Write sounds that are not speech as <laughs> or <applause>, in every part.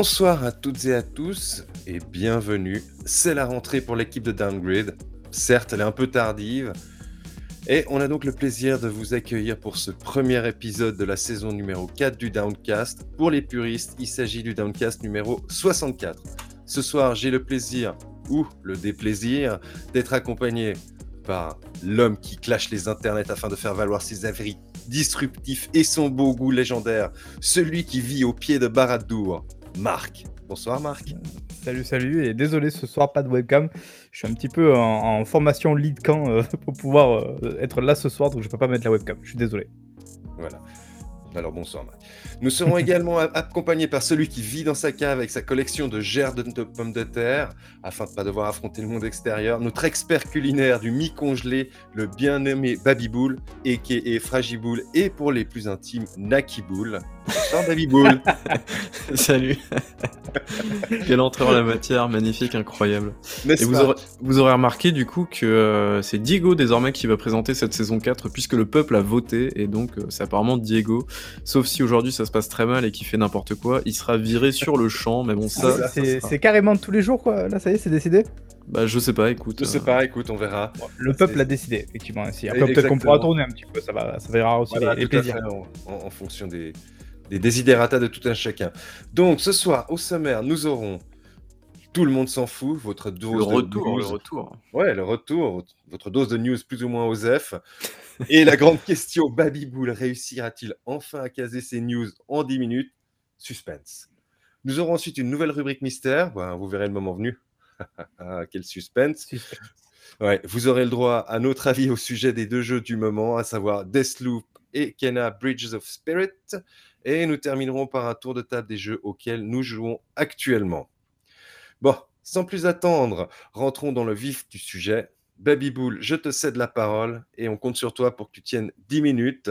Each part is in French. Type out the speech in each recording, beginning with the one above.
Bonsoir à toutes et à tous et bienvenue. C'est la rentrée pour l'équipe de Downgrade. Certes, elle est un peu tardive. Et on a donc le plaisir de vous accueillir pour ce premier épisode de la saison numéro 4 du Downcast. Pour les puristes, il s'agit du Downcast numéro 64. Ce soir, j'ai le plaisir, ou le déplaisir, d'être accompagné par l'homme qui clash les internets afin de faire valoir ses avis disruptifs et son beau goût légendaire, celui qui vit au pied de Baradour, Marc. Bonsoir Marc. Salut, salut, et désolé ce soir, pas de webcam. Je suis un petit peu en, formation lead camp euh, <laughs> pour pouvoir euh, être là ce soir, donc je peux pas mettre la webcam. Je suis désolé. Voilà. Alors bonsoir Marc. Nous serons <laughs> également accompagnés par celui qui vit dans sa cave avec sa collection de gerres de pommes de terre, afin de ne pas devoir affronter le monde extérieur. Notre expert culinaire du mi-congelé, le bien-aimé Babiboul, et Fragiboul, et pour les plus intimes, Nakiboul. Bonsoir Babiboul. <laughs> Salut. <laughs> Quelle entrée en la matière, magnifique, incroyable. Et vous aurez, vous aurez, remarqué du coup que euh, c'est Diego désormais qui va présenter cette saison 4 puisque le peuple a voté et donc euh, c'est apparemment Diego. Sauf si aujourd'hui ça se passe très mal et qu'il fait n'importe quoi, il sera viré sur le champ. Mais bon, ça. C'est carrément tous les jours quoi. Là, ça y est, c'est décidé bah, je sais pas, écoute. Je sais pas, écoute, on verra. le peuple a décidé, effectivement. Après, peut-être qu'on pourra tourner un petit peu, ça, va, ça verra aussi les, plaisirs. en, fonction des, des désidératas de tout un chacun. Donc ce soir, au sommaire, nous aurons tout le monde s'en fout, votre dose le retour, Le retour. Ouais, le retour, votre dose de news plus ou moins aux F. <laughs> Et la grande question, Babiboul réussira-t-il enfin à caser ses news en 10 minutes? Suspense. Nous aurons ensuite une nouvelle rubrique mystère. vous verrez le moment venu. <laughs> Quel suspense. Ouais, vous aurez le droit à notre avis au sujet des deux jeux du moment, à savoir Deathloop et Kena Bridges of Spirit. Et nous terminerons par un tour de table des jeux auxquels nous jouons actuellement. Bon, sans plus attendre, rentrons dans le vif du sujet. Baby Bull, je te cède la parole et on compte sur toi pour que tu tiennes 10 minutes.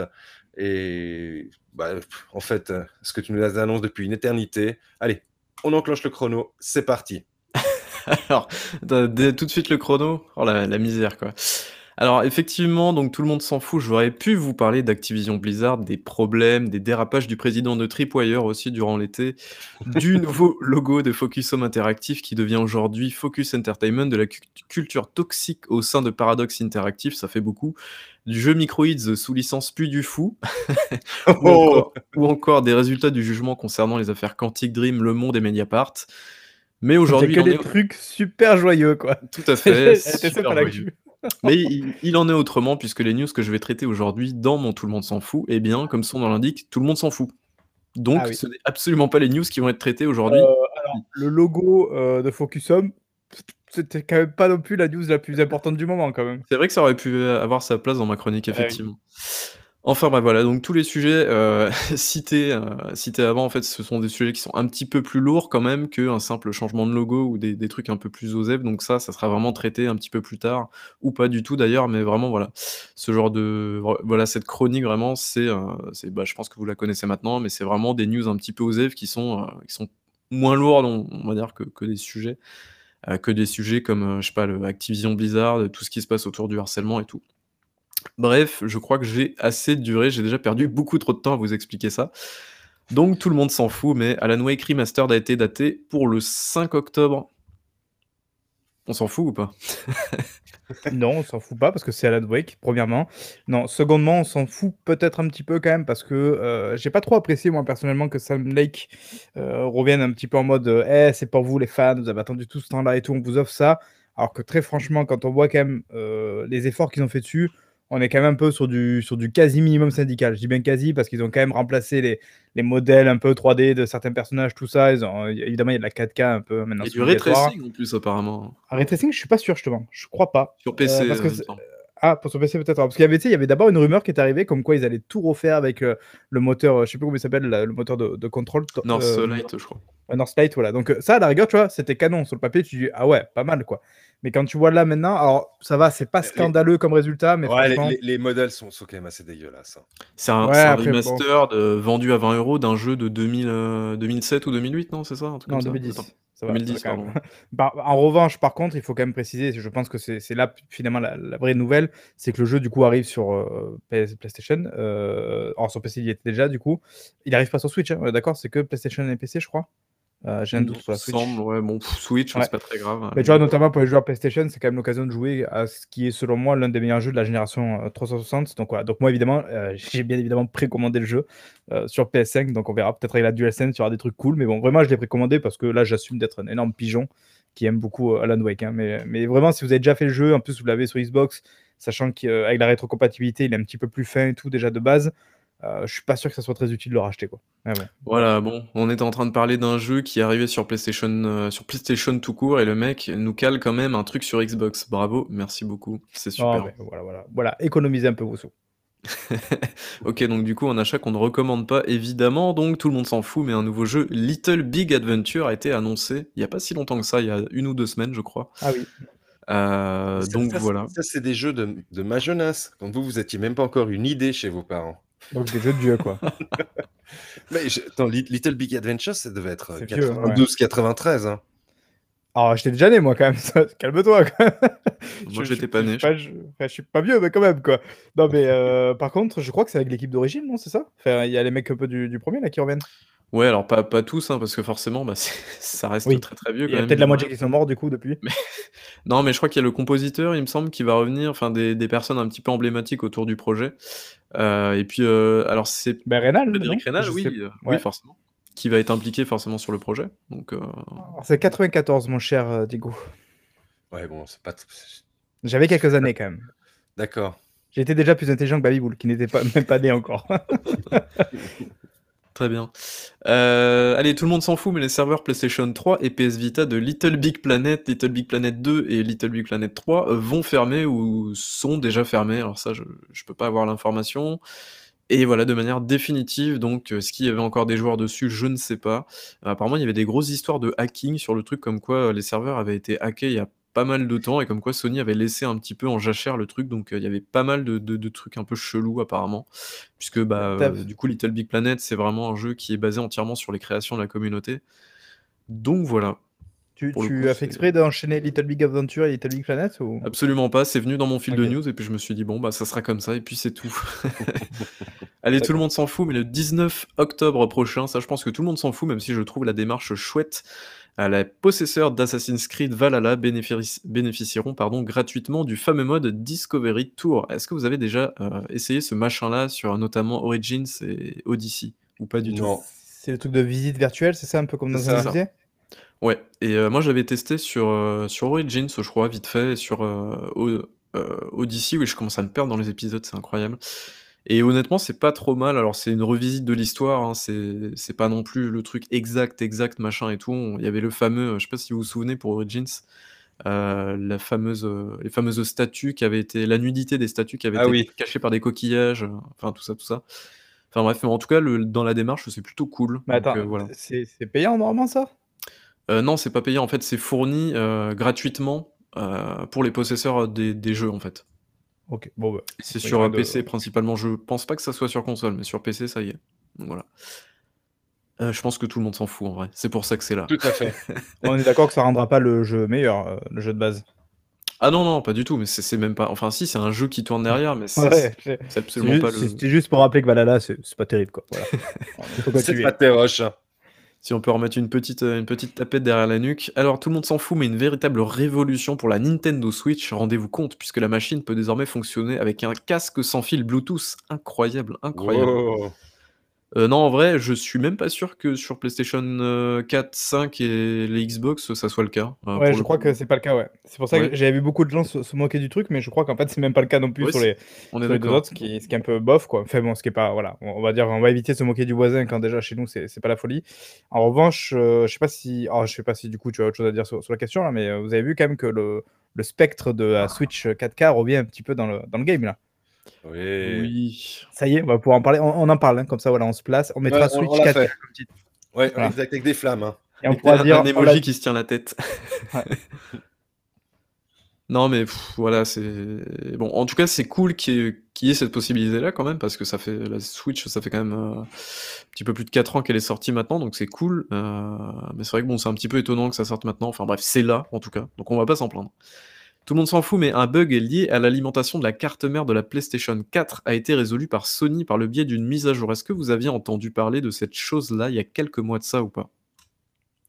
Et bah, en fait, ce que tu nous as annoncé depuis une éternité. Allez, on enclenche le chrono, c'est parti. <laughs> Alors, tout de suite le chrono? Oh la misère, quoi. Alors effectivement, donc tout le monde s'en fout, j'aurais pu vous parler d'Activision Blizzard, des problèmes, des dérapages du président de Tripwire aussi durant l'été, du <laughs> nouveau logo de Focus Home Interactive qui devient aujourd'hui Focus Entertainment, de la culture toxique au sein de Paradox Interactive, ça fait beaucoup, du jeu Microids sous licence plus du fou, oh. <laughs> ou, encore, des résultats du jugement concernant les affaires Quantic Dream, Le Monde et Mediapart. Mais aujourd'hui, il que des trucs super joyeux, quoi. Tout à fait. <laughs> super joyeux. Mais il, en est autrement, puisque les news que je vais traiter aujourd'hui dans mon Tout le monde s'en fout, eh bien, comme son nom l'indique, tout le monde s'en fout. Donc, ah ce n'est absolument pas les news qui vont être traitées aujourd'hui. Euh, le logo euh, de Focus Home, c'était quand même pas non plus la news la plus importante du moment, quand même. C'est vrai que ça aurait pu avoir sa place dans ma chronique, ah effectivement. Enfin bah voilà, donc tous les sujets euh, <laughs> cités, euh, cités avant, en fait, ce sont des sujets qui sont un petit peu plus lourds quand même qu'un simple changement de logo ou des, trucs un peu plus osés. Donc ça, ça sera vraiment traité un petit peu plus tard, ou pas du tout d'ailleurs, mais vraiment voilà, ce genre de voilà, cette chronique vraiment, c'est, euh, c'est bah, je pense que vous la connaissez maintenant, mais c'est vraiment des news un petit peu osées qui sont, qui sont moins lourdes, on, va dire, que, que des sujets, que des sujets comme, je sais pas, le Activision Blizzard, tout ce qui se passe autour du harcèlement et tout. Bref, je crois que j'ai assez duré, j'ai déjà perdu beaucoup trop de temps à vous expliquer ça. Donc tout le monde s'en fout, mais Alan Wake Remastered a été daté pour le 5 octobre. On s'en fout ou pas? <laughs> Non, on s'en fout pas parce que c'est Alan Wake, premièrement. Non, secondement, on s'en fout peut-être un petit peu quand même parce que euh, j'ai pas trop apprécié moi personnellement que Sam Lake euh, revienne un petit peu en mode Eh, c'est pour vous les fans, vous avez attendu tout ce temps-là et tout, on vous offre ça. Alors que très franchement, quand on voit quand même euh, les efforts qu'ils ont fait dessus, on est quand même un peu sur du, sur du quasi minimum syndical. Je dis bien quasi parce qu'ils ont quand même remplacé les, les modèles un peu 3D de certains personnages, tout ça. Ils ont, évidemment, il y a de la 4K un peu maintenant. Et du ray tracing en plus, apparemment. Un ray tracing, je suis pas sûr, justement. Je crois pas. Sur PC. Euh, parce que ah, pour sur PC peut-être. Parce qu'il y avait, il y avait d'abord une rumeur qui est arrivée comme quoi ils allaient tout refaire avec euh, le moteur, je sais plus comment il s'appelle, le moteur de, de contrôle. Northlight, je crois. Northlight, voilà. Donc ça, à la rigueur, tu vois, c'était canon sur le papier. Tu dis ah ouais, pas mal quoi. Mais quand tu vois là maintenant, alors ça va, c'est pas scandaleux comme résultat, mais les, modèles sont, sont, quand même assez dégueulasses. Hein. C'est un, remaster vendu à 20 euros d'un jeu de 2000, 2007 euh, ou 2008, non C'est ça Non, 2010. Ça 2010 bah, en revanche, par contre, il faut quand même préciser, je pense que c'est là finalement la, vraie nouvelle, c'est que le jeu du coup arrive sur euh, PlayStation. Euh, sur PC, il y était déjà du coup. Il arrive pas sur Switch, hein, d'accord C'est que PlayStation et PC, je crois. Euh, j'ai un doute sur la Switch. Semble, ouais, bon, Switch, c'est pas très grave. Hein, mais tu vois, notamment pour les joueurs PlayStation, c'est quand même l'occasion de jouer à ce qui est selon moi l'un des meilleurs jeux de la génération 360. Euh, donc voilà. Donc moi évidemment, euh, <laughs> j'ai bien évidemment précommandé le jeu sur PS5. Donc on verra peut-être avec la DualSense, il y aura des trucs cool. Mais bon, vraiment, je l'ai précommandé parce que là, j'assume d'être un énorme pigeon qui aime beaucoup Alan Wake. Hein. Mais, mais vraiment, si vous avez déjà fait le jeu, en plus vous l'avez sur Xbox, sachant qu'avec la rétrocompatibilité, il est un petit peu plus fin et tout déjà de base. Euh, je suis pas sûr que ça soit très utile de le racheter quoi. Voilà, bon, on était en train de parler d'un jeu qui est arrivé sur PlayStation, euh, sur PlayStation tout court, et le mec nous cale quand même un truc sur Xbox. Bravo, merci beaucoup, c'est super. voilà, voilà, voilà, économisez un peu vos sous. <laughs> ok, donc du coup, un achat qu'on ne recommande pas évidemment, donc tout le monde s'en fout, mais un nouveau jeu, Little Big Adventure, a été annoncé il n'y a pas si longtemps que ça, il y a une ou deux semaines, je crois. Ah oui. Euh, donc voilà. Ça, c'est des jeux de, de ma jeunesse, quand vous, vous étiez même pas encore une idée chez vos parents. Donc des jeux de vieux, quoi. <laughs> Mais attends, Little Big Adventure, ça devait être 92-93. Hein. Alors, j'étais déjà né, moi, quand même. <laughs> Calme-toi. moi, j'étais pas né. Je... je suis pas vieux, mais quand même, quoi. Non, mais euh, par contre, je crois que c'est avec l'équipe d'origine, non C'est ça? Enfin, il y a les mecs un peu du, du premier, là, qui reviennent? Ouais, alors pas, pas tous, hein, parce que forcément, bah, <laughs> ça reste très très vieux. Il y a peut-être la moitié qui sont morts du coup depuis. <laughs> Non, mais je crois qu'il y a le compositeur, il me semble, qui va revenir, enfin des, des personnes un petit peu emblématiques autour du projet. Euh, et puis, euh, alors c'est. Ben, Rénal, oui, euh, oui, forcément. Qui va être impliqué forcément sur le projet. Donc. C'est 94, mon cher Diego. Ouais, bon, c'est pas. J'avais quelques années quand même. D'accord. J'étais déjà plus intelligent que Babiboul, qui n'était pas, <laughs> même pas né encore. Très bien. Euh, allez, tout le monde s'en fout, mais les serveurs PlayStation 3 et PS Vita de Little Big Planet, Little Big Planet 2 et Little Big Planet 3 euh, vont fermer ou sont déjà fermés. Alors ça, je, je peux pas avoir l'information. Et voilà, de manière définitive, donc, euh, ce qu'il y avait encore des joueurs dessus, je ne sais pas. apparemment, il y avait des grosses histoires de hacking sur le truc, comme quoi les serveurs avaient été hackés il y a pas mal de temps et comme quoi Sony avait laissé un petit peu en jachère le truc, donc il y avait pas mal de, trucs un peu chelous apparemment, puisque bah, du coup Little Big Planet c'est vraiment un jeu qui est basé entièrement sur les créations de la communauté. Donc voilà. Tu, as fait exprès d'enchaîner Little Big Adventure et Little Big Planet ou... Absolument pas, c'est venu dans mon fil de news et puis je me suis dit bon bah ça sera comme ça et puis c'est tout. <laughs> <laughs> Allez, tout le monde s'en fout, mais le 19 octobre prochain, ça je pense que tout le monde s'en fout, même si je trouve la démarche chouette les possesseurs d'Assassin's Creed Valhalla bénéficieront pardon, gratuitement du fameux mode Discovery Tour. Est-ce que vous avez déjà euh, essayé ce machin-là sur notamment Origins et Odyssey ou pas du tout? C'est le truc de visite virtuelle, c'est ça un peu comme dans un musée? Ouais, et euh, moi j'avais testé sur, euh, sur Origins, je crois, vite fait, et sur Odyssey, oui, je commence à me perdre dans les épisodes, c'est incroyable. Et honnêtement, c'est pas trop mal. Alors, c'est une revisite de l'histoire, hein, c'est pas non plus le truc exact, exact, machin et tout. Il y avait le fameux, je sais pas si vous vous souvenez pour Origins, euh, la fameuse, euh, les fameuses statues qui avaient été, la nudité des statues qui avaient ah été cachées par des coquillages, euh, enfin tout ça, tout ça. Enfin bref, en tout cas, le, dans la démarche, c'est plutôt cool. Mais attends, voilà. c'est payant normalement ça? Non, c'est pas payant. En fait, c'est fourni gratuitement pour les possesseurs des, des jeux, en fait. Ok, bon, bah, C'est sur un PC principalement. Je pense pas que ça soit sur console, mais sur PC, ça y est. voilà. Euh, je pense que tout le monde s'en fout en vrai. C'est pour ça que c'est là. Tout à fait. <laughs> On est d'accord que ça rendra pas le jeu meilleur, euh, le jeu de base. Ah non, non, pas du tout. Mais c'est même pas. Enfin, si, c'est un jeu qui tourne derrière, mais c'est absolument pas le. C'était juste pour rappeler que Valhalla, c'est pas terrible, quoi. <laughs> c'est pas terrible. Si on peut remettre une petite, euh, une petite tapette derrière la nuque. Alors tout le monde s'en fout, mais une véritable révolution pour la Nintendo Switch, rendez-vous compte, puisque la machine peut désormais fonctionner avec un casque sans fil Bluetooth. Incroyable, incroyable. Euh, non, en vrai, je suis même pas sûr que sur PlayStation 4, euh, 5 et les Xbox, ça soit le cas. Euh, ouais, je crois que c'est pas le cas, ouais. C'est pour ça que j'avais vu beaucoup de gens se, moquer du truc, mais je crois qu'en fait, c'est même pas le cas non plus sur les, on est deux autres, ce qui, est un peu bof, quoi. Enfin bon, ce qui est pas, voilà, on va dire, on va éviter de se moquer du voisin quand déjà chez nous, c'est pas la folie. En revanche, je sais pas si, oh, je sais pas si du coup tu as autre chose à dire sur, la question là, mais vous avez vu quand même que le, le spectre de la Switch 4K revient un petit peu dans le, dans le game là. Oui. Ça y est, on va pouvoir en parler. On, en parle, hein, comme ça, voilà, on se place. On mettra Switch 4 comme titre. Ouais, avec des flammes. Hein. Et on pourra dire. Un emoji qui se tient la tête. <laughs> non, mais voilà, c'est. Bon, en tout cas, c'est cool qu'il y, ait cette possibilité-là quand même, parce que ça fait. La Switch, ça fait quand même euh, un petit peu plus de 4 ans qu'elle est sortie maintenant, donc c'est cool. Euh, mais c'est vrai que bon, c'est un petit peu étonnant que ça sorte maintenant. Enfin bref, c'est là, en tout cas. Donc on va pas s'en plaindre. Tout le monde s'en fout, mais un bug lié à l'alimentation de la carte mère de la PlayStation 4 a été résolu par Sony par le biais d'une mise à jour. Est-ce que vous aviez entendu parler de cette chose-là il y a quelques mois de ça ou pas?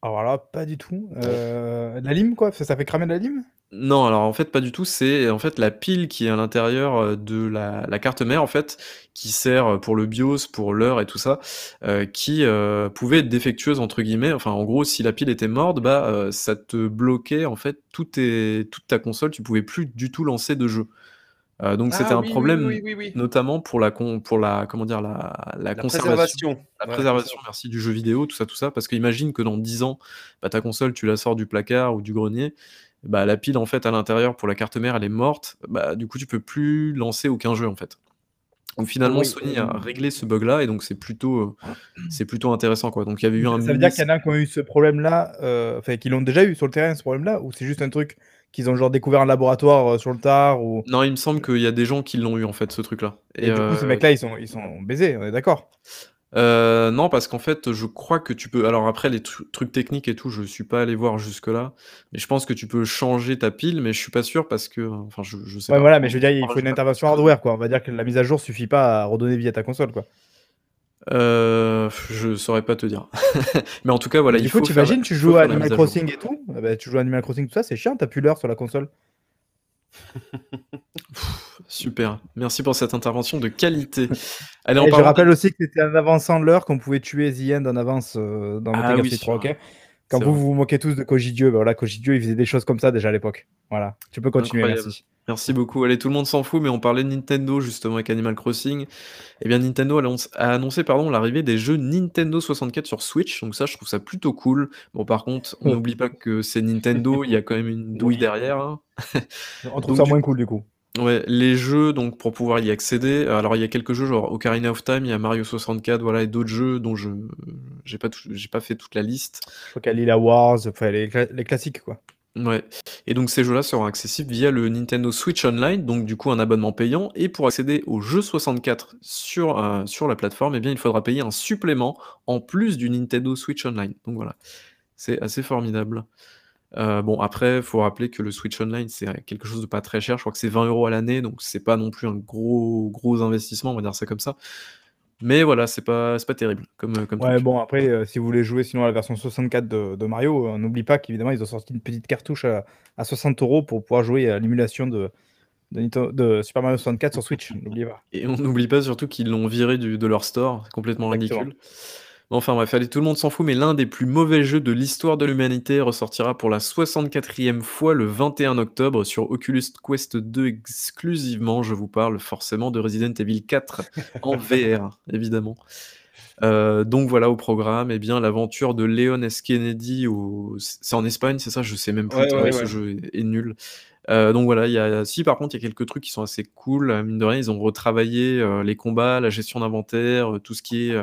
Alors là, pas du tout. Euh, la lime, quoi? Ça, ça fait cramer de la lime? Non, alors en fait, pas du tout. C'est en fait la pile qui est à l'intérieur euh, de la, la carte mère, en fait, qui sert pour le BIOS, pour l'heure et tout ça, euh, qui euh, pouvait être défectueuse entre guillemets. Enfin, en gros, si la pile était morte, bah euh, ça te bloquait en fait tout tes, toute ta console. Tu pouvais plus du tout lancer de jeu. Euh, donc c'était Ah un oui, problème, oui, oui, oui. notamment pour la con, pour la comment dire la, la La conservation. préservation. La Ouais, préservation, merci, du jeu vidéo, tout ça, tout ça. Parce qu'imagine que dans 10 ans, bah, ta console, tu la sors du placard ou du grenier, bah, la pile, en fait, à l'intérieur, pour la carte mère, elle est morte. Bah, du coup, tu peux plus lancer aucun jeu, en fait. Donc finalement, Oui, Sony euh, a réglé ce bug-là, et donc c'est plutôt, euh, c'est plutôt intéressant, quoi. Donc il y avait eu un Ça veut dire qu'il y en a qui ont eu ce problème-là, euh, enfin, qui l'ont déjà eu sur le terrain, ce problème-là, ou c'est juste un truc qu'ils ont genre découvert en laboratoire euh, sur le tard, ou... Non, il me semble qu'il y a des gens qui l'ont eu, en fait, ce truc-là. Et, du coup, ces euh, mecs-là, ils sont, ils sont baisés, on est d'accord. Euh, non, parce qu'en fait, je crois que tu peux. Alors après, les tru- trucs techniques et tout, je suis pas allé voir jusque-là. Mais je pense que tu peux changer ta pile, mais je suis pas sûr parce que. Enfin, je, je sais Ouais, pas. voilà, mais je veux dire, il faut une intervention hardware, quoi. On va dire que la mise à jour suffit pas à redonner vie à ta console, quoi. Euh, je saurais pas te dire. <laughs> mais en tout cas, voilà, du il coup, faut. la- t'imagines, tu faut joues à Animal. Crossing et tout, eh ben, tu joues à Animal Crossing, tout ça, c'est chiant, t'as plus l'heure sur la console. Super. Merci pour cette intervention de qualité. Allez, en Et je de- rappelle aussi que c'était en avançant l'heure qu'on pouvait tuer The End en avance euh, dans Ah oui, Street 3, sur- ok Quand vous vrai. vous vous moquez tous de Koji Dieu, ben voilà, Koji Dieu, il faisait des choses comme ça déjà à l'époque. Voilà, tu peux continuer, Incroyable. merci. Merci beaucoup. Allez, tout le monde s'en fout, mais on parlait de Nintendo justement avec Animal Crossing. Eh bien, Nintendo a annoncé pardon, l'arrivée des jeux Nintendo 64 sur Switch. Donc ça, je trouve ça plutôt cool. Bon, par contre, on n'oublie pas que c'est Nintendo, il y a quand même une douille Oui. derrière. hein. On trouve Donc, ça moins cool du coup. Ouais, les jeux, donc pour pouvoir y accéder, alors il y a quelques jeux genre Ocarina of Time, il y a Mario 64, voilà, et d'autres jeux dont je j'ai pas tout- j'ai pas fait toute la liste. Je crois qu'il y a Lila Wars, enfin les, cla- les classiques quoi. Et donc ces jeux-là seront accessibles via le Nintendo Switch Online, donc du coup un abonnement payant. Et pour accéder aux jeux 64 sur, euh, sur la plateforme, eh bien il faudra payer un supplément en plus du Nintendo Switch Online. Donc voilà, c'est assez formidable. Euh, bon après, faut rappeler que le Switch Online c'est quelque chose de pas très cher. Je crois que c'est 20 euros à l'année, donc c'est pas non plus un gros gros investissement, on va dire ça comme ça. Mais voilà, c'est pas pas terrible comme comme Ouais, truc. bon, après, euh, si vous voulez jouer sinon à la version 64 de, de Mario, euh, n'oublie pas qu'évidemment, ils ont sorti une petite cartouche à, à 60 euros pour pouvoir jouer à l'émulation de, de, Super Mario 64 sur Switch. N'oubliez pas. Et on n'oublie pas surtout qu'ils l'ont viré du- de leur store, c'est complètement Exactement. ridicule. Enfin bref, allez, tout le monde s'en fout, mais l'un des plus mauvais jeux de l'histoire de l'humanité ressortira pour la 64e fois le 21 octobre sur Oculus Quest 2 exclusivement. Je vous parle forcément de Resident Evil 4 <laughs> en VR, évidemment. Euh, donc voilà au programme, eh bien l'aventure de Leon S. Kennedy, au... c'est en Espagne, c'est ça? Je sais même plus, Ouais, tellement ouais, ce jeu est, est nul. Euh, donc voilà, il y a... si par contre il y a quelques trucs qui sont assez cool, euh, mine de rien, ils ont retravaillé euh, les combats, la gestion d'inventaire, tout ce qui est,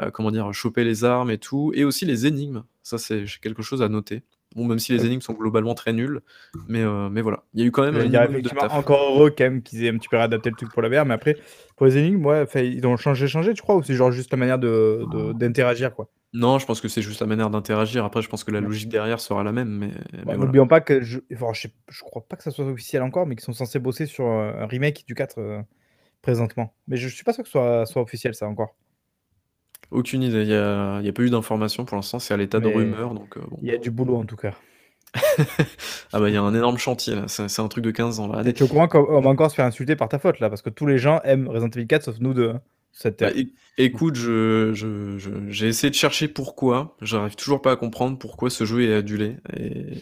euh, comment dire, choper les armes et tout, et aussi les énigmes, ça c'est quelque chose à noter. Bon, même si les énigmes sont globalement très nulles, mais, euh, mais voilà, il y a eu quand même Je dire, minimum de effectivement, encore heureux quand même qu'ils aient un petit peu réadapté le truc pour la VR, mais après, pour les énigmes, ouais, ils ont changé, changé, tu crois, ou c'est genre juste la manière de- de- d'interagir, quoi? Non, je pense que c'est juste la manière d'interagir. Après, je pense que la logique derrière sera la même, mais, mais Bon, voilà. N'oublions pas que je, enfin, je, sais- je crois pas que ça soit officiel encore, mais qu'ils sont censés bosser sur euh, un remake du 4 euh, présentement. Mais je suis pas sûr que ce soit, soit officiel ça encore. Aucune idée. Il n'y a, y a pas eu d'informations pour l'instant. C'est à l'état de Mais rumeur. Donc, euh, bon. Il y a du boulot en tout cas. <laughs> Ah bah, il y a un énorme chantier là. C'est c'est un truc de 15 ans là. Et tu es au courant qu'on va encore se faire insulter par ta faute là, parce que tous les gens aiment Resident Evil 4 sauf nous deux. hein, sur cette Bah, terre. é- écoute, je, je, je- j'ai essayé de chercher pourquoi. J'arrive toujours pas à comprendre pourquoi ce jeu est adulé. Et,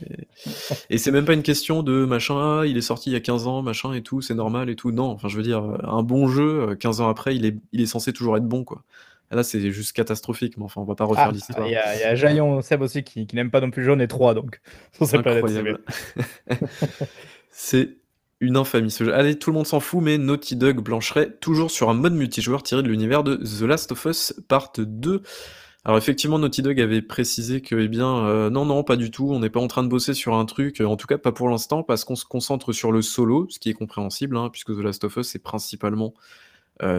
et c'est même pas une question de machin, ah, il est sorti il y a 15 ans, machin et tout, c'est normal et tout. Non, enfin, je veux dire, un bon jeu, euh, 15 ans après, il est, il est censé toujours être bon, quoi. Là, c'est juste catastrophique, mais enfin, on va pas refaire Ah, l'histoire. il y a, a Jaillon Seb aussi qui, qui n'aime pas non plus jaune et 3 donc. <laughs> Sur cette planète, c'est Incroyable. <laughs> c'est une infamie ce jeu. Allez, tout le monde s'en fout, mais Naughty Dog blancherait toujours sur un mode multijoueur tiré de l'univers de The Last of Us Part 2. Alors effectivement, Naughty Dog avait précisé que, eh bien, euh, non, non, pas du tout, on n'est pas en train de bosser sur un truc, euh, en tout cas pas pour l'instant, parce qu'on se concentre sur le solo, ce qui est compréhensible, hein, puisque The Last of Us c'est principalement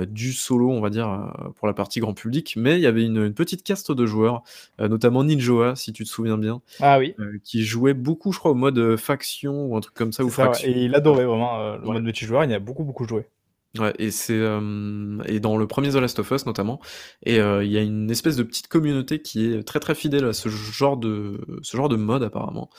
du solo, on va dire, euh, pour la partie grand public, mais il y avait une, une petite caste de joueurs, euh, notamment Ninjoa, si tu te souviens bien, Ah oui. euh, qui jouait beaucoup, je crois, au mode euh, faction ou un truc comme ça, ou ça, ouais. Et il adorait vraiment euh, le Ouais. mode multijoueur, il y a beaucoup beaucoup joué. Ouais et c'est, hem et dans le premier The Last of Us notamment et il y a une espèce de petite communauté qui est très, très fidèle à ce genre de ce genre de mode apparemment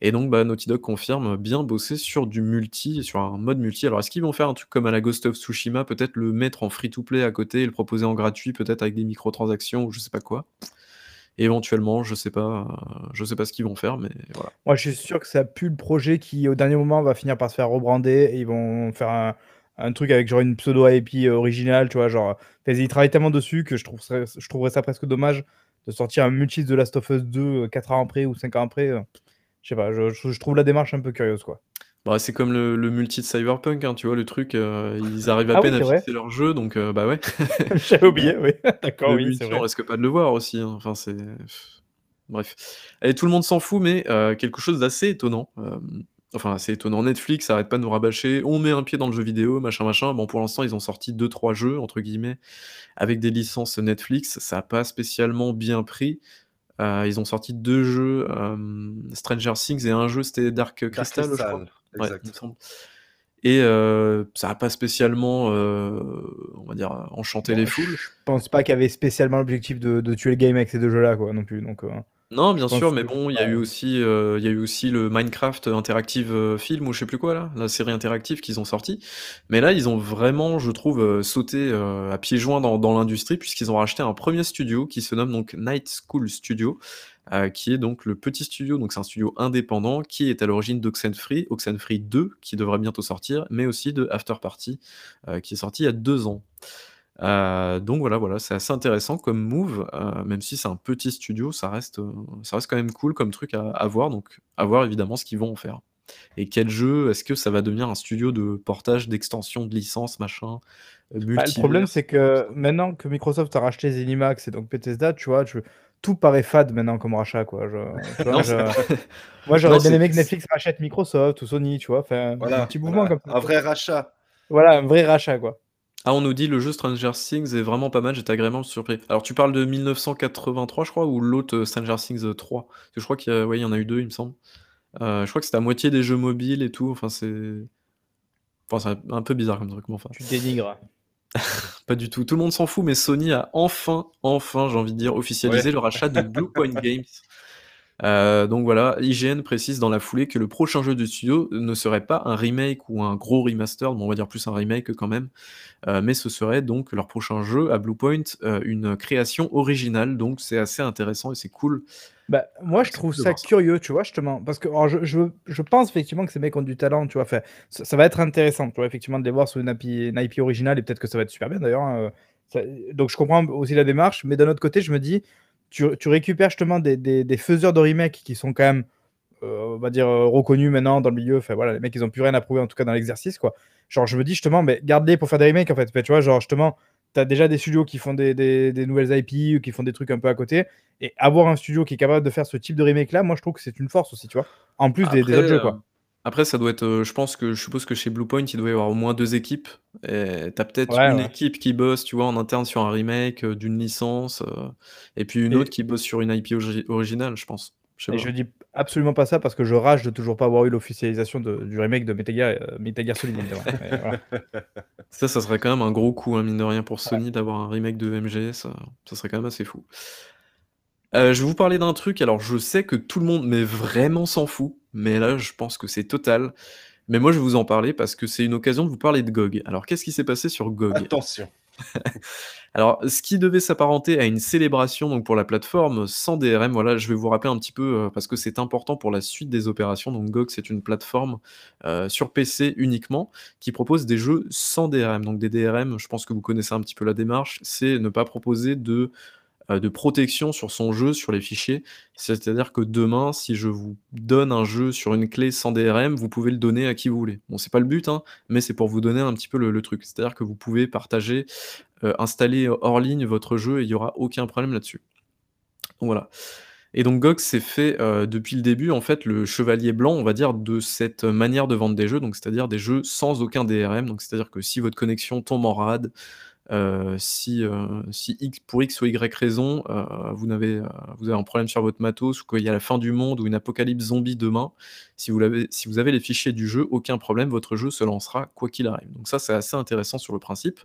et donc bah, Naughty Dog confirme bien bosser sur du multi, sur un mode multi. Alors est-ce qu'ils vont faire un truc comme à la Ghost of Tsushima, peut-être le mettre en free to play à côté et le proposer en gratuit, peut-être avec des microtransactions ou je sais pas quoi? Éventuellement, je sais pas, heu, je sais pas ce qu'ils vont faire, mais voilà. Moi, je suis sûr que ça pue le projet qui, au dernier moment, va finir par se faire rebrander et ils vont faire un truc avec genre une pseudo IP originale, tu vois? Genre, ils travaillent tellement dessus que je trouve je trouverais ça presque dommage de sortir un multi de Last of Us 2, 4 ans après ou 5 ans après, heu, je sais pas, je je trouve la démarche un peu curieuse, quoi. Bah, c'est comme le le multi de Cyberpunk, hein, tu vois? Le truc, heu, ils arrivent à Ah oui, peine à vrai. fixer leur jeu donc heu, bah, ouais. <laughs> J'avais oublié, oui. <laughs> D'accord, oui, c'est vrai. on risque pas de le voir aussi, hein, enfin c'est bref. Allez, tout le monde s'en fout, mais heu, quelque chose d'assez étonnant, enfin assez étonnant, Netflix arrête pas de nous rabâcher: «On met un pied dans le jeu vidéo, machin, machin». Bon, pour l'instant, ils ont sorti «2-3 jeux» entre guillemets avec des licences Netflix, ça a pas spécialement bien pris. Heu, ils ont sorti 2 jeux, hem, Stranger Things et un jeu, c'était Dark Dark Crystal, je crois? Crystal, Ouais, exact. il me semble et heu, ça a pas spécialement, on va dire, enchanté Bon, les je foules. pense pas qu'il y avait spécialement l'objectif de de tuer le game avec ces 2 jeux-là, quoi, non plus, donc Non, je bien pense sûr, mais que bon, il y a eu aussi, il y a eu aussi le Minecraft Interactive, heu, film ou je sais plus quoi là, la série interactive qu'ils ont sorti. Mais là, ils ont vraiment, je trouve, heu, sauté, à pieds joints dans dans l'industrie puisqu'ils ont racheté un 1er studio qui se nomme donc Night School Studio, qui est donc le petit studio, donc c'est un studio indépendant qui est à l'origine d'Oxenfree, Oxenfree 2 qui devrait bientôt sortir, mais aussi de After Party, qui est sorti il y a 2 ans. Heu, donc voilà, voilà, c'est assez intéressant comme move, heu, même si c'est un petit studio, ça reste, heu, ça reste quand même cool comme truc à à voir, donc à voir évidemment ce qu'ils vont en faire et quel jeu, est-ce que ça va devenir un studio de portage, d'extension de licence, machin, Bah, le problème, c'est que maintenant que Microsoft a racheté ZeniMax et donc Bethesda, tu vois, je tout paraît fade maintenant comme rachat, quoi. Je tu vois, Non, je c'est <laughs> moi, j'aurais bien aimé que Netflix rachète Microsoft ou Sony, tu vois? Enfin, un petit mouvement voilà, comme ça, un vrai rachat. Voilà, un vrai rachat, quoi. Ah, on nous dit: «Le jeu Stranger Things est vraiment pas mal, j'étais agréablement surpris». Alors tu parles de 1983 je crois ou l'autre, heu, Stranger Things 3? Parce que je crois qu'il y a ouais, il y en a eu 2 il me semble. Heu, je crois que c'était à moitié des jeux mobiles et tout, enfin c'est enfin c'est un peu bizarre comme truc, mais enfin Tu dénigres. <laughs> Pas du tout. Tout le monde s'en fout, mais Sony a enfin, enfin, j'ai envie de dire, officialisé Ouais. le rachat de Bluepoint <laughs> Games. Heu, donc voilà, IGN précise dans la foulée que le prochain jeu du studio ne serait pas un remake ou un gros remaster, bon on va dire plus un remake quand même, heu, mais ce serait donc leur prochain jeu à Bluepoint, heu, une création originale, donc c'est assez intéressant et c'est cool. Bah, moi, je trouve ça curieux, tu vois, justement, parce que alors je je je pense effectivement que ces mecs ont du talent, tu vois? Enfin, ça ça va être intéressant, tu vois, effectivement, de les voir sur une IP originale et peut-être que ça va être super bien d'ailleurs, hein, donc je comprends aussi la démarche, mais d'un autre côté, je me dis: «Tu tu récupères justement des des des faiseurs de remake qui sont quand même, heu, on va dire, heu, reconnus maintenant dans le milieu». Enfin voilà, les mecs, ils ont plus rien à prouver, en tout cas dans l'exercice, quoi. Genre, je me dis justement, mais garde-les pour faire des remakes, en fait. Enfin, tu vois, genre, justement, tu as déjà des studios qui font des des nouvelles IP ou qui font des trucs un peu à côté et avoir un studio qui est capable de faire ce type de remake-là, moi, je trouve que c'est une force aussi, tu vois? En plus des autres jeux, quoi. Après ça doit être, heu, je pense que je suppose que chez Bluepoint, il doit y avoir au moins 2 équipes et tu as peut-être Ouais, une ouais. équipe qui bosse, tu vois, en interne sur un remake, heu, d'une licence, heu et puis une autre qui bosse sur une IP originale, je pense. Je et je dis absolument pas ça parce que je rage de toujours pas avoir eu l'officialisation du remake de Metal Gear, heu, Metal Gear Solid, évidemment, <laughs> mais voilà. Ça, ça serait quand même un gros coup, hein, mine de rien pour Ouais. Sony d'avoir un remake de MGS, ça serait quand même assez fou. Heu, je vais vous parler d'un truc, alors je sais que tout le monde, mais vraiment s'en fout, mais là, je pense que c'est total. Mais moi, je vais vous en parler parce que c'est une occasion de vous parler de GOG. Alors qu'est-ce qui s'est passé sur GOG? Attention. <laughs> Alors, ce qui devait s'apparenter à une célébration donc pour la plateforme sans DRM, voilà, je vais vous rappeler un petit peu, heu, parce que c'est important pour la suite des opérations. Donc GOG, c'est une plateforme, heu, sur PC uniquement, qui propose des jeux sans DRM. Donc des DRM, je pense que vous connaissez un petit peu la démarche, c'est ne pas proposer de, de protection sur son jeu, sur les fichiers. C'est-à-dire que demain, si je vous donne un jeu sur une clé sans DRM, vous pouvez le donner à qui vous voulez. Bon, c'est pas le but, hein, mais c'est pour vous donner un petit peu le truc. C'est-à-dire que vous pouvez partager, heu, installer hors ligne votre jeu et il y aura aucun problème là-dessus. Voilà et donc GOG s'est fait, heu, depuis le début, en fait, le chevalier blanc, on va dire, de cette manière de vendre des jeux, donc c'est-à-dire des jeux sans aucun DRM. Donc c'est-à-dire que si votre connexion tombe en rade, si, si X, pour X ou Y raison, vous, avez, vous avez un problème sur votre matos ou qu'il y a la fin du monde ou une apocalypse zombie demain, si vous, avez, si vous avez les fichiers du jeu, aucun problème, votre jeu se lancera quoi qu'il arrive. Donc ça, c'est assez intéressant sur le principe.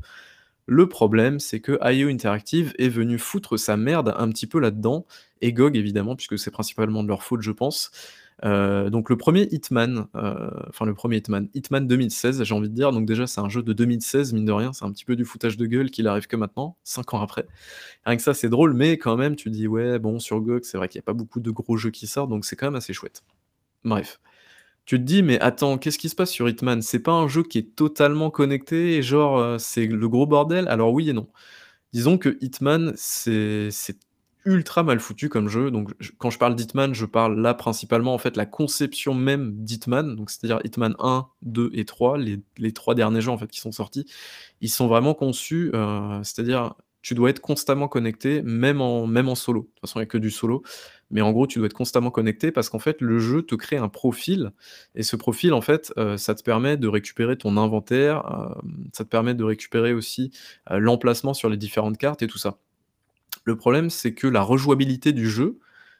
Le problème, c'est que IO Interactive est venu foutre sa merde un petit peu là-dedans, et GOG évidemment, puisque c'est principalement de leur faute, je pense. Euh, donc le premier Hitman, euh, enfin le premier Hitman, Hitman 2016, j'ai envie de dire, donc déjà c'est un jeu de 2016, mine de rien, c'est un petit peu du foutage de gueule qu'il arrive que maintenant, 5 ans après. Rien que ça c'est drôle, mais quand même tu dis ouais bon sur GOG c'est vrai qu'il n'y a pas beaucoup de gros jeux qui sortent, donc c'est quand même assez chouette. Bref. Tu te dis, mais attends, qu'est-ce qui se passe sur Hitman? C'est pas un jeu qui est totalement connecté, et genre, euh, c'est le gros bordel? Alors oui et non. Disons que Hitman, c'est ultra mal foutu comme jeu. Donc, quand je parle d'Hitman, je parle là principalement en fait la conception même d'Hitman, donc c'est-à-dire Hitman 1, 2 et 3, les, trois derniers jeux en fait qui sont sortis, ils sont vraiment conçus, euh, c'est-à-dire tu dois être constamment connecté, même en, solo. De toute façon, il n'y a que du solo. Mais en gros, tu dois être constamment connecté parce qu'en fait, le jeu te crée un profil. Et ce profil, en fait, euh, ça te permet de récupérer ton inventaire. Euh, ça te permet de récupérer aussi l'emplacement sur les différentes cartes et tout ça. Le problème, c'est que la rejouabilité du jeu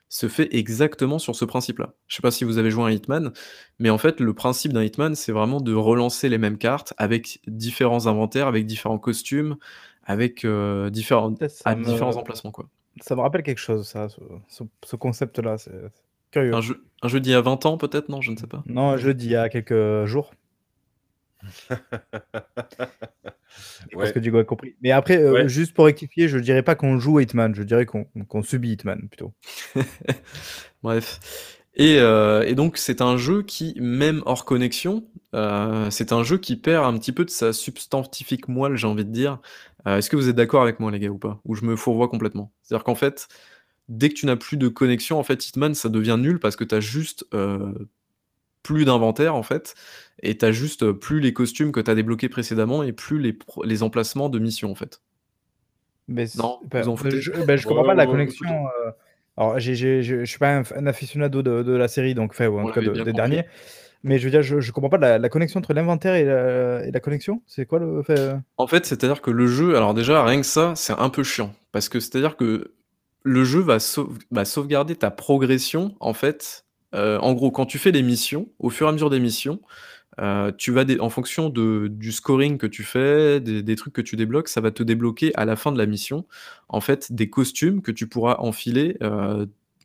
se fait exactement sur ce principe-là. Je ne sais pas si vous avez joué à un Hitman, mais en fait, le principe d'un Hitman, c'est vraiment de relancer les mêmes cartes avec différents inventaires, avec différents costumes, avec différents, différents emplacements. Quoi. Ça me rappelle quelque chose, ça, ce, concept-là. C'est curieux. Un jeu, un jeu d'il y a 20 ans, peut-être? Non, je ne sais pas. Non, un jeu d'il y a quelques jours. <laughs> Parce que Diego a compris. Mais après, juste pour rectifier, je dirais pas qu'on joue Hitman, je dirais qu'on subit Hitman plutôt. <laughs> Bref. Et, et, donc, c'est un jeu qui, même hors connexion, c'est un jeu qui perd un petit peu de sa substantifique moelle, j'ai envie de dire. Euh, est-ce que vous êtes d'accord avec moi, les gars, ou pas? Ou je me fourvoie complètement? C'est-à-dire qu'en fait, dès que tu n'as plus de connexion, en fait, Hitman, ça devient nul parce que tu as juste euh, plus d'inventaire, en fait, et tu as juste plus les costumes que tu as débloqués précédemment et plus les, les emplacements de mission, en fait. Mais non, bah, je, bah, je comprends pas la connexion. Euh, alors, je ne suis pas un, aficionado de, la série, donc, fait, ou en tout cas des derniers. Mais je veux dire, je, je comprends pas la, connexion entre l'inventaire et la, connexion. C'est quoi le fait euh? En fait, c'est-à-dire que le jeu, alors déjà, rien que ça, c'est un peu chiant. Parce que c'est-à-dire que le jeu va, sauvegarder ta progression, en fait. Euh, en gros, quand tu fais des missions, au fur et à mesure des missions, euh, tu vas en fonction du scoring que tu fais, des, trucs que tu débloques, ça va te débloquer à la fin de la mission, en fait, des costumes que tu pourras enfiler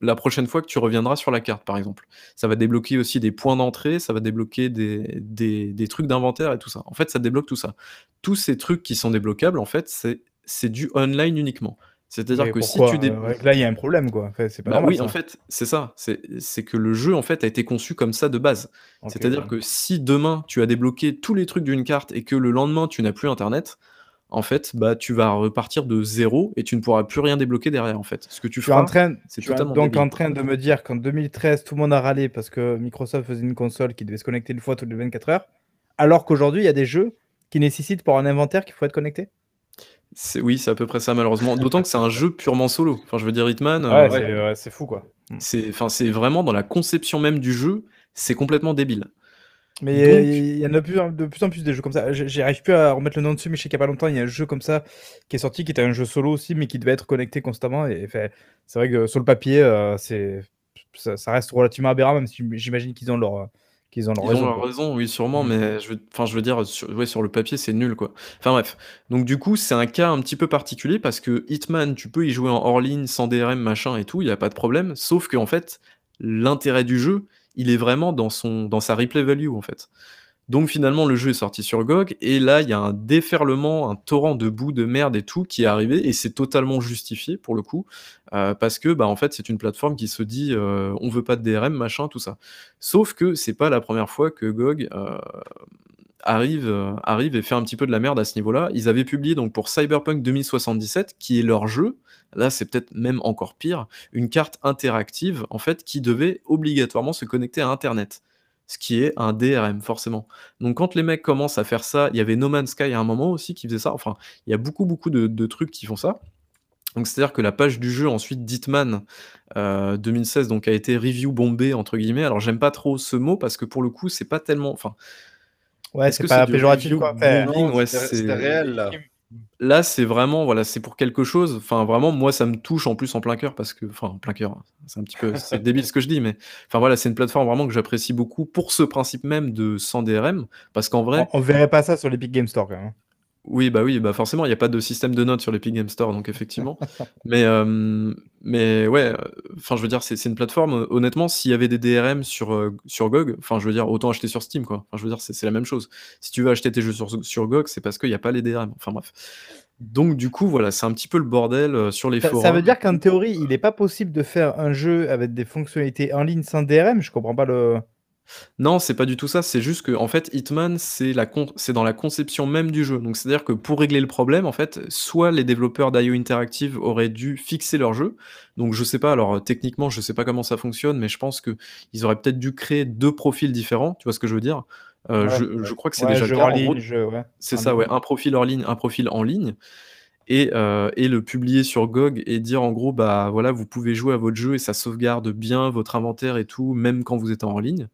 la prochaine fois que tu reviendras sur la carte, par exemple. Ça va débloquer aussi des points d'entrée, ça va débloquer des, des, trucs d'inventaire et tout ça. En fait, ça débloque tout ça. Tous ces trucs qui sont débloquables, en fait, c'est du online uniquement. C'est-à-dire que si tu débloques... Là, il y a un problème, quoi. c'est pas bah oui, en fait, c'est ça. C'est que le jeu, en fait, a été conçu comme ça de base. C'est-à-dire que si demain, tu as débloqué tous les trucs d'une carte et que le lendemain, tu n'as plus Internet, en fait, bah, tu vas repartir de zéro et tu ne pourras plus rien débloquer derrière, en fait. Ce que tu, feras, c'est totalement donc en train de me dire qu'en 2013, tout le monde a râlé parce que Microsoft faisait une console qui devait se connecter une fois toutes les 24 heures, alors qu'aujourd'hui, il y a des jeux qui nécessitent pour un inventaire qu'il faut être connecté oui, c'est à peu près ça malheureusement. <laughs> D'autant que c'est un jeu purement solo. Enfin, je veux dire, Hitman. Euh, c'est fou quoi. C'est, enfin, c'est vraiment dans la conception même du jeu, c'est complètement débile. Mais il y en a de plus en plus des jeux comme ça. J'arrive plus à remettre le nom dessus, mais je sais qu'il n'y a pas longtemps, il y a un jeu comme ça qui est sorti, qui était un jeu solo aussi, mais qui devait être connecté constamment. Et c'est vrai que sur le papier, euh, c'est ça, reste relativement aberrant, même si j'imagine qu'ils ont leur qu'ils ont leur raison. Ont leur raison, oui, sûrement, mm. mais je veux, enfin, je veux dire, sur, ouais, sur le papier, c'est nul, quoi. Enfin bref. Donc du coup, c'est un cas un petit peu particulier parce que Hitman, tu peux y jouer en hors ligne, sans DRM, machin et tout, il n'y a pas de problème. Sauf qu'en fait, l'intérêt du jeu, il est vraiment dans, son, dans sa replay value en fait. Donc finalement, le jeu est sorti sur GOG, et là, il y a un déferlement, un torrent de boue, de merde et tout qui est arrivé, et c'est totalement justifié pour le coup, euh, parce que bah, en fait, c'est une plateforme qui se dit euh, on veut pas de DRM, machin, tout ça. Sauf que c'est pas la première fois que GOG euh, arrive, arrive et fait un petit peu de la merde à ce niveau-là. Ils avaient publié donc pour Cyberpunk 2077, qui est leur jeu, là c'est peut-être même encore pire, une carte interactive en fait qui devait obligatoirement se connecter à Internet. Ce qui est un DRM, forcément. Donc, quand les mecs commencent à faire ça, il y avait No Man's Sky à un moment aussi qui faisait ça. Enfin, il y a beaucoup, beaucoup de, trucs qui font ça. Donc, c'est-à-dire que la page du jeu, ensuite, Ditman 2016, euh, donc, a été review bombée, entre guillemets. Alors, j'aime pas trop ce mot parce que pour le coup, c'est pas tellement. Enfin, ouais, c'est pas péjoratif, quoi. c'est réel, là. Là, c'est vraiment, voilà, c'est pour quelque chose. Enfin, vraiment, moi, ça me touche en plus en plein cœur parce que, enfin, en plein cœur, hein, c'est un petit peu, débile ce que je dis, mais enfin voilà, c'est une plateforme vraiment que j'apprécie beaucoup pour ce principe même de sans DRM, parce qu'en vrai, On, verrait pas ça sur l'Epic Game Store quand même. Oui, bah oui, bah forcément, il y a pas de système de notes sur l'Epic Game Store, donc effectivement. <laughs> Mais, hem, mais ouais, heu, enfin, je veux dire, c'est une plateforme, heu, honnêtement, s'il y avait des DRM sur, GOG, enfin, je veux dire, autant acheter sur Steam, quoi. Enfin, je veux dire, c'est la même chose. Si tu veux acheter tes jeux sur sur GOG, c'est parce qu'il y a pas les DRM. Enfin bref. Donc du coup, voilà, c'est un petit peu le bordel, sur les Ça, ça veut forums. dire qu'en théorie, il n'est pas possible de faire un jeu avec des fonctionnalités en ligne sans DRM. Je comprends pas le. Non, c'est pas du tout ça, c'est juste qu'en fait, Hitman, c'est la con c'est dans la conception même du jeu. Donc c'est-à-dire que pour régler le problème, en fait, soit les développeurs d'IO Interactive auraient dû fixer leur jeu. Donc je sais pas, alors, heu, techniquement, je sais pas comment ça fonctionne, mais je pense qu'ils auraient peut-être dû créer 2 profils différents, tu vois ce que je veux dire? Ouais, je je crois que c'est ouais, déjà le cas. en En gros jeu, c'est en ça, ouais, un profil hors ligne, un profil en ligne et heu et le publier sur GOG et dire en gros, bah, voilà, vous pouvez jouer à votre jeu et ça sauvegarde bien votre inventaire et tout, même quand vous êtes en ligne.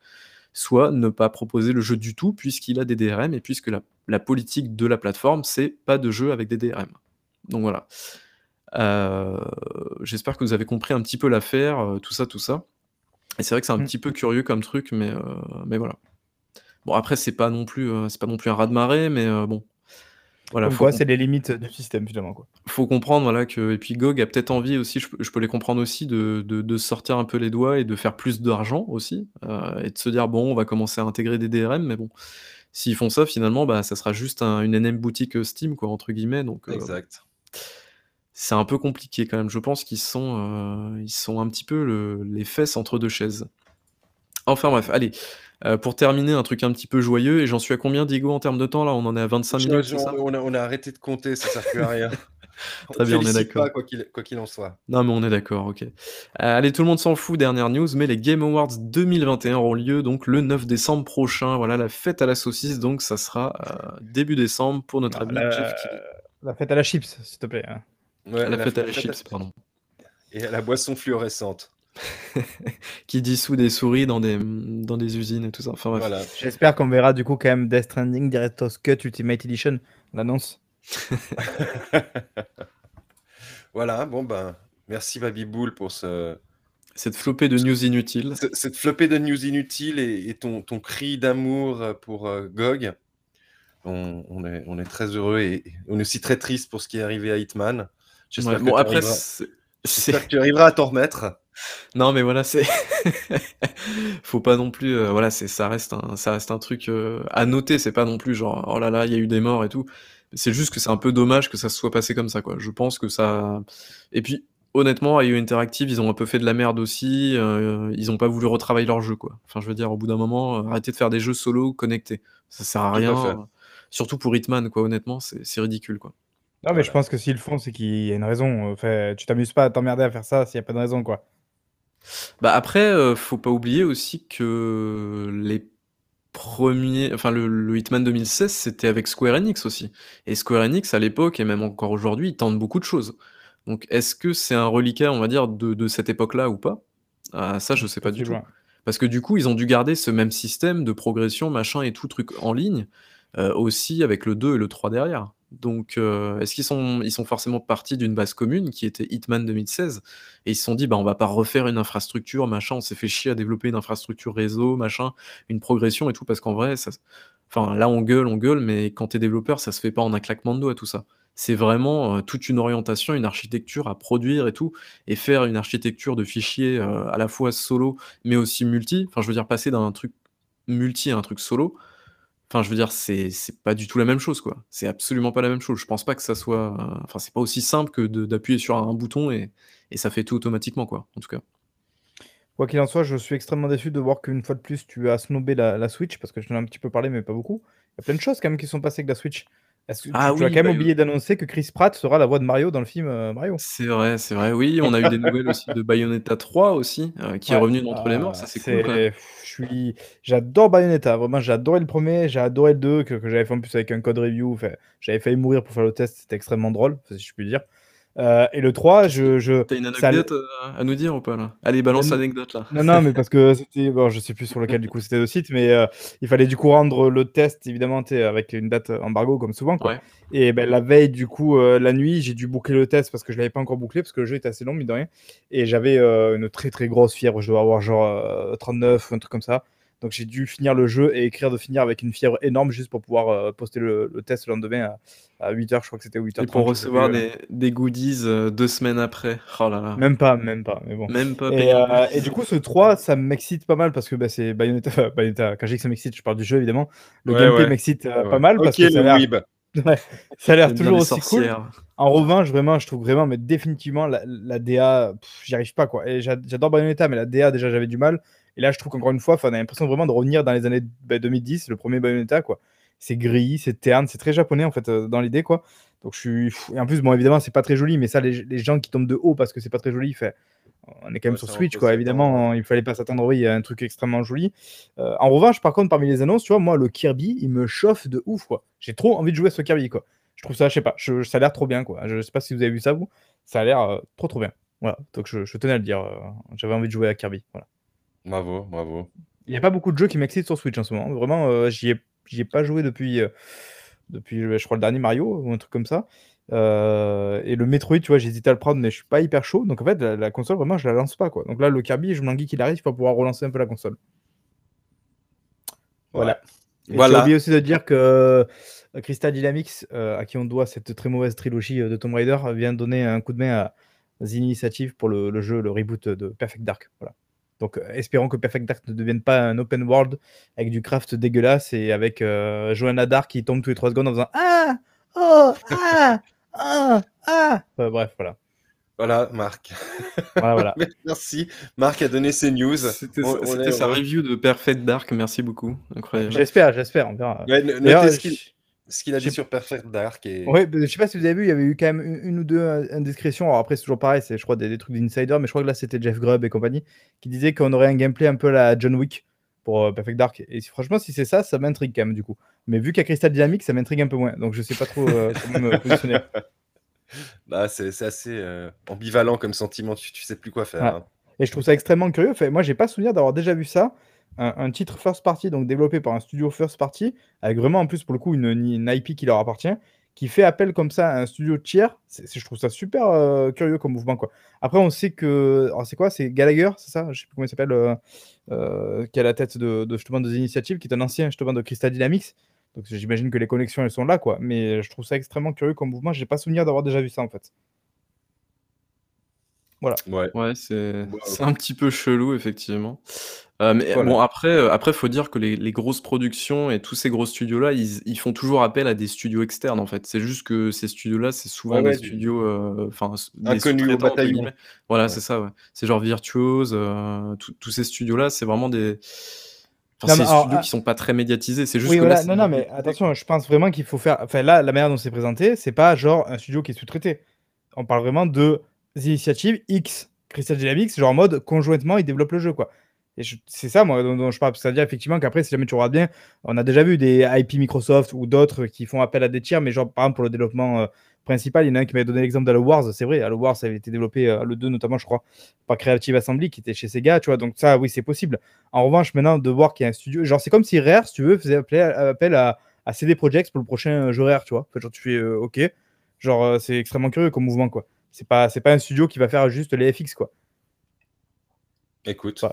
Soit ne pas proposer le jeu du tout puisqu'il a des DRM et puisque la la politique de la plateforme, c'est pas de jeu avec des DRM. Donc voilà. Heu, j'espère que vous avez compris un petit peu l'affaire, heu, tout ça, tout ça et c'est vrai que c'est un Mmh. petit peu curieux comme truc, mais mais voilà. Bon après, c'est pas non plus, c'est pas non plus un raz-de-marée, mais heu, bon. Voilà, Comme quoi, c'est les limites du système finalement, quoi. faut comprendre, voilà, que et puis GOG a peut-être envie aussi, je peux je peux les comprendre aussi, de de sortir un peu les doigts et de faire plus d'argent aussi, heu et de se dire: «Bon, on va commencer à intégrer des DRM», mais bon, s'ils font ça finalement, bah, ça sera juste un une énième boutique, heu, Steam quoi, entre guillemets, donc heu Exact. c'est un peu compliqué quand même. Je pense qu'ils sont, ils sont un petit peu le les fesses entre 2 chaises. Enfin bref, allez, heu, pour terminer, un truc un petit peu joyeux et j'en suis à combien Diego en termes de temps là? On en est à 25 Je minutes, je c'est ça? on a on a arrêté de compter, ça sert plus à rien. On <laughs> Très bien, on est d'accord. pas quoi qu'il en soit. Non, mais on est d'accord, OK. Heu, allez, tout le monde s'en fout, dernière news, mais les Game Awards 2021 auront lieu donc le 9 décembre prochain. Voilà, la fête à la saucisse, donc ça sera, heu, début décembre pour notre Ah, ami la... Jeff la fête à la chips, s'il te plaît. hein. Ouais, La fête à la fête chips, pardon. et à la boisson fluorescente. <laughs> Qui dissout des souris dans des, dans des usines et tout ça. Enfin bref. Voilà. J'espère qu'on verra du coup quand même Death Stranding Director's Cut Ultimate Edition, l'annonce. <laughs> Voilà, bon ben, merci Babyboul pour ce Cette flopée de news inutiles. ce cette flopée de news inutiles et et ton ton cri d'amour, pour, heu, GOG. On on est on est très heureux et on est aussi très triste pour ce qui est arrivé à Hitman. J'espère Ouais, que bon tu après arriveras que tu arriveras à t'en remettre. Non mais voilà, c'est <laughs> faut pas non plus, heu, voilà, c'est ça reste un ça reste un truc, heu, à noter. C'est pas non plus genre: «Oh là là, il y a eu des morts et tout». C'est juste que c'est un peu dommage que ça se soit passé comme ça, quoi. Je pense que ça et puis honnêtement, IO Interactive, ils ont un peu fait de la merde aussi, heu, ils ont pas voulu retravailler leur jeu, quoi. Enfin, je veux dire, au bout d'un moment, heu, arrêtez de faire des jeux solo connectés. Ça sert à Tout à rien, fait. heu, surtout pour Hitman, quoi, honnêtement, c'est c'est ridicule, quoi. Non, mais je Voilà. pense que s'ils le font, c'est qu'il y a une raison. Enfin, tu t'amuses pas à t'emmerder à faire ça s'il y a pas de raison, quoi. Bah, après, heu, faut pas oublier aussi que les premiers enfin le le Hitman 2016, c'était avec Square Enix aussi et Square Enix à l'époque et même encore aujourd'hui, ils tentent beaucoup de choses. Donc est-ce que c'est un reliquat, on va dire, de de cette époque-là ou pas? Ah ça, je sais pas du tout. Parce que du coup, ils ont dû garder ce même système de progression, machin et tout truc en ligne, heu, aussi avec le 2 et le 3 derrière. Donc heu, est-ce qu'ils sont forcément partis d'une base commune qui était Hitman 2016 et ils se sont dit: «Bah, on va pas refaire une infrastructure, machin, on s'est fait chier à développer une infrastructure réseau, machin, une progression et tout», parce qu'en vrai, là, on gueule, on gueule, mais quand tu es développeur, ça se fait pas en un claquement de doigts tout ça. C'est vraiment, heu, toute une orientation, une architecture à produire et tout et faire une architecture de fichiers, heu, à la fois solo, mais aussi multi. Enfin, je veux dire passer d'un truc multi à un truc solo, enfin, je veux dire, c'est pas du tout la même chose, quoi. C'est absolument pas la même chose. Je pense pas que ça soit, heu, enfin, c'est pas aussi simple que d'appuyer sur un bouton et et ça fait tout automatiquement, quoi, en tout cas. Quoi qu'il en soit, je suis extrêmement déçu de voir qu'une fois de plus, tu as snobé la la Switch parce que je t'en ai un petit peu parlé, mais pas beaucoup. Il y a plein de choses quand même qui sont passées avec la Switch. Est-ce que tu Ah tu as oui, quand même bah, oublié d'annoncer que Chris Pratt sera la voix de Mario dans le film, heu, Mario? C'est vrai, c'est vrai. Oui, on a eu des nouvelles aussi de Bayonetta 3 aussi, heu, qui est revenu d'entre les morts, ah, ça c'est cool je suis j'adore Bayonetta, vraiment j'ai adoré le 1er, j'ai adoré le 2 que que j'avais fait en plus avec un code review, enfin, j'avais failli mourir pour faire le test, c'était extrêmement drôle, si je puis dire. Euh, et le 3, je. je T'as une anecdote euh, à nous dire ou pas là? Allez, balance l'anecdote là. Non, non, mais <laughs> parce que c'était. Bon, je sais plus sur lequel du coup c'était le site, mais euh, il fallait du coup rendre le test évidemment avec une date embargo comme souvent. Quoi. Et ben, la veille, du coup, la nuit, j'ai dû boucler le test parce que je l'avais pas encore bouclé parce que le jeu était assez long, mine de rien. Et j'avais une très très grosse fièvre. Je dois avoir genre 39 ou un truc comme ça. Donc j'ai dû finir le jeu et écrire de finir avec une fièvre énorme juste pour pouvoir euh, poster le, test le lendemain à, 8h, je crois que c'était 8h. Et pour recevoir des, goodies euh, deux semaines après. Oh là là. Même pas, même pas. Mais bon. Même pas. Euh, et, du coup, ce 3, ça m'excite pas mal parce que bah, c'est Bayonetta, Bayonetta. Quand je dis que ça m'excite, je parle du jeu évidemment. Le gameplay m'excite pas mal parce que ça a l'air. <laughs> ça a l'air toujours aussi cool. En revanche, vraiment, je trouve vraiment, mais définitivement, la, la DA, j'y arrive pas quoi. Et j'adore Bayonetta, mais la DA, déjà, j'avais du mal. Et là, je trouve qu'encore une fois, on a l'impression vraiment de revenir dans les années 2010, bah, le premier Bayonetta, quoi. C'est gris, c'est terne, c'est très japonais, en fait, euh, dans l'idée, quoi. Donc, je suis. Et en plus, bon, évidemment, c'est pas très joli, mais ça, les, gens qui tombent de haut parce que c'est pas très joli, fait. On est quand même sur Switch, quoi. Évidemment, il fallait pas s'attendre, oui, à un truc extrêmement joli. Euh, en revanche, par contre, parmi les annonces, tu vois, moi, le Kirby, il me chauffe de ouf, quoi. J'ai trop envie de jouer à ce Kirby, quoi. Je trouve ça, je sais pas, ça a l'air trop bien, quoi. Je sais pas si vous avez vu ça, vous. Ça a l'air euh, trop, trop bien. Voilà. Donc, je, je tenais à le dire. J'avais envie de jouer à Kirby. Voilà. Bravo, bravo. Il n'y a pas beaucoup de jeux qui m'excitent sur Switch en ce moment. Vraiment, euh, j'y ai, pas joué depuis, euh, depuis, je crois, le dernier Mario ou un truc comme ça. Euh, et le Metroid, tu vois, j'hésitais à le prendre, mais je suis pas hyper chaud. Donc en fait, la, console, vraiment, je la lance pas. quoi. Donc là, le Kirby, je me languis qu'il arrive pour pouvoir relancer un peu la console. Voilà. J'ai oublié aussi de dire que Crystal Dynamics, à qui on doit cette très mauvaise trilogie de Tomb Raider, vient donner un coup de main à The Initiative pour le, le jeu, le reboot de Perfect Dark. Voilà. Donc, euh, espérons que Perfect Dark ne devienne pas un open world avec du craft dégueulasse et avec euh, Johanna Dark qui tombe tous les 3 secondes en faisant Ah Oh Ah Ah Ah Bref, voilà. Voilà, Marc. Voilà, voilà. <laughs> merci. Marc a donné ses news. C'était sa review de Perfect Dark. Merci beaucoup. Incroyable. J'espère, j'espère. On verra ce qu'il a dit sur Perfect Dark. Et... Oui, je sais pas si vous avez vu, il y avait eu quand même une, ou deux indiscrétions. Alors après, c'est toujours pareil, c'est je crois des, des trucs d'insider, mais je crois que là c'était Jeff Grubb et compagnie qui disait qu'on aurait un gameplay un peu la John Wick pour euh, Perfect Dark. Et franchement, si c'est ça, ça m'intrigue quand même du coup. Mais vu qu'il y a Crystal Dynamics, ça m'intrigue un peu moins. Donc je sais pas trop euh, <laughs> comment me positionner. Bah, c'est assez euh, ambivalent comme sentiment, tu, tu sais plus quoi faire. Hein. Et je trouve ça extrêmement curieux. Enfin, moi, j'ai pas souvenir d'avoir déjà vu ça un, titre first party, donc développé par un studio first party, avec vraiment en plus pour le coup une, IP qui leur appartient, qui fait appel comme ça à un studio tiers. je trouve ça super euh, curieux comme mouvement. Quoi. Après, on sait que. c'est quoi? C'est Gallagher, c'est ça? Je sais plus comment il s'appelle, euh, euh, qui a la tête de, justement des initiatives, qui est un ancien justement de Crystal Dynamics. Donc j'imagine que les connexions elles sont là, quoi. Mais je trouve ça extrêmement curieux comme mouvement. J'ai pas souvenir d'avoir déjà vu ça en fait. Voilà. Ouais, ouais c'est un petit peu chelou, effectivement. Euh, mais bon, après, euh, après, faut dire que les, grosses productions et tous ces gros studios-là, ils, font toujours appel à des studios externes, en fait. C'est juste que ces studios-là, c'est souvent des studios, euh, enfin, inconnus au bataillon. Voilà, c'est ça, ouais. C'est genre Virtuose, tous ces studios-là, c'est vraiment des. Enfin, c'est des studios ah qui sont pas très médiatisés. C'est juste que là, non, non, mais attention, je pense vraiment qu'il faut faire. Enfin, là, la manière dont c'est présenté, c'est pas genre un studio qui est sous-traité. On parle vraiment de initiatives X, Crystal Dynamics, genre en mode conjointement, ils développent le jeu, quoi. Et c'est ça, moi, dont, je parle. C'est-à-dire, effectivement, qu'après, si jamais tu regardes bien, on a déjà vu des IP Microsoft ou d'autres qui font appel à des tiers, mais genre, par exemple, pour le développement euh, principal, il y en a un qui m'a donné l'exemple d'Halo Wars. C'est vrai, Halo Wars, ça avait été développé, euh, le 2 notamment, je crois, par Creative Assembly, qui était chez Sega, tu vois. Donc, ça, oui, c'est possible. En revanche, maintenant, de voir qu'il y a un studio, genre, c'est comme si Rare, si tu veux, faisait appel à, à CD Projekt pour le prochain jeu Rare, tu vois. genre, tu fais euh, OK. Genre, c'est extrêmement curieux comme mouvement, quoi. C'est pas, pas un studio qui va faire juste les FX, quoi. Écoute.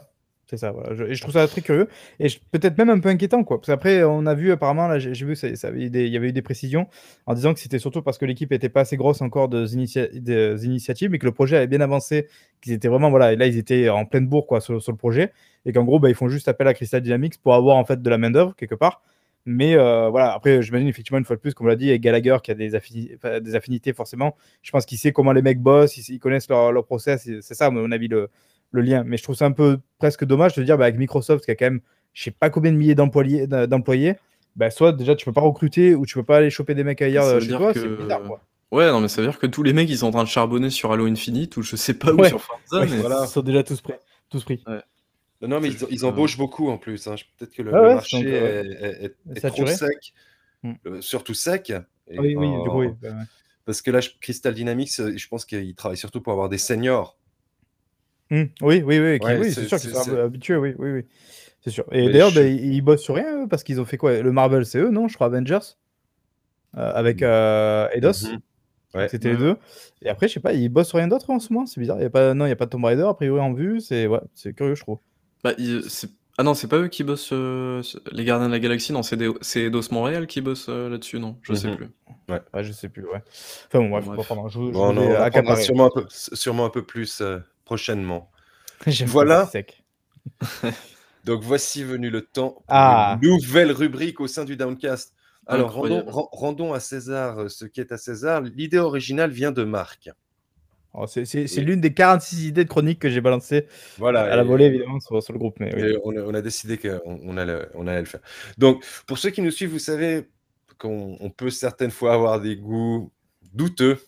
C'est ça. Je, et je trouve ça très curieux et peut-être même un peu inquiétant, quoi. Parce qu'après, on a vu apparemment, là, j'ai vu, il y avait eu des précisions en disant que c'était surtout parce que l'équipe était pas assez grosse encore des, initiatives, mais que le projet avait bien avancé, qu'ils étaient vraiment, voilà, là, ils étaient en pleine bourre, quoi, sur, le projet, et qu'en gros, bah, ils font juste appel à Crystal Dynamics pour avoir en fait de la main d'œuvre quelque part. Mais euh, voilà, après, j'imagine effectivement, une fois de plus, comme on l'a dit, Gallagher qui a des, des affinités forcément. Je pense qu'il sait comment les mecs bossent, ils, connaissent leur, leur process. C'est ça, à mon avis, le, le lien. Mais je trouve ça un peu presque dommage de dire bah, avec Microsoft qui a quand même je sais pas combien de milliers d'employés, d'employés bah, soit déjà tu peux pas recruter ou tu peux pas aller choper des mecs ailleurs chez toi, c'est bizarre quoi. Ouais, non, mais ça veut dire que tous les mecs ils sont en train de charbonner sur Halo Infinite ou je sais pas où sur Forza. Voilà. Ils sont déjà tous prêts. Tous pris. Non, mais ils, embauchent beaucoup en plus. Hein. Peut-être que le, marché est, trop sec, hmm. surtout sec. oui, oui, du coup, oui. Parce que là, Crystal Dynamics, je pense qu'ils travaillent surtout pour avoir des seniors. Mmh. Oui, oui, oui, oui c'est sûr qu'ils sont habitués, oui, oui, oui. C'est sûr. Et d'ailleurs, bah, ils bossent sur rien, parce qu'ils ont fait quoi? Le Marvel, c'est eux, non? Je crois Avengers euh, Avec mmh. euh, Eidos. Mmh C'était les deux. Et après, je sais pas, ils bossent sur rien d'autre en ce moment C'est bizarre. Y a pas... Non, il n'y a pas Tomb Raider, a priori, en vue. C'est ouais, curieux, je trouve. Bah, Ah non, c'est pas eux qui bossent euh, les Gardiens de la Galaxie, non, c'est Eidos Montréal qui bosse euh, là-dessus, non? Je sais plus. Ouais. ouais. je sais plus, ouais. Enfin bon, bref, bref. je, je bon, non, on sûrement un, peu, sûrement un peu plus prochainement. Voilà. Sec. <laughs> Donc voici venu le temps pour ah. une nouvelle rubrique au sein du Downcast. Alors rendons, à César euh, ce qui est à César. L'idée originale vient de Marc. Oh, c'est l'une des 46 idées de chronique que j'ai balancées voilà, à la volée, évidemment, sur, le groupe. Mais on, a, décidé qu'on allait, on allait le faire. Donc, pour ceux qui nous suivent, vous savez qu'on peut certaines fois avoir des goûts douteux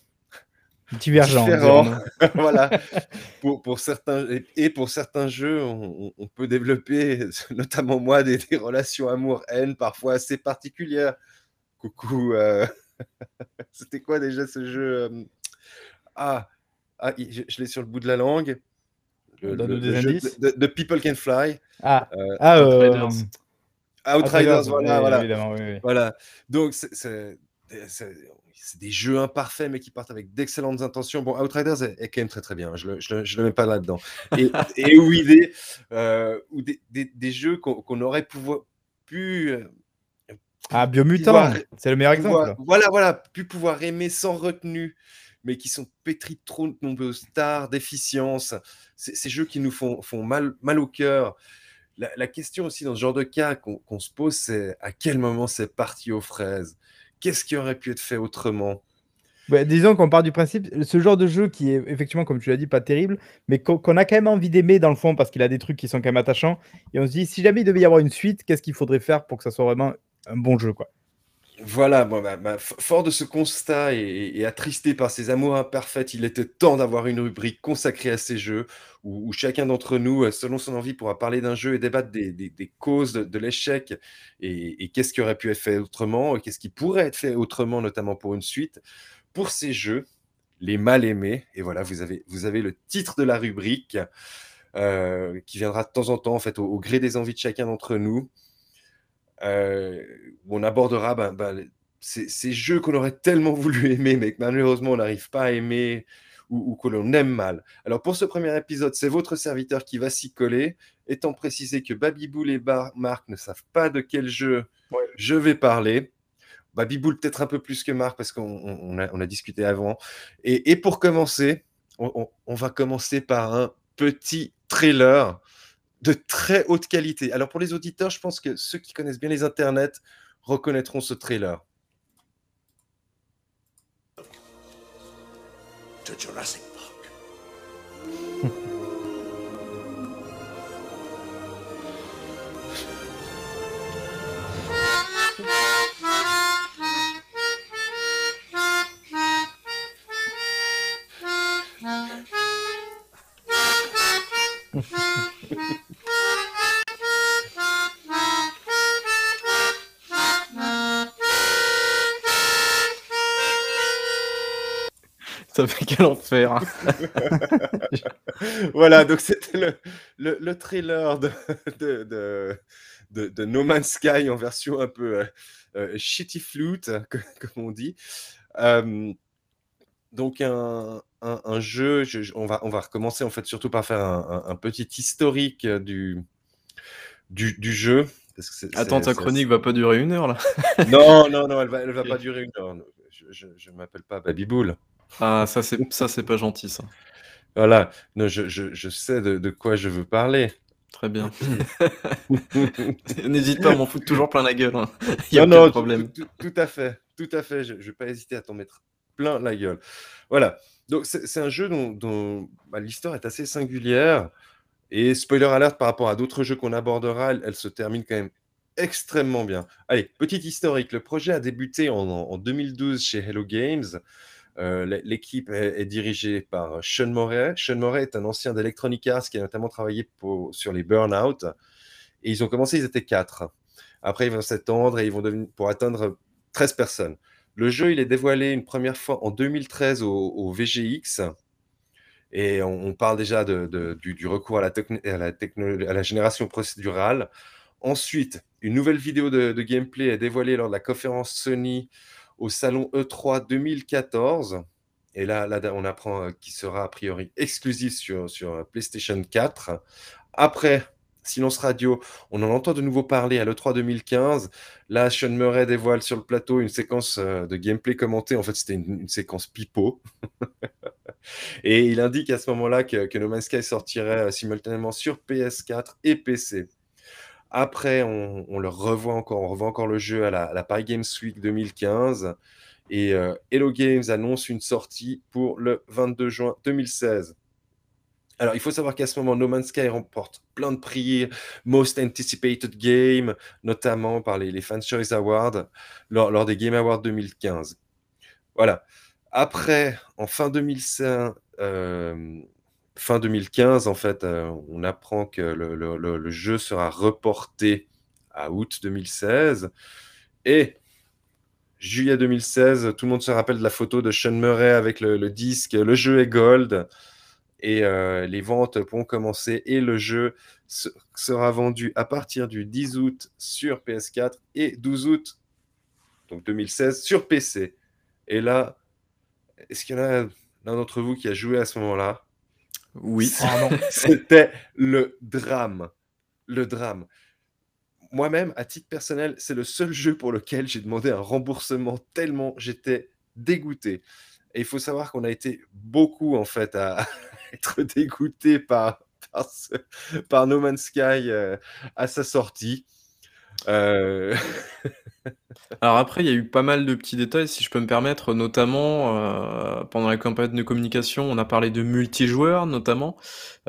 Divergent. <laughs> <laughs> voilà. Pour, pour, certains, et pour certains jeux, on, peut développer, <laughs> notamment moi, des, relations amour-haine parfois assez particulières. Coucou. Euh, c'était quoi déjà ce jeu euh, Ah, ah je, l'ai sur le bout de la langue. Le, des jeu de, People Can Fly. Ah, euh, ah Outriders. Outriders, voilà. voilà. voilà. Donc, c'est c'est des jeux imparfaits, mais qui partent avec d'excellentes intentions. Bon, Outriders est, quand même très très bien, hein, je ne le, je, le, mets pas là-dedans. Et, <laughs> et ou, idée, euh, ou des, des, jeux qu'on aurait pu. Euh, ah, Biomutant, c'est le meilleur exemple. Voilà, voilà, pu pouvoir aimer sans retenue, mais qui sont pétris de trop de nombreuses stars, d'efficience. Ces jeux qui nous font, font mal, mal au cœur. La, question aussi dans ce genre de cas qu'on se pose, c'est à quel moment c'est parti aux fraises? Qu'est-ce qui aurait pu être fait autrement? Bah, disons qu'on part du principe, ce genre de jeu qui est effectivement, comme tu l'as dit, pas terrible, mais qu'on a quand même envie d'aimer dans le fond parce qu'il a des trucs qui sont quand même attachants. Et on se dit, si jamais il devait y avoir une suite, qu'est-ce qu'il faudrait faire pour que ça soit vraiment un bon jeu, quoi? Voilà, fort de ce constat et, attristé par ses amours imparfaits, il était temps d'avoir une rubrique consacrée à ces jeux où, chacun d'entre nous, euh, selon son envie, pourra parler d'un jeu et débattre des, causes de, l'échec et, qu'est-ce qui aurait pu être fait autrement, et qu'est-ce qui pourrait être fait autrement, notamment pour une suite? Pour ces jeux, les mal aimés, et voilà, vous avez, vous avez le titre de la rubrique euh, qui viendra de temps en temps, en fait, au gré des envies de chacun d'entre nous. Euh, où on abordera ben, ben, ces, jeux qu'on aurait tellement voulu <laughs> aimer, mais que malheureusement on n'arrive pas à aimer ou, que l'on aime mal. Alors pour ce premier épisode, c'est votre serviteur qui va s'y coller, étant précisé que Babiboul et Marc ne savent pas de quel jeu je vais parler. Babiboul peut-être un peu plus que Marc parce qu'on a, discuté avant. Et, pour commencer, on, va commencer par un petit trailer de très haute qualité. Alors pour les auditeurs, je pense que ceux qui connaissent bien les internets reconnaîtront ce trailer. Jurassic <laughs> Ça fait quel enfer. <laughs> voilà, donc c'était le, le, trailer de, de, de, No Man's Sky en version un peu euh, euh, shitty flute, comme on dit. Euh, donc un, un, jeu, on, va, on va recommencer en fait surtout par faire un, petit historique du, du, du jeu. Attends, ta chronique va pas durer une heure là Non, non, non, elle va, elle va pas durer une heure. Je ne m'appelle pas Babyboul. Ah, ça, c'est ça, c'est pas gentil, ça. Voilà, non, je, je, je sais de, de, quoi je veux parler. Très bien. <laughs> N'hésite pas, on m'en fout toujours plein la gueule. Hein. Il y a non, problème. Tout, tout, à fait, tout à fait. Je ne vais pas hésiter à t'en mettre plein la gueule. Voilà. Donc, c'est un jeu dont, dont bah, l'histoire est assez singulière. Et spoiler alert par rapport à d'autres jeux qu'on abordera, elle, elle, se termine quand même extrêmement bien. Allez, petit historique. Le projet a débuté en, en 2012 chez Hello Games. Euh, l'équipe est, dirigée par Sean Moret. Sean Moret est un ancien d'Electronic Arts qui a notamment travaillé sur les Burnout. Et ils ont commencé, ils étaient quatre. Après, ils vont s'étendre et ils vont pour atteindre 13 personnes. Le jeu, il est dévoilé une première fois en 2013 au, VGX. Et on, parle déjà du, recours à la, à, à la génération procédurale. Ensuite, une nouvelle vidéo de, gameplay est dévoilée lors de la conférence Sony au salon E3 2014. Et là, on apprend euh, qu'il sera a priori exclusif sur, euh, PlayStation 4. Après, Silence Radio, on en entend de nouveau parler à l'E3 2015. Là, Sean Murray dévoile sur le plateau une séquence euh, de gameplay commenté. En fait, c'était une, séquence pipeau. <laughs> et il indique à ce moment-là que, No Man's Sky sortirait simultanément sur PS4 et PC. Après, on, le revoit encore, on revoit encore le jeu à la, Paris Games Week 2015. Et euh, Hello Games annonce une sortie pour le 22 juin 2016. Alors, il faut savoir qu'à ce moment, No Man's Sky remporte plein de prix, Most Anticipated Game, notamment par les, les Fan Choice Awards, lors, des Game Awards 2015. Voilà. Après, en fin 2005, euh, fin 2015, en fait, euh, on apprend que le, jeu sera reporté à août 2016. Et juillet 2016, tout le monde se rappelle de la photo de Sean Murray avec le disque Le jeu est gold et euh, les ventes vont commencer et le jeu sera vendu à partir du 10 août sur PS4 et 12 août donc 2016 sur PC. Et là, est-ce qu'il y en a l'un d'entre vous qui a joué à ce moment-là? Oui. <laughs> C'était le drame. Le drame. Moi-même, à titre personnel, c'est le seul jeu pour lequel j'ai demandé un remboursement tellement j'étais dégoûté. Et il faut savoir qu'on a été beaucoup en fait à, <laughs> être dégoûté par, par, No Man's Sky euh, à sa sortie. Euh, <laughs> Alors après, il y a eu pas mal de petits détails, si je peux me permettre, notamment euh, pendant la campagne de communication, on a parlé de multijoueur notamment,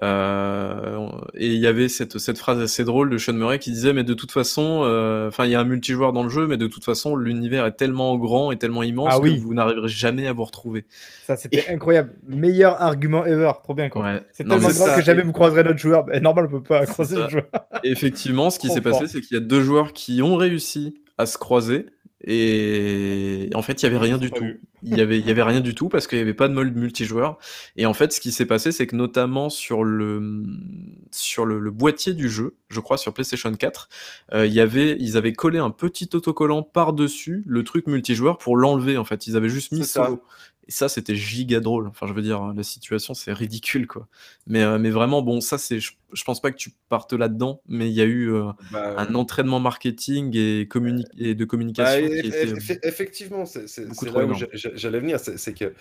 euh, et il y avait cette, cette phrase assez drôle de Sean Murray qui disait mais de toute façon, euh, enfin il y a un multijoueur dans le jeu, mais de toute façon l'univers est tellement grand et tellement immense ah que vous n'arriverez jamais à vous retrouver. Ça c'était incroyable, meilleur argument ever, trop bien quoi. C'est tellement grand que jamais vous croiserez notre joueur. normal, on peut pas croiser notre joueur. effectivement, ce qui s'est passé, c'est qu'il y a deux joueurs qui ont réussi à se croiser. Et en fait, il y avait rien du tout. Il y avait, il y avait rien du tout parce qu'il n'y avait pas de mode multijoueur. Et en fait, ce qui s'est passé, c'est que notamment sur le sur le, boîtier du jeu, je crois sur PlayStation 4, euh, il y avait, ils avaient collé un petit autocollant par dessus le truc multijoueur pour l'enlever. En fait, ils avaient juste mis ça. Et ça, c'était giga drôle. Enfin, je veux dire, la situation, c'est ridicule, quoi. Mais, euh, mais vraiment, bon, ça, c'est. Je, pense pas que tu partes là-dedans, mais il y a eu euh, bah, un entraînement marketing et, et de communication bah, qui était. effectivement, c'est là où j'allais venir. C'est que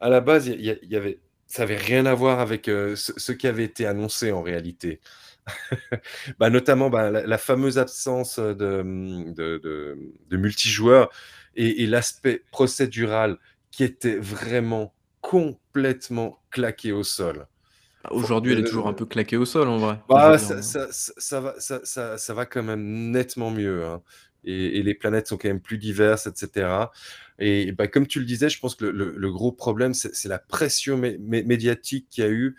à la base, il y, avait. Ça avait rien à voir avec euh, ce, qui avait été annoncé en réalité. <laughs> bah, notamment bah, la, fameuse absence de, de, de, multijoueurs et, et l'aspect procédural qui était vraiment complètement claqué au sol. Bah, aujourd'hui, elle est toujours un peu claquée au sol, en vrai. Bah, ça, ça, ça, va, ça, va quand même nettement mieux. Hein. Et, les planètes sont quand même plus diverses, etc. Et bah, comme tu le disais, je pense que le, gros problème, c'est la pression médiatique qu'il y a eu,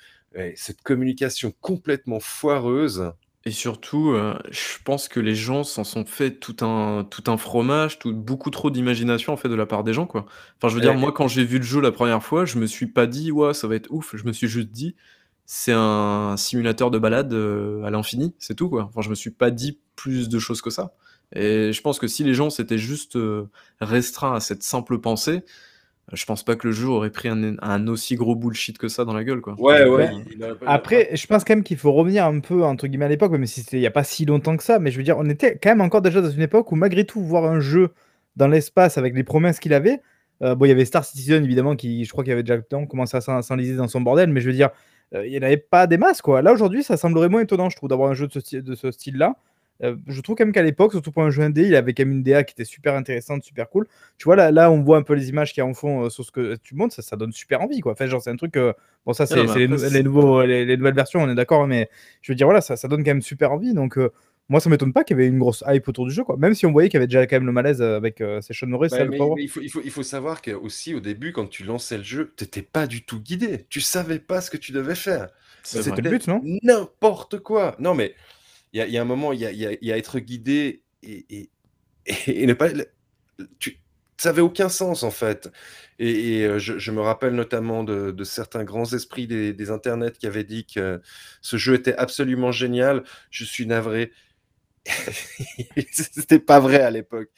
cette communication complètement foireuse. Et surtout, euh, je pense que les gens s'en sont fait tout un tout un fromage, tout beaucoup trop d'imagination, en fait, de la part des gens, quoi. Enfin, je veux dire, moi, quand j'ai vu le jeu la première fois, je me suis pas dit: «Ouais, ça va être ouf». Je me suis juste dit: «C'est un simulateur de balade, euh, à l'infini», c'est tout, quoi. Enfin, je me suis pas dit plus de choses que ça. Et je pense que si les gens s'étaient juste, euh, restreints à cette simple pensée je pense pas que le jeu aurait pris un, aussi gros bullshit que ça dans la gueule. Quoi. Ouais, ouais. Après, je pense quand même qu'il faut revenir un peu, entre guillemets, à l'époque, même si c'était il n'y a pas si longtemps que ça, mais je veux dire, on était quand même encore déjà dans une époque où, malgré tout, voir un jeu dans l'espace avec les promesses qu'il avait, euh, bon, il y avait Star Citizen, évidemment, qui, je crois qu'il y avait déjà commencé à s'enliser dans son bordel, mais je veux dire, euh, il n'y en avait pas des masses, quoi. Là, aujourd'hui, ça semblerait moins étonnant, je trouve, d'avoir un jeu de ce, de ce style-là. Euh, je trouve quand même qu'à l'époque, surtout pour un jeu indé, il avait quand même une DA qui était super intéressante, super cool. Tu vois, là, là on voit un peu les images qui en font euh, sur ce que tu montres, ça, ça donne super envie, quoi. Enfin, genre, c'est un truc. Euh, bon, ça, c'est les, nouveaux, les, nouvelles versions, on est d'accord, mais je veux dire, voilà, ça, ça donne quand même super envie. Donc, moi, ça m'étonne pas qu'il y avait une grosse hype autour du jeu, quoi. Même si on voyait qu'il y avait déjà quand même le malaise avec Sean Norris. Bah, il, faut, il, faut, il, faut, savoir que aussi au début, quand tu lançais le jeu, t'étais pas du tout guidé. Tu savais pas ce que tu devais faire. C'était le but, non? N'importe quoi. Non, mais il y, a un moment, il y a, être guidé et, et, ne pas. Tu ça avait aucun sens en fait. Et, euh, je, me rappelle notamment de, certains grands esprits des, internets qui avaient dit que ce jeu était absolument génial. Je suis navré. <laughs> C'était pas vrai à l'époque.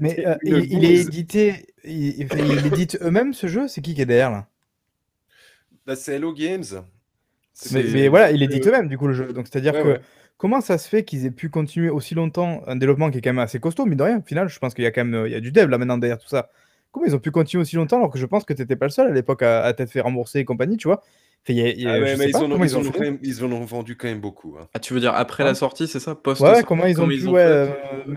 Mais euh, il, est édité, il, édite eux-mêmes ce jeu? C'est qui qui est derrière là? Bah, C'est Hello Games. Mais, voilà, il édite eux-mêmes du coup le jeu. Donc c'est-à-dire que comment ça se fait qu'ils aient pu continuer aussi longtemps un développement qui est quand même assez costaud, mais de rien, au final, je pense qu'il y a quand même il y a du dev là maintenant derrière tout ça. Comment ils ont pu continuer aussi longtemps alors que je pense que tu n'étais pas le seul à l'époque à, à t'être fait rembourser et compagnie, tu vois? Mais ils, en ont, vendu quand même beaucoup. Hein. Ah, tu veux dire après la sortie, c'est ça? Post Ouais, comment ils ont pu ouais, euh,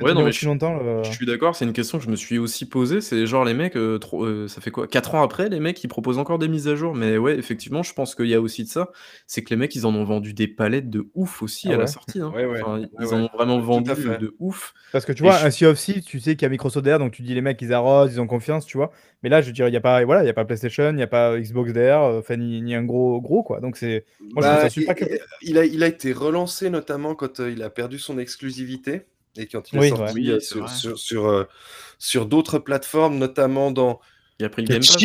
ouais, non, mais je, longtemps Je suis d'accord, c'est une question que je me suis aussi posée. C'est genre les mecs, euh, euh, ça fait quoi? 4 ans après, les mecs, ils proposent encore des mises à jour. Mais ouais, effectivement, je pense qu'il y a aussi de ça. C'est que les mecs, ils en ont vendu des palettes de ouf aussi ah à la sortie. Hein. ils en ont vraiment vendu de ouf. Parce que tu vois, un Sea of tu sais qu'il y a Microsoft derrière, donc tu dis les mecs, ils arrosent, ils ont confiance, tu vois. Mais là, je veux dire, il n'y a pas, voilà, il y a pas PlayStation, il n'y a pas Xbox derrière, enfin ni, un gros gros quoi. Donc c'est bah, il, a, il a été relancé notamment quand euh, il a perdu son exclusivité et quand il est sorti euh, sur, sur, euh, sur, d'autres plateformes, notamment dans il a pris le Game Pass.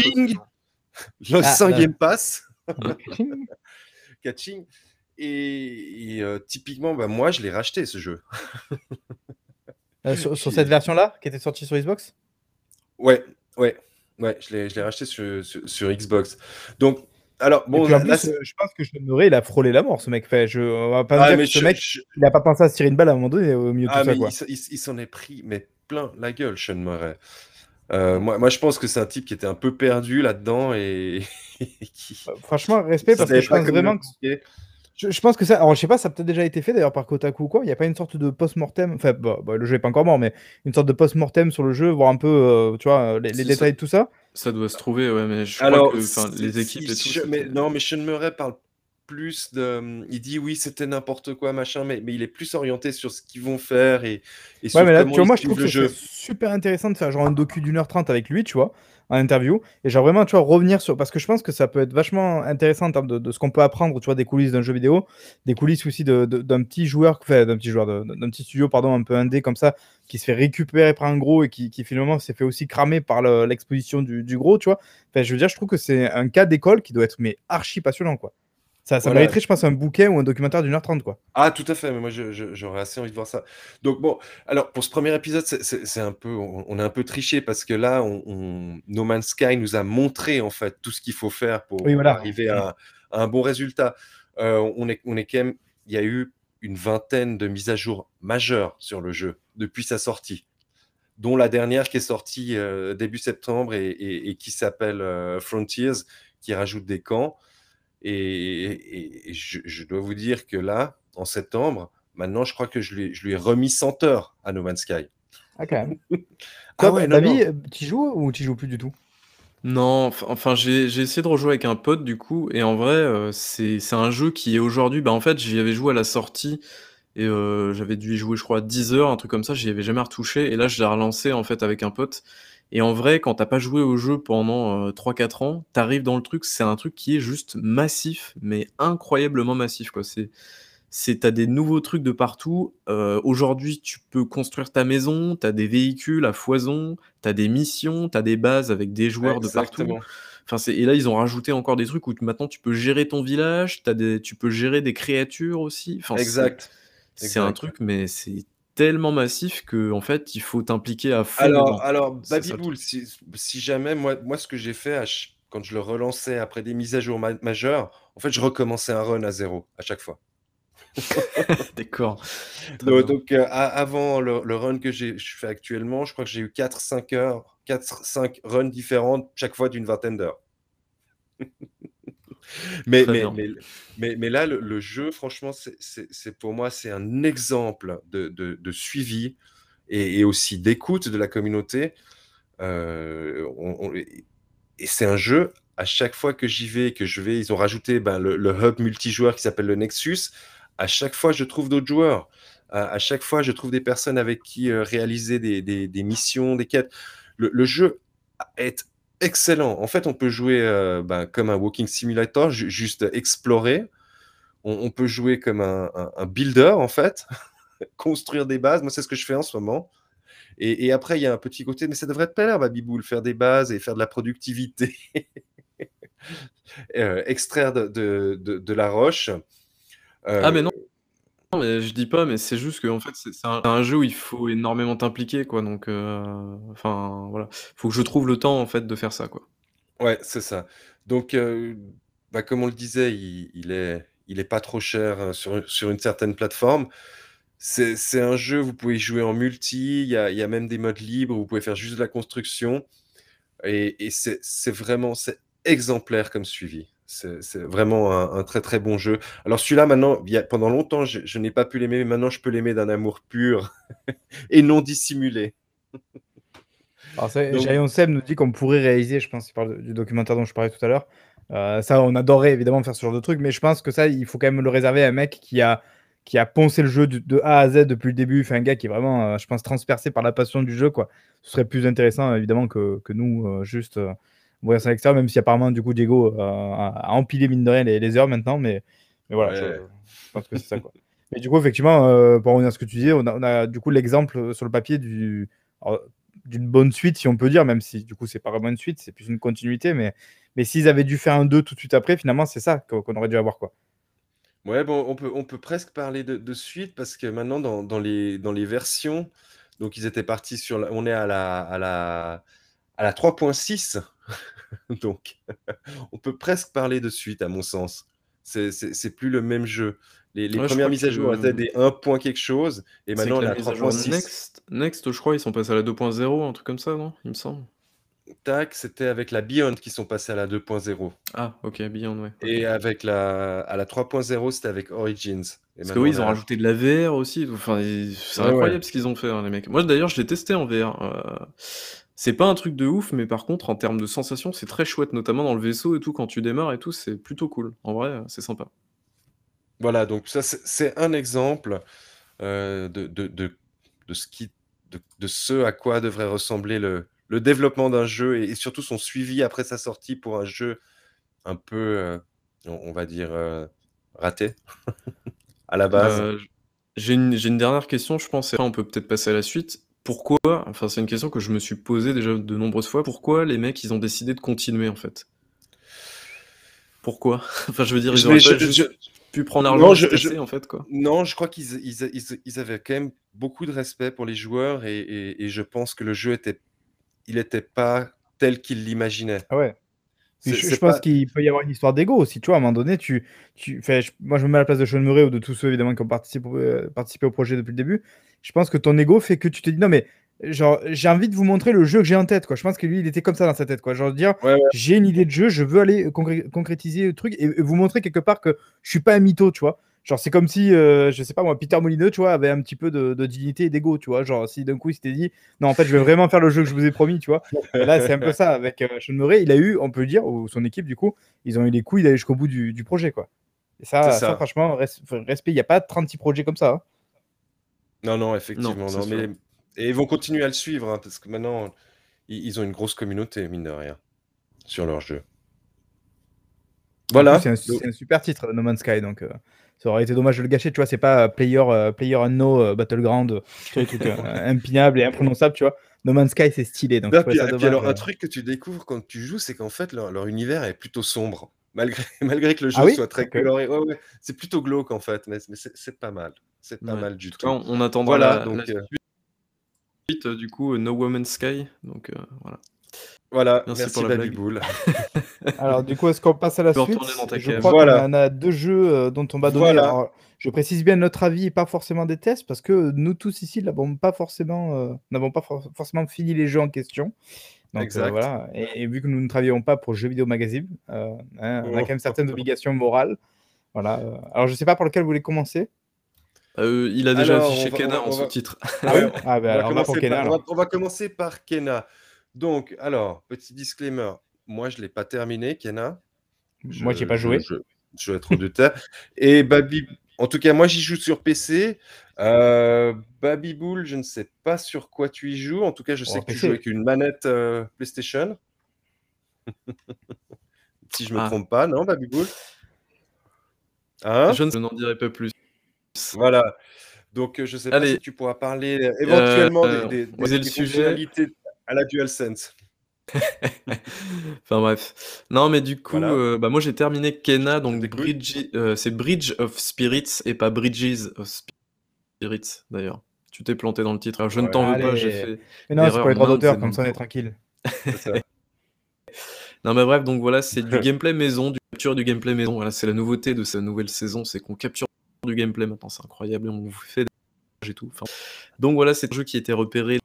le ah, Game Pass. Catching. <laughs> Et, typiquement, bah, moi, je l'ai racheté ce jeu. <laughs> sur, cette version-là, qui était sortie sur Xbox? Ouais, ouais, ouais, je l'ai racheté sur, sur, Xbox. Donc, alors, bon, euh, je pense que Sean Murray, il a frôlé la mort, ce mec. Fait, je, on va pas ah, dire que ce mec, il a pas pensé à se tirer une balle à un moment donné au milieu de ah, tout ça. Quoi. Il, s'en est pris, mais plein la gueule, Sean Murray. Euh, moi, moi, je pense que c'est un type qui était un peu perdu là-dedans et, <laughs> qui... Bah, franchement, respect parce que je pense vraiment que je, pense que ça. Alors, je sais pas, ça a peut-être déjà été fait d'ailleurs par Kotaku ou quoi. Il n'y a pas une sorte de post-mortem. Enfin, bah, bah, le jeu n'est pas encore mort, mais une sorte de post-mortem sur le jeu, voir un peu, euh, tu vois, les, détails de tout ça. Ça doit se trouver, ouais, mais je crois que les équipes et tout. mais, non, mais Sean Murray parle plus de. Il dit oui, c'était n'importe quoi, machin, mais, mais il est plus orienté sur ce qu'ils vont faire et, et sur mais là, tu vois, moi, je trouve que c'est super intéressant de faire genre un docu d'une heure trente avec lui, tu vois en interview. Et genre vraiment, tu vois, revenir sur. Parce que je pense que ça peut être vachement intéressant en termes de, ce qu'on peut apprendre, tu vois, des coulisses d'un jeu vidéo, des coulisses aussi d'un petit joueur, enfin, d'un petit joueur, d'un petit studio, pardon, un peu indé comme ça, qui se fait récupérer par un gros et qui, qui finalement s'est fait aussi cramer par l'exposition du, du, gros, tu vois. Enfin, je veux dire, je trouve que c'est un cas d'école qui doit être mais archi passionnant, quoi. Ça, ça mériterait, je pense, un bouquet ou un documentaire d'une heure trente, quoi. Ah, tout à fait, mais moi, j'aurais assez envie de voir ça. Donc, bon, alors, pour ce premier épisode, c'est un peu, on, est un peu triché parce que là, on, No Man's Sky nous a montré, en fait, tout ce qu'il faut faire pour, arriver à, un bon résultat. Euh, on, est, on est quand même, il y a eu une vingtaine de mises à jour majeures sur le jeu depuis sa sortie dont la dernière qui est sortie euh, début septembre et, qui s'appelle euh, Frontiers, qui rajoute des camps. Et, je, dois vous dire que là, en septembre, maintenant, je crois que je lui, je lui ai remis 100 heures à No Man's Sky. Ah, quand même. <laughs> ah ouais, euh, tu joues ou tu joues plus du tout? Non, enfin, j'ai essayé de rejouer avec un pote, du coup, et en vrai, euh, c'est un jeu qui est aujourd'hui. Bah, en fait, j'y avais joué à la sortie. Et euh, j'avais dû y jouer, je crois, 10 heures, un truc comme ça, j'y avais jamais retouché. Et là, je l'ai relancé en fait avec un pote. Et en vrai, quand t'as pas joué au jeu pendant 3-4 ans, t'arrives dans le truc, c'est un truc qui est juste massif, mais incroyablement massif, quoi. C'est, c'est t'as des nouveaux trucs de partout. aujourd'hui, tu peux construire ta maison, t'as des véhicules à foison, t'as des missions, t'as des bases avec des joueurs de partout. Enfin, c'est, et là, ils ont rajouté encore des trucs où maintenant tu peux gérer ton village, t'as des, tu peux gérer des créatures aussi. Enfin, exact. C'est, un truc, mais c'est tellement massif que en fait, il faut t'impliquer à fond Alors alors Babybull, si si jamais moi moi ce que j'ai fait quand je le relançais après des mises à jour majeures, en fait, je recommençais un run à zéro à chaque fois. <laughs> D'accord. Donc euh, avant le run que j'ai je fais actuellement, je crois que j'ai eu 4-5 heures, 4-5 runs différentes, chaque fois d'une vingtaine d'heures. <laughs> Mais, mais, mais, là, le, jeu, franchement, c'est pour moi, c'est un exemple de, suivi et, aussi d'écoute de la communauté. Euh, et c'est un jeu, à chaque fois que j'y vais, que je vais, ils ont rajouté ben, le, hub multijoueur qui s'appelle le Nexus. À chaque fois, je trouve d'autres joueurs. À, chaque fois, je trouve des personnes avec qui euh, réaliser des, missions, des quêtes. Le, le jeu est excellent. En fait, on peut jouer euh, ben, comme un walking simulator, juste explorer. On, peut jouer comme un, builder, en fait, <laughs> construire des bases. Moi, c'est ce que je fais en ce moment. Et, après, il y a un petit côté, mais ça devrait te plaire, Babiboul, faire des bases et faire de la productivité. <laughs> Euh, extraire de, de, la roche. ah, mais non. Non, mais je dis pas, mais c'est juste que en fait, c'est un, jeu où il faut énormément t'impliquer, quoi. Donc, euh, enfin, voilà. Faut que je trouve le temps, en fait, de faire ça, quoi. Ouais, c'est ça. Donc, euh, bah, comme on le disait, il, il est, il est pas trop cher sur, sur une certaine plateforme. C'est un jeu, vous pouvez jouer en multi, il y a, y a, même des modes libres, vous pouvez faire juste de la construction. Et, et c'est vraiment exemplaire comme suivi. C'est vraiment un, très très bon jeu. Alors celui-là, maintenant, pendant longtemps, je, n'ai pas pu l'aimer, mais maintenant je peux l'aimer d'un amour pur <laughs> et non dissimulé. <laughs> Jayon Seb nous dit qu'on pourrait réaliser, je pense, il parle du documentaire dont je parlais tout à l'heure. Euh, ça, on adorerait évidemment faire ce genre de truc, mais je pense que ça, il faut quand même le réserver à un mec qui a, qui a poncé le jeu de, A à Z depuis le début. Enfin, un gars qui est vraiment, euh, je pense, transpercé par la passion du jeu. Quoi. Ce serait plus intéressant, évidemment, que, que nous, euh, juste voyez ça l'extérieur, même si apparemment, du coup, Diego euh, a, empilé, mine de rien, les, heures maintenant. Mais, mais voilà, je, pense que c'est ça. Quoi. Mais du coup, effectivement, euh, pour revenir à ce que tu disais, on a, du coup l'exemple sur le papier du, d'une bonne suite, si on peut dire, même si du coup, c'est pas vraiment une suite, c'est plus une continuité. Mais, mais s'ils avaient dû faire un 2 tout de suite après, finalement, c'est ça qu'on aurait dû avoir. quoi. Ouais, bon, on peut, on peut presque parler de, suite parce que maintenant, dans, dans, les, dans les versions, donc ils étaient partis sur. on est à la, à la, à la 3.6 <laughs> Donc, <laughs> on peut presque parler de suite, à mon sens. C'est plus le même jeu. Les, premières mises à jour étaient des 1 point quelque chose, et maintenant la 3.6. Next, Next, je crois, ils sont passés à la 2.0, un truc comme ça, non Il me semble. Tac, c'était avec la Beyond qui sont passés à la 2.0. Ah, ok, Beyond, ouais. Et avec la, à la 3.0, c'était avec Origins. Parce que oui, ils ont rajouté de la VR aussi. Enfin, c'est incroyable ce qu'ils ont fait, hein, les mecs. Moi, d'ailleurs, je l'ai testé en VR. Euh, c'est pas un truc de ouf, mais par contre, en termes de sensations, c'est très chouette, notamment dans le vaisseau et tout, quand tu démarres et tout, c'est plutôt cool. En vrai, c'est sympa. Voilà, donc ça, c'est un exemple euh, de, de, ce qui, de, ce à quoi devrait ressembler le, le développement d'un jeu et, surtout son suivi après sa sortie pour un jeu un peu, euh, on, va dire, euh, raté <laughs> à la base. J'ai une, une, dernière question, je pense, et on peut peut-être passer à la suite pourquoi, enfin c'est une question que je me suis posée déjà de nombreuses fois, pourquoi les mecs ils ont décidé de continuer en fait? Pourquoi? <laughs> Enfin je veux dire, ils auraient pas juste pu prendre l'argent je, en fait quoi. Non, je crois qu'ils ils, avaient quand même beaucoup de respect pour les joueurs et, je pense que le jeu était, il était pas tel qu'ils l'imaginaient. Ah ouais. Je, pense qu'il peut y avoir une histoire d'ego aussi. Tu vois, à un moment donné, tu, tu fais, moi, je me mets à la place de Sean Murray ou de tous ceux évidemment qui ont participé, euh, participé au projet depuis le début. Je pense que ton ego fait que tu te dis non, mais genre, j'ai envie de vous montrer le jeu que j'ai en tête. Quoi. Je pense que lui, il était comme ça dans sa tête. Quoi. Genre, dire j'ai une idée de jeu, je veux aller concrétiser le truc et, vous montrer quelque part que je suis pas un mytho, tu vois. Genre, c'est comme si, euh, je sais pas moi, Peter Molineux, tu vois, avait un petit peu de, dignité et d'ego, tu vois. Genre, si d'un coup il s'était dit, non, en fait, je vais vraiment faire le jeu que je vous ai promis, tu vois. Et là, c'est un peu ça. Avec euh, Sean Murray, il a eu, on peut le dire, ou son équipe, du coup, ils ont eu les couilles d'aller jusqu'au bout du, projet, quoi. Et ça, ça. franchement, respect, il n'y a pas 36 projets comme ça. Hein. Non, non, effectivement. Non, mais... Et ils vont continuer à le suivre, hein, parce que maintenant, ils, ont une grosse communauté, mine de rien, sur leur jeu. Voilà. C'est un, super titre, No Man's Sky, donc. Euh, ça aurait été dommage de le gâcher, tu vois. C'est pas Player, uh, player Unknown uh, Battleground, truc impinable et imprononçable, tu vois. No Man's Sky, c'est stylé. Donc, puis, alors, un truc que tu découvres quand tu joues, c'est qu'en fait, leur, univers est plutôt sombre. Malgré, <laughs> malgré que le jeu ah soit très coloré. Ouais, ouais. C'est plutôt glauque, en fait, mais, mais c'est pas mal. C'est pas mal du tout. On, on attendra voilà, la, donc, la suite, du coup, No Woman's Sky. Donc, voilà. Voilà, merci, pour la boule. <laughs> Alors, du coup, est-ce qu'on passe à la suite Je crois voilà. qu'on a deux jeux euh, dont on va donner. je précise bien notre avis et pas forcément des tests parce que nous tous ici n'avons pas forcément, euh, n'avons pas forcément fini les jeux en question. Donc, euh, exact. voilà. Et, vu que nous ne travaillons pas pour Jeux Vidéo Magazine, hein, on a quand même certaines obligations morales. Voilà. Alors, je sais pas pour lequel vous voulez commencer. il a déjà affiché Kena en sous-titre. Ah, ah ben, on, va on va commencer par Kena. Donc, alors, petit disclaimer. Moi, je ne l'ai pas terminé, Kena. moi, je n'ai pas joué. Je, vais être de terre. <laughs> Et Baby, en tout cas, moi, j'y joue sur PC. Euh, Baby Bull, je ne sais pas sur quoi tu y joues. En tout cas, je sais que tu joues avec une manette euh, PlayStation. <laughs> si je ne me ah. trompe pas, non, Baby Bull hein? Je n'en dirai pas plus. Voilà. Donc, je sais pas si tu pourras parler éventuellement des, des, fonctionnalités à la DualSense. <laughs> enfin bref. Non, mais du coup, bah, moi j'ai terminé Kena, donc Bridge, c'est Bridge of Spirits et pas Bridges of Spirits d'ailleurs. Tu t'es planté dans le titre. je ne t'en veux pas, j'ai fait. Mais non, c'est pas les droits d'auteur, comme ça on est tranquille. <laughs> non, mais bref, donc voilà, c'est du <laughs> gameplay maison, du capture du gameplay maison. Voilà, c'est la nouveauté de cette nouvelle saison, c'est qu'on capture du gameplay maintenant, c'est incroyable, et on vous fait des et tout. donc voilà, c'est un jeu qui a été repéré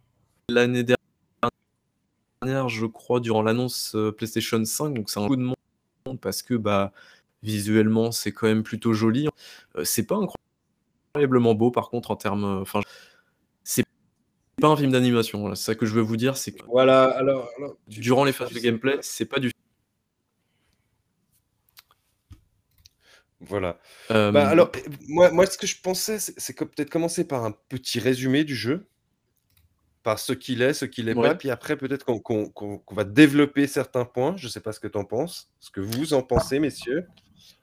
l'année dernière, je crois, durant l'annonce euh, PlayStation 5, donc c'est un coup de monde parce que bah visuellement c'est quand même plutôt joli. Euh, c'est pas incroyablement beau par contre en termes, enfin c'est pas un film d'animation. C'est ça que je veux vous dire, c'est que voilà. Alors, durant les phases de gameplay, c'est pas du. Voilà. Euh, bah, alors, moi, moi, ce que je pensais, c'est que peut-être commencer par un petit résumé du jeu, par ce qu'il est, ce qu'il est pas, puis après peut-être qu'on va développer certains points. Je sais pas ce que tu en penses, ce que vous en pensez, messieurs.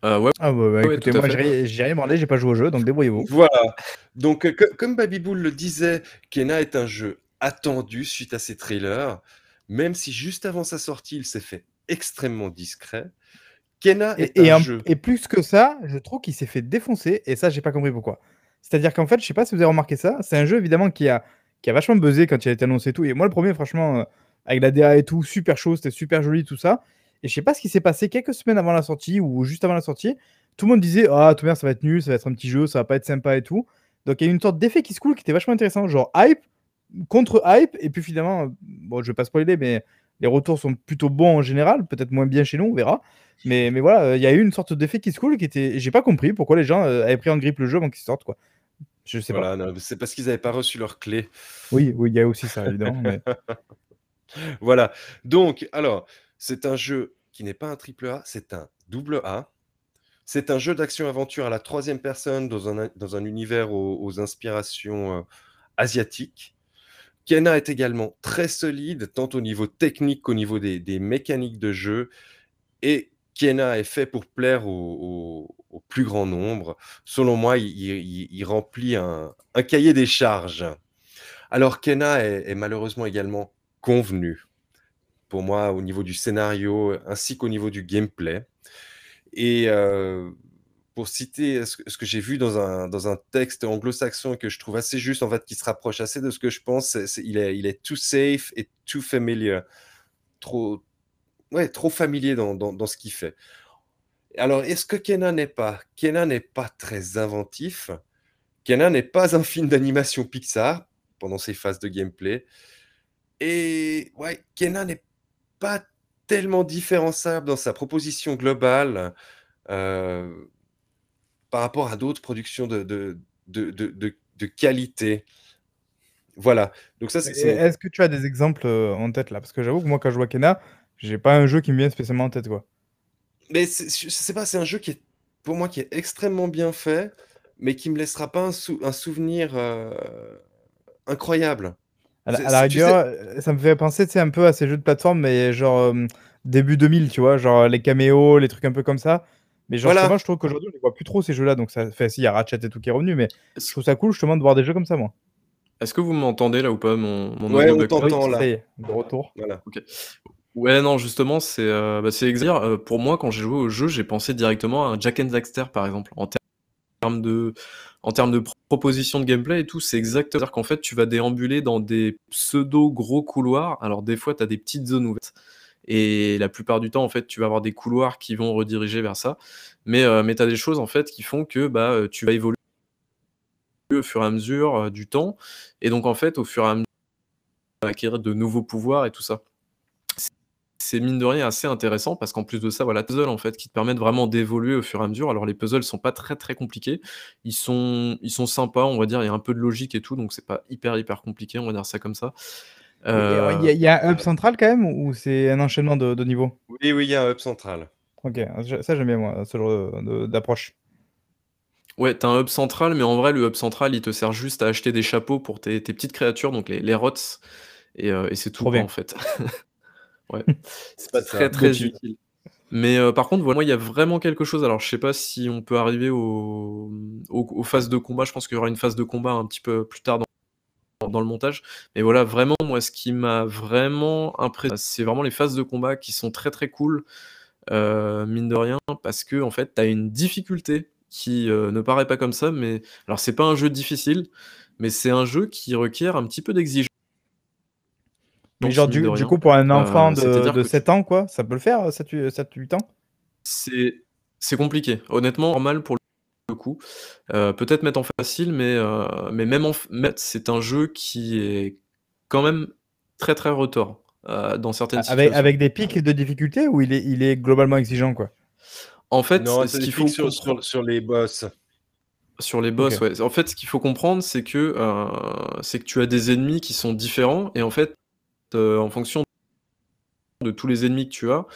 Euh, ouais. Ah bah, bah écoutez, moi j'ai rien demandé, j'ai pas joué au jeu, donc débrouillez-vous. Voilà. Donc euh, comme Babybull le disait, Kena est un jeu attendu suite à ses trailers, même si juste avant sa sortie, il s'est fait extrêmement discret. Kena est et, un, jeu. Et plus que ça, je trouve qu'il s'est fait défoncer, et ça, j'ai pas compris pourquoi. C'est-à-dire qu'en fait, je sais pas si vous avez remarqué ça, c'est un jeu évidemment qui a, qui a vachement buzzé quand il a été annoncé et tout. Et moi, le premier, franchement, euh, avec la DA et tout, super chaud, c'était super joli, tout ça. Et je sais pas ce qui s'est passé quelques semaines avant la sortie ou juste avant la sortie. Tout le monde disait Ah, tout bien, ça va être nul, ça va être un petit jeu, ça va pas être sympa et tout. Donc il y a une sorte d'effet qui se coule qui était vachement intéressant. Genre hype contre hype. Et puis finalement, bon, je vais pas spoiler, mais les retours sont plutôt bons en général. Peut-être moins bien chez nous, on verra. Mais, mais voilà, il y a eu une sorte d'effet qui se coule qui était. J'ai pas compris pourquoi les gens euh, avaient pris en grippe le jeu avant qu'il sorte, quoi. Je sais pas. C'est parce qu'ils n'avaient pas reçu leur clé. Oui, oui, il y a aussi ça, évidemment. <laughs> voilà. Donc, alors, c'est un jeu qui n'est pas un triple A, c'est un double A. C'est un jeu d'action-aventure à la troisième personne dans un, dans un univers aux, inspirations euh, asiatiques. Kena est également très solide, tant au niveau technique qu'au niveau des, mécaniques de jeu. Et Kena est fait pour plaire au, plus grand nombre. Selon moi, il, remplit un, cahier des charges. Alors Kena est malheureusement également convenu pour moi au niveau du scénario ainsi qu'au niveau du gameplay. Et pour citer ce que, j'ai vu dans un, dans un texte anglo-saxon que je trouve assez juste, en fait, qui se rapproche assez de ce que je pense, il, est, il too safe et too familiar. Trop, ouais, trop familier dans, dans, ce qu'il fait. Alors, est-ce que Kenan n'est pas Kenan n'est pas très inventif? Kenan n'est pas un film d'animation Pixar pendant ses phases de gameplay. Et ouais, Kenan n'est pas tellement différenciable dans sa proposition globale euh, par rapport à d'autres productions de, qualité. Voilà. Donc ça, c'est. Est-ce que tu as des exemples euh, en tête là? Parce que j'avoue que moi, quand je vois Kena, j'ai pas un jeu qui me vient spécialement en tête, quoi. Mais je sais pas, c'est un jeu qui est, pour moi, qui est extrêmement bien fait, mais qui me laissera pas un, un souvenir euh, incroyable. À la, rigueur, euh, ça me fait penser un peu à ces jeux de plateforme, mais genre euh, début 2000, tu vois, genre les caméos, les trucs un peu comme ça. Mais genre, voilà. je trouve qu'aujourd'hui, on ne voit plus trop ces jeux-là. Donc, ça fait, si, il y a Ratchet et tout qui est revenu, mais je trouve ça cool justement de voir des jeux comme ça, moi. Est-ce que vous m'entendez là ou pas mon, mon Ouais, on t'entend là. de retour. Voilà. Ouais, non, justement, c'est euh, bah, euh, pour moi, quand j'ai joué au jeu, j'ai pensé directement à Jack and Daxter, par exemple, en termes de en termes de proposition de gameplay et tout, c'est exactement. C'est-à-dire qu'en fait, tu vas déambuler dans des pseudo gros couloirs. Alors, des fois, tu as des petites zones ouvertes. Et la plupart du temps, en fait, tu vas avoir des couloirs qui vont rediriger vers ça. Mais, euh, mais tu as des choses, en fait, qui font que bah, euh, tu vas évoluer au fur et à mesure euh, du temps. Et donc, en fait, au fur et à mesure, acquérir de nouveaux pouvoirs et tout ça c'est mine de rien assez intéressant parce qu'en plus de ça, voilà, puzzles en fait qui te permettent vraiment d'évoluer au fur et à mesure. Alors les puzzles sont pas très très compliqués, ils sont ils sont sympas, on va dire, il y a un peu de logique et tout, donc c'est pas hyper hyper compliqué, on va dire ça comme ça. Euh, il y, a un hub central quand même ou c'est un enchaînement de, de niveaux? Oui, oui, il y a un hub central. Ok, ça j'aime bien moi, ce genre d'approche. Ouais, t'as un hub central, mais en vrai, le hub central, il te sert juste à acheter des chapeaux pour tes, petites créatures, donc les, les rots, et, euh, et c'est tout, en fait. <laughs> Ouais. <laughs> C'est pas très très utile. Mais euh, par contre, voilà, moi, il y a vraiment quelque chose. Alors, je sais pas si on peut arriver au, aux phases de combat. Je pense qu'il y aura une phase de combat un petit peu plus tard dans, dans le montage. Mais voilà, vraiment, moi, ce qui m'a vraiment impressionné, c'est vraiment les phases de combat qui sont très très cool, euh, mine de rien, parce que en fait, tu as une difficulté qui euh, ne paraît pas comme ça. Mais alors, c'est pas un jeu difficile, mais c'est un jeu qui requiert un petit peu d'exigence. Mais genre, du, du, coup, pour un euh, enfant de, de 7 ans, quoi, ça peut le faire, 7-8 ans? C'est compliqué. Honnêtement, normal pour le coup. Euh, peut-être mettre en facile, mais, euh, mais même en c'est un jeu qui est quand même très très retort dans certaines avec, situations. Avec des pics de difficulté ou il est, il est globalement exigeant, quoi? En fait, ce qu'il faut sur, sur, les boss. Sur les boss, ouais. En fait, ce qu'il faut comprendre, c'est que, c'est que tu as des ennemis qui sont différents et en fait, euh, en fonction de tous les ennemis que tu as.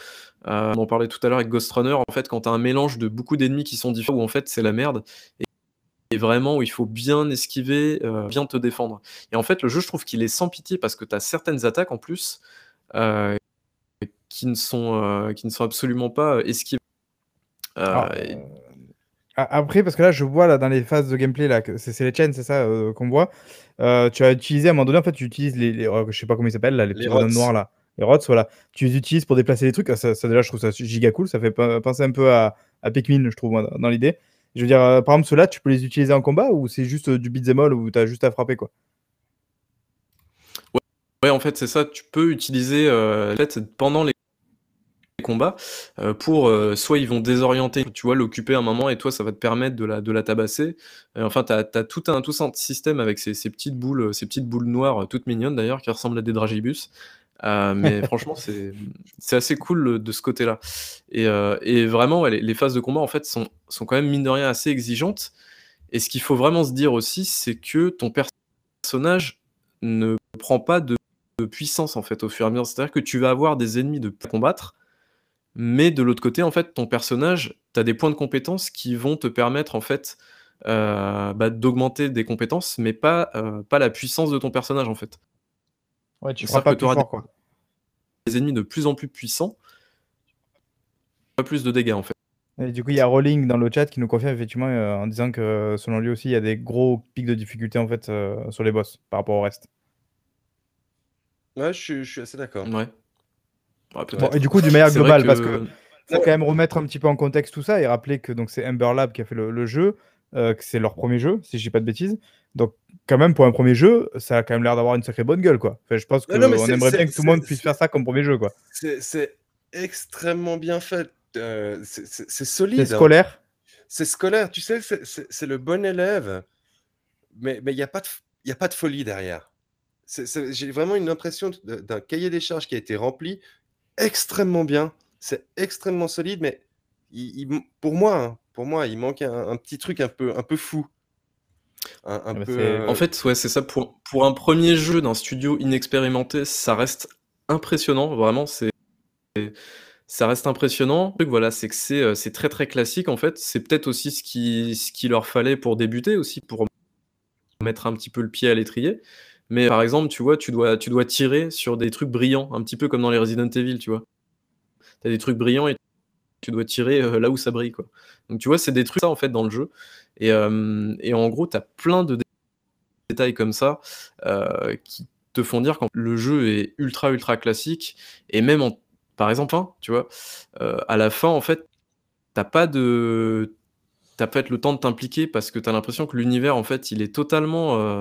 Euh, on en parlait tout à l'heure avec Ghost Runner. En fait, quand tu as un mélange de beaucoup d'ennemis qui sont différents, où en fait c'est la merde, et, vraiment où il faut bien esquiver, euh, bien te défendre. Et en fait, le jeu, je trouve qu'il est sans pitié parce que tu as certaines attaques en plus qui, ne sont, qui ne sont absolument pas esquivées. Après, parce que là, je vois là, dans les phases de gameplay, là, c'est les chaînes, c'est ça qu'on voit. Euh, tu as utilisé à un moment donné, en fait, tu utilises les, les oh, je sais pas comment ils s'appellent, là, les, petits bonhommes noirs là. Les rots, voilà. Tu les utilises pour déplacer les trucs. Ça, ça déjà, je trouve ça giga cool. Ça fait penser un peu à, à Pikmin, je trouve, moi, dans l'idée. Je veux dire, euh, par exemple, ceux-là, tu peux les utiliser en combat ou c'est juste euh, du beat'em all où tu as juste à frapper, quoi? Ouais, ouais, en fait, c'est ça. Tu peux utiliser euh, pendant les combats euh, pour euh, soit ils vont désorienter, tu vois, l'occuper un moment et toi ça va te permettre de la, de la tabasser. enfin, tu as, tout un tout un système avec ces, ces, petites boules, ces petites boules noires toutes mignonnes d'ailleurs qui ressemblent à des dragibus. Euh, mais <laughs> franchement, c'est assez cool de ce côté-là. Et, et, vraiment, les, les, phases de combat en fait sont, sont quand même mine de rien assez exigeantes. Et ce qu'il faut vraiment se dire aussi, c'est que ton personnage ne prend pas de, de, puissance en fait au fur et à mesure. C'est-à-dire que tu vas avoir des ennemis de combattre, mais de l'autre côté, en fait, ton personnage, tu as des points de compétences qui vont te permettre, en fait, euh, bah, d'augmenter des compétences, mais pas, euh, pas la puissance de ton personnage, en fait. Ouais, tu feras pas plus fort, quoi. Des ennemis de plus en plus puissants, pas plus de dégâts, en fait. Et du coup, il y a Rolling dans le chat qui nous confirme effectivement euh, en disant que selon lui aussi, il y a des gros pics de difficulté en fait sur les boss par rapport au reste. Ouais, je suis assez d'accord. Ouais et du coup, du manière globale, parce que faut quand même remettre un petit peu en contexte tout ça et rappeler que donc c'est Ember Lab qui a fait le, jeu, euh, que c'est leur premier jeu, si je dis pas de bêtises. Donc quand même pour un premier jeu, ça a quand même l'air d'avoir une sacrée bonne gueule quoi. je pense qu'on aimerait bien que tout le monde puisse faire ça comme premier jeu quoi. C'est extrêmement bien fait, euh, c'est solide. C'est hein. scolaire. C'est scolaire, tu sais, c'est le bon élève, mais il n'y a, pas de, a pas de folie derrière. J'ai vraiment une impression d'un cahier des charges qui a été rempli extrêmement bien, c'est extrêmement solide, mais il, pour moi, hein, pour moi, il manque un, petit truc un peu, un peu fou. Un, ah bah, peu, euh, En fait, ouais, c'est ça. Pour, pour un premier jeu d'un studio inexpérimenté, ça reste impressionnant. Vraiment, c'est ça reste impressionnant. Le truc, voilà, c'est que c'est euh, très très classique en fait. C'est peut-être aussi ce qui, ce qui leur fallait pour débuter, aussi pour mettre un petit peu le pied à l'étrier. Mais par exemple, tu vois, tu dois, tirer sur des trucs brillants, un petit peu comme dans les Resident Evil, tu vois. Tu as des trucs brillants et tu dois tirer euh, là où ça brille, quoi. Donc tu vois, c'est des trucs ça en fait dans le jeu. Et, euh, et en gros, tu as plein de détails comme ça euh, qui te font dire que le jeu est ultra ultra classique. Et même en, par exemple, hein, tu vois, à la fin, en fait, t'as pas de. T'as pas le temps de t'impliquer parce que tu as l'impression que l'univers, en fait, il est totalement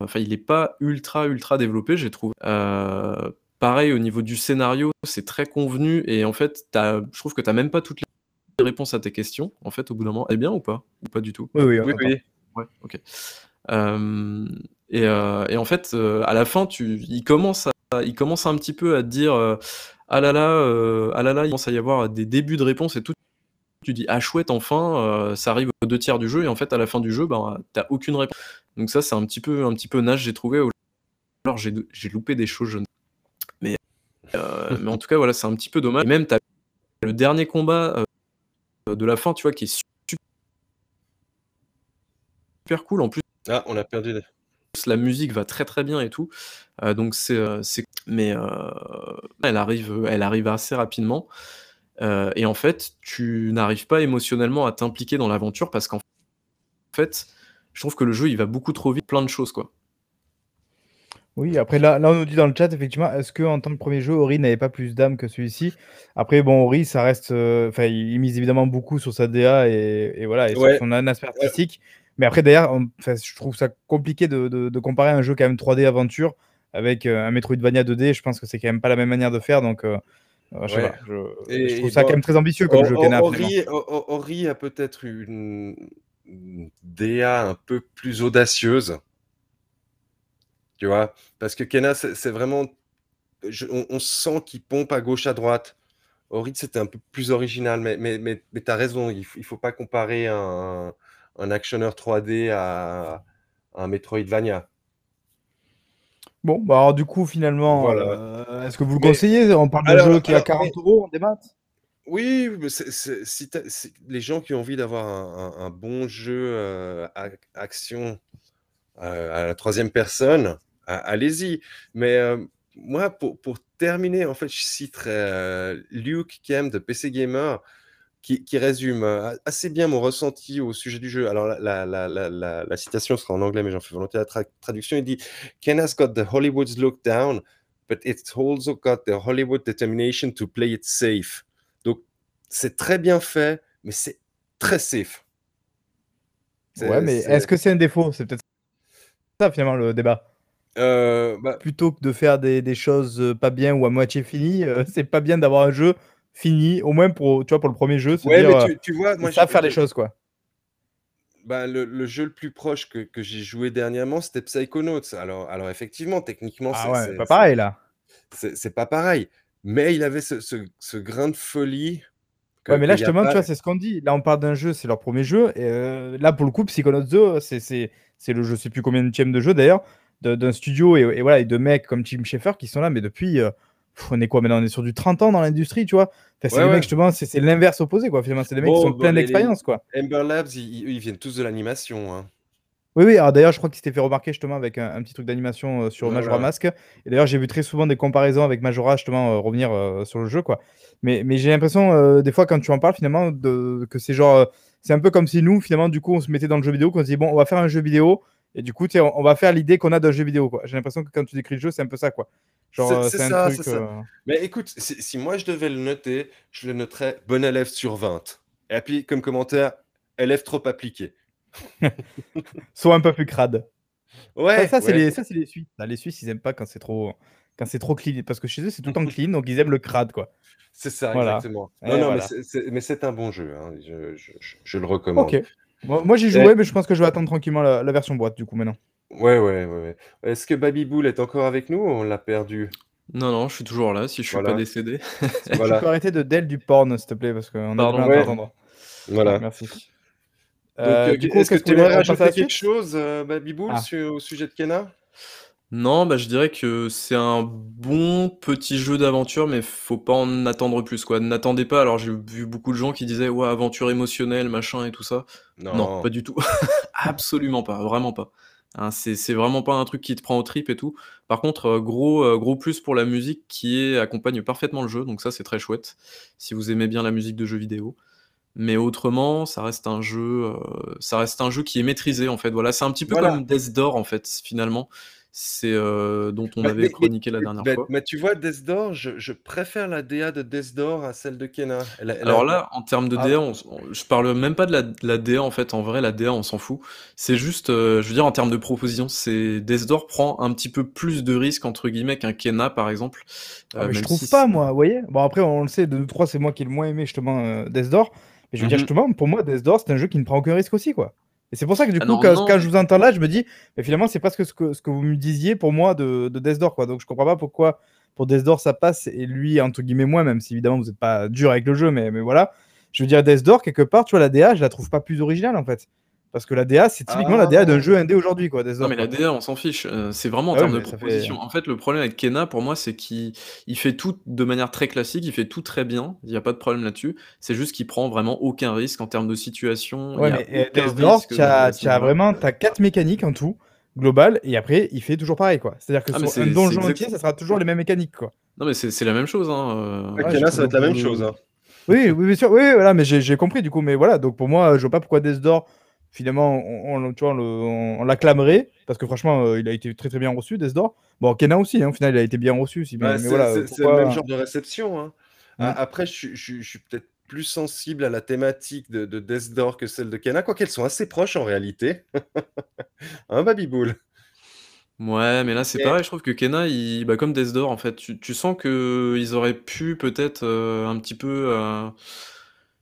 Enfin, il n'est pas ultra, ultra développé, j'ai trouvé. Euh, pareil, au niveau du scénario, c'est très convenu et en fait, je trouve que tu n'as même pas toutes les réponses à tes questions, en fait, au bout d'un moment. Eh bien ou pas? Ou pas du tout? Oui, oui, oui. Ouais, ok. Euh, euh, et, en fait, à la fin, tu, il, commence à, il commence un petit peu à te dire Ah là là, ah là là, il commence à y avoir des débuts de réponses et tout. Tu dis Ah chouette, enfin, ça arrive aux deux tiers du jeu et en fait, à la fin du jeu, ben, tu n'as aucune réponse. Donc ça, c'est un petit peu, un petit peu nage, j'ai trouvé. Alors j'ai, loupé des choses, je mais, euh, <laughs> mais en tout cas, voilà, c'est un petit peu dommage. Et même, tu as le dernier combat euh, de la fin, tu vois, qui est super cool. En plus, ah, on a perdu. La musique va très très bien et tout. Euh, donc c'est, mais elle arrive, elle arrive assez rapidement. Et en fait, tu n'arrives pas émotionnellement à t'impliquer dans l'aventure parce qu'en fait, je trouve que le jeu, il va beaucoup trop vite, plein de choses, quoi. Oui, après là, là, on nous dit dans le chat, effectivement, est-ce qu'en tant que premier jeu, Ori n'avait pas plus d'âme que celui-ci? Après, bon, Ori, ça reste. Euh, enfin, il, mise évidemment beaucoup sur sa DA et, voilà, et sur son aspect artistique. Mais après, d'ailleurs, je trouve ça compliqué de, comparer un jeu quand même 3D aventure avec euh, un Metroidvania 2D. Je pense que c'est quand même pas la même manière de faire. Donc, euh, je, trouve ça quand même très ambitieux comme jeu. Ori, Ori a peut-être une, une DA un peu plus audacieuse tu vois Parce que Kena, c'est vraiment. on, sent qu'il pompe à gauche, à droite. Orid, c'était un peu plus original, mais, mais, mais, tu as raison, il ne faut pas comparer un, un actionneur 3D à, un Metroidvania. Bon, bah alors du coup, finalement, euh, est-ce que vous le conseillez? On parle d'un jeu qui est à 40 euros en débat Oui, si, les gens qui ont envie d'avoir un, bon jeu euh, action euh, à la troisième personne, allez-y. Mais moi, pour, pour, terminer, en fait, je citerai Luke Kem de PC Gamer qui, qui, résume assez bien mon ressenti au sujet du jeu. Alors, la, la, la, la citation sera en anglais, mais j'en fais volontiers la traduction. Il dit Ken has got the Hollywood's look down, but it's also got the Hollywood determination to play it safe. Donc, c'est très bien fait, mais c'est très safe. Ouais, mais est-ce que c'est un défaut? C'est peut-être ça, finalement, le débat. Euh, bah Plutôt que de faire des, choses euh, pas bien ou à moitié finies, euh, <laughs> c'est pas bien d'avoir un jeu fini, au moins pour, tu vois, pour le premier jeu. Ouais, mais tu, vois, moi, ça faire les choses, quoi. Bah, le, jeu le plus proche que, j'ai joué dernièrement, c'était Psychonauts. Alors, alors effectivement, techniquement, ah c'est pas pareil là. C'est pas pareil. Mais il avait ce, grain de folie. Ouais, mais là, justement, tu vois, c'est ce qu'on dit. Là, on parle d'un jeu, c'est leur premier jeu. Et là, pour le coup, Psychonauts 2, c'est le jeu, je sais plus combien de de jeu d'ailleurs d'un studio et, voilà, et de mecs comme Tim Schafer qui sont là, mais depuis, euh, on est quoi maintenant On est sur du 30 ans dans l'industrie, tu vois. c'est les mecs, justement, c'est l'inverse opposé, quoi. Finalement, c'est des mecs qui sont pleins d'expérience, quoi. Ember Labs, ils, viennent tous de l'animation. Hein. Oui, oui, alors d'ailleurs, je crois qu'il s'était fait remarquer justement avec un, petit truc d'animation euh, sur Majora Mask. Et d'ailleurs, j'ai vu très souvent des comparaisons avec Majora, justement, euh, revenir sur le jeu, quoi. Mais, mais j'ai l'impression, des fois, quand tu en parles, finalement, de, que c'est genre. c'est un peu comme si nous, finalement, du coup, on se mettait dans le jeu vidéo, qu'on se dit, bon, on va faire un jeu vidéo et du coup, on, va faire l'idée qu'on a d'un jeu vidéo. J'ai l'impression que quand tu décris le jeu, c'est un peu ça. quoi. Genre, c'est euh, ça, c'est euh, Mais écoute, si moi je devais le noter, je le noterais bon élève sur 20. Et puis, comme commentaire, élève trop appliqué. <laughs> Soit un peu plus crade. Ouais. Ça, c'est les, les Suisses. les Suisses, ils aiment pas quand c'est trop, quand c'est trop clean. Parce que chez eux, c'est tout le temps <laughs> clean, donc ils aiment le crade, quoi. C'est ça, exactement. Non, non, mais c'est un bon jeu. Hein. Je, je, je, le recommande. Ok. Moi, j'ai joué, mais je pense que je vais attendre tranquillement la, version boîte, du coup, maintenant. Ouais, ouais, ouais. Est-ce que Baby Bull est encore avec nous ou on l'a perdu? Non, non, je suis toujours là, si je suis pas décédé. <laughs> voilà. Tu peux arrêter de del du porn, s'il te plaît, parce qu'on a du mal à Voilà. Merci. Euh, euh, du coup, est-ce que, tu voudrais rajouter quelque chose, euh, Baby Bull, ah. au sujet de Kena non, bah, je dirais que c'est un bon petit jeu d'aventure, mais faut pas en attendre plus, quoi. N'attendez pas. Alors, j'ai vu beaucoup de gens qui disaient, ouais, aventure émotionnelle, machin et tout ça. Non, pas du tout. <laughs> Absolument pas, vraiment pas. Hein, c'est vraiment pas un truc qui te prend au trip et tout. Par contre, euh, gros, euh, gros plus pour la musique qui est, accompagne parfaitement le jeu, donc ça c'est très chouette, si vous aimez bien la musique de jeux vidéo. Mais autrement, ça reste un jeu, euh, ça reste un jeu qui est maîtrisé en fait. Voilà, c'est un petit peu comme Death Door en fait, finalement c'est euh, dont on avait chroniqué la dernière fois. Mais tu vois, Death Door, je, préfère la DA de Death Door à celle de Kena. Alors là, en termes de ah. DA, je parle même pas de la, DA en fait. En vrai, la DA, on s'en fout. C'est juste, euh, je veux dire, en termes de proposition, c'est Death Door prend un petit peu plus de risques entre guillemets qu'un Kena par exemple. Ah, euh, mais je trouve pas, moi. Vous voyez Bon après, on le sait, de nous trois, c'est moi qui ai le moins aimé justement Death Door. Mais je veux dire mhm. justement, pour moi, Death Door, c'est un jeu qui ne prend aucun risque aussi, quoi. Et c'est pour ça que du ah coup, quand, je vous entends là, je me dis, mais finalement, c'est presque ce que, ce que vous me disiez pour moi de, de Death Door, quoi. Donc je comprends pas pourquoi pour Death Door ça passe et lui, entre guillemets, moi, même si évidemment vous n'êtes pas dur avec le jeu, mais, mais voilà. Je veux dire, Death Door, quelque part, tu vois, la DA, je la trouve pas plus originale en fait. Parce que la DA, c'est typiquement la DA d'un ah. jeu indé aujourd'hui. Quoi, non, mais la DA, on s'en fiche. Euh, c'est vraiment en ah termes de proposition. En fait, le problème avec Kena, pour moi, c'est qu'il fait tout de manière très classique, il fait tout très bien. Il n'y a pas de problème là-dessus. C'est juste qu'il prend vraiment aucun risque en termes de situation. Ouais, mais Death tu as, as, vraiment as quatre mécaniques en tout, global, et après, il fait toujours pareil. quoi. C'est-à-dire que ah, sur un donjon entier, ça sera toujours les mêmes mécaniques. quoi. Non, mais c'est la même chose. Hein. Euh... Kena, ça va être la même chose. Hein. Oui, oui, bien sûr. Oui, voilà, mais j'ai compris du coup. Mais voilà, donc pour moi, je vois pas pourquoi Desdor, finalement, on, tu vois, on, l'acclamerait parce que franchement, euh, il a été très très bien reçu, Desdor. Bon, Kenan aussi, hein, au final, il a été bien reçu. Si bah, c'est le même genre de réception. Hein. Après, je, suis peut-être plus sensible à la thématique de, de Desdor que celle de Kenan, quoi qu'elles sont assez proches en réalité. Un <laughs> hein, Bull Ouais, mais là, c'est pareil, je trouve que Kena, il bah, comme Desdor, en fait, tu tu sens qu'ils auraient pu peut-être, euh, un petit peu, euh,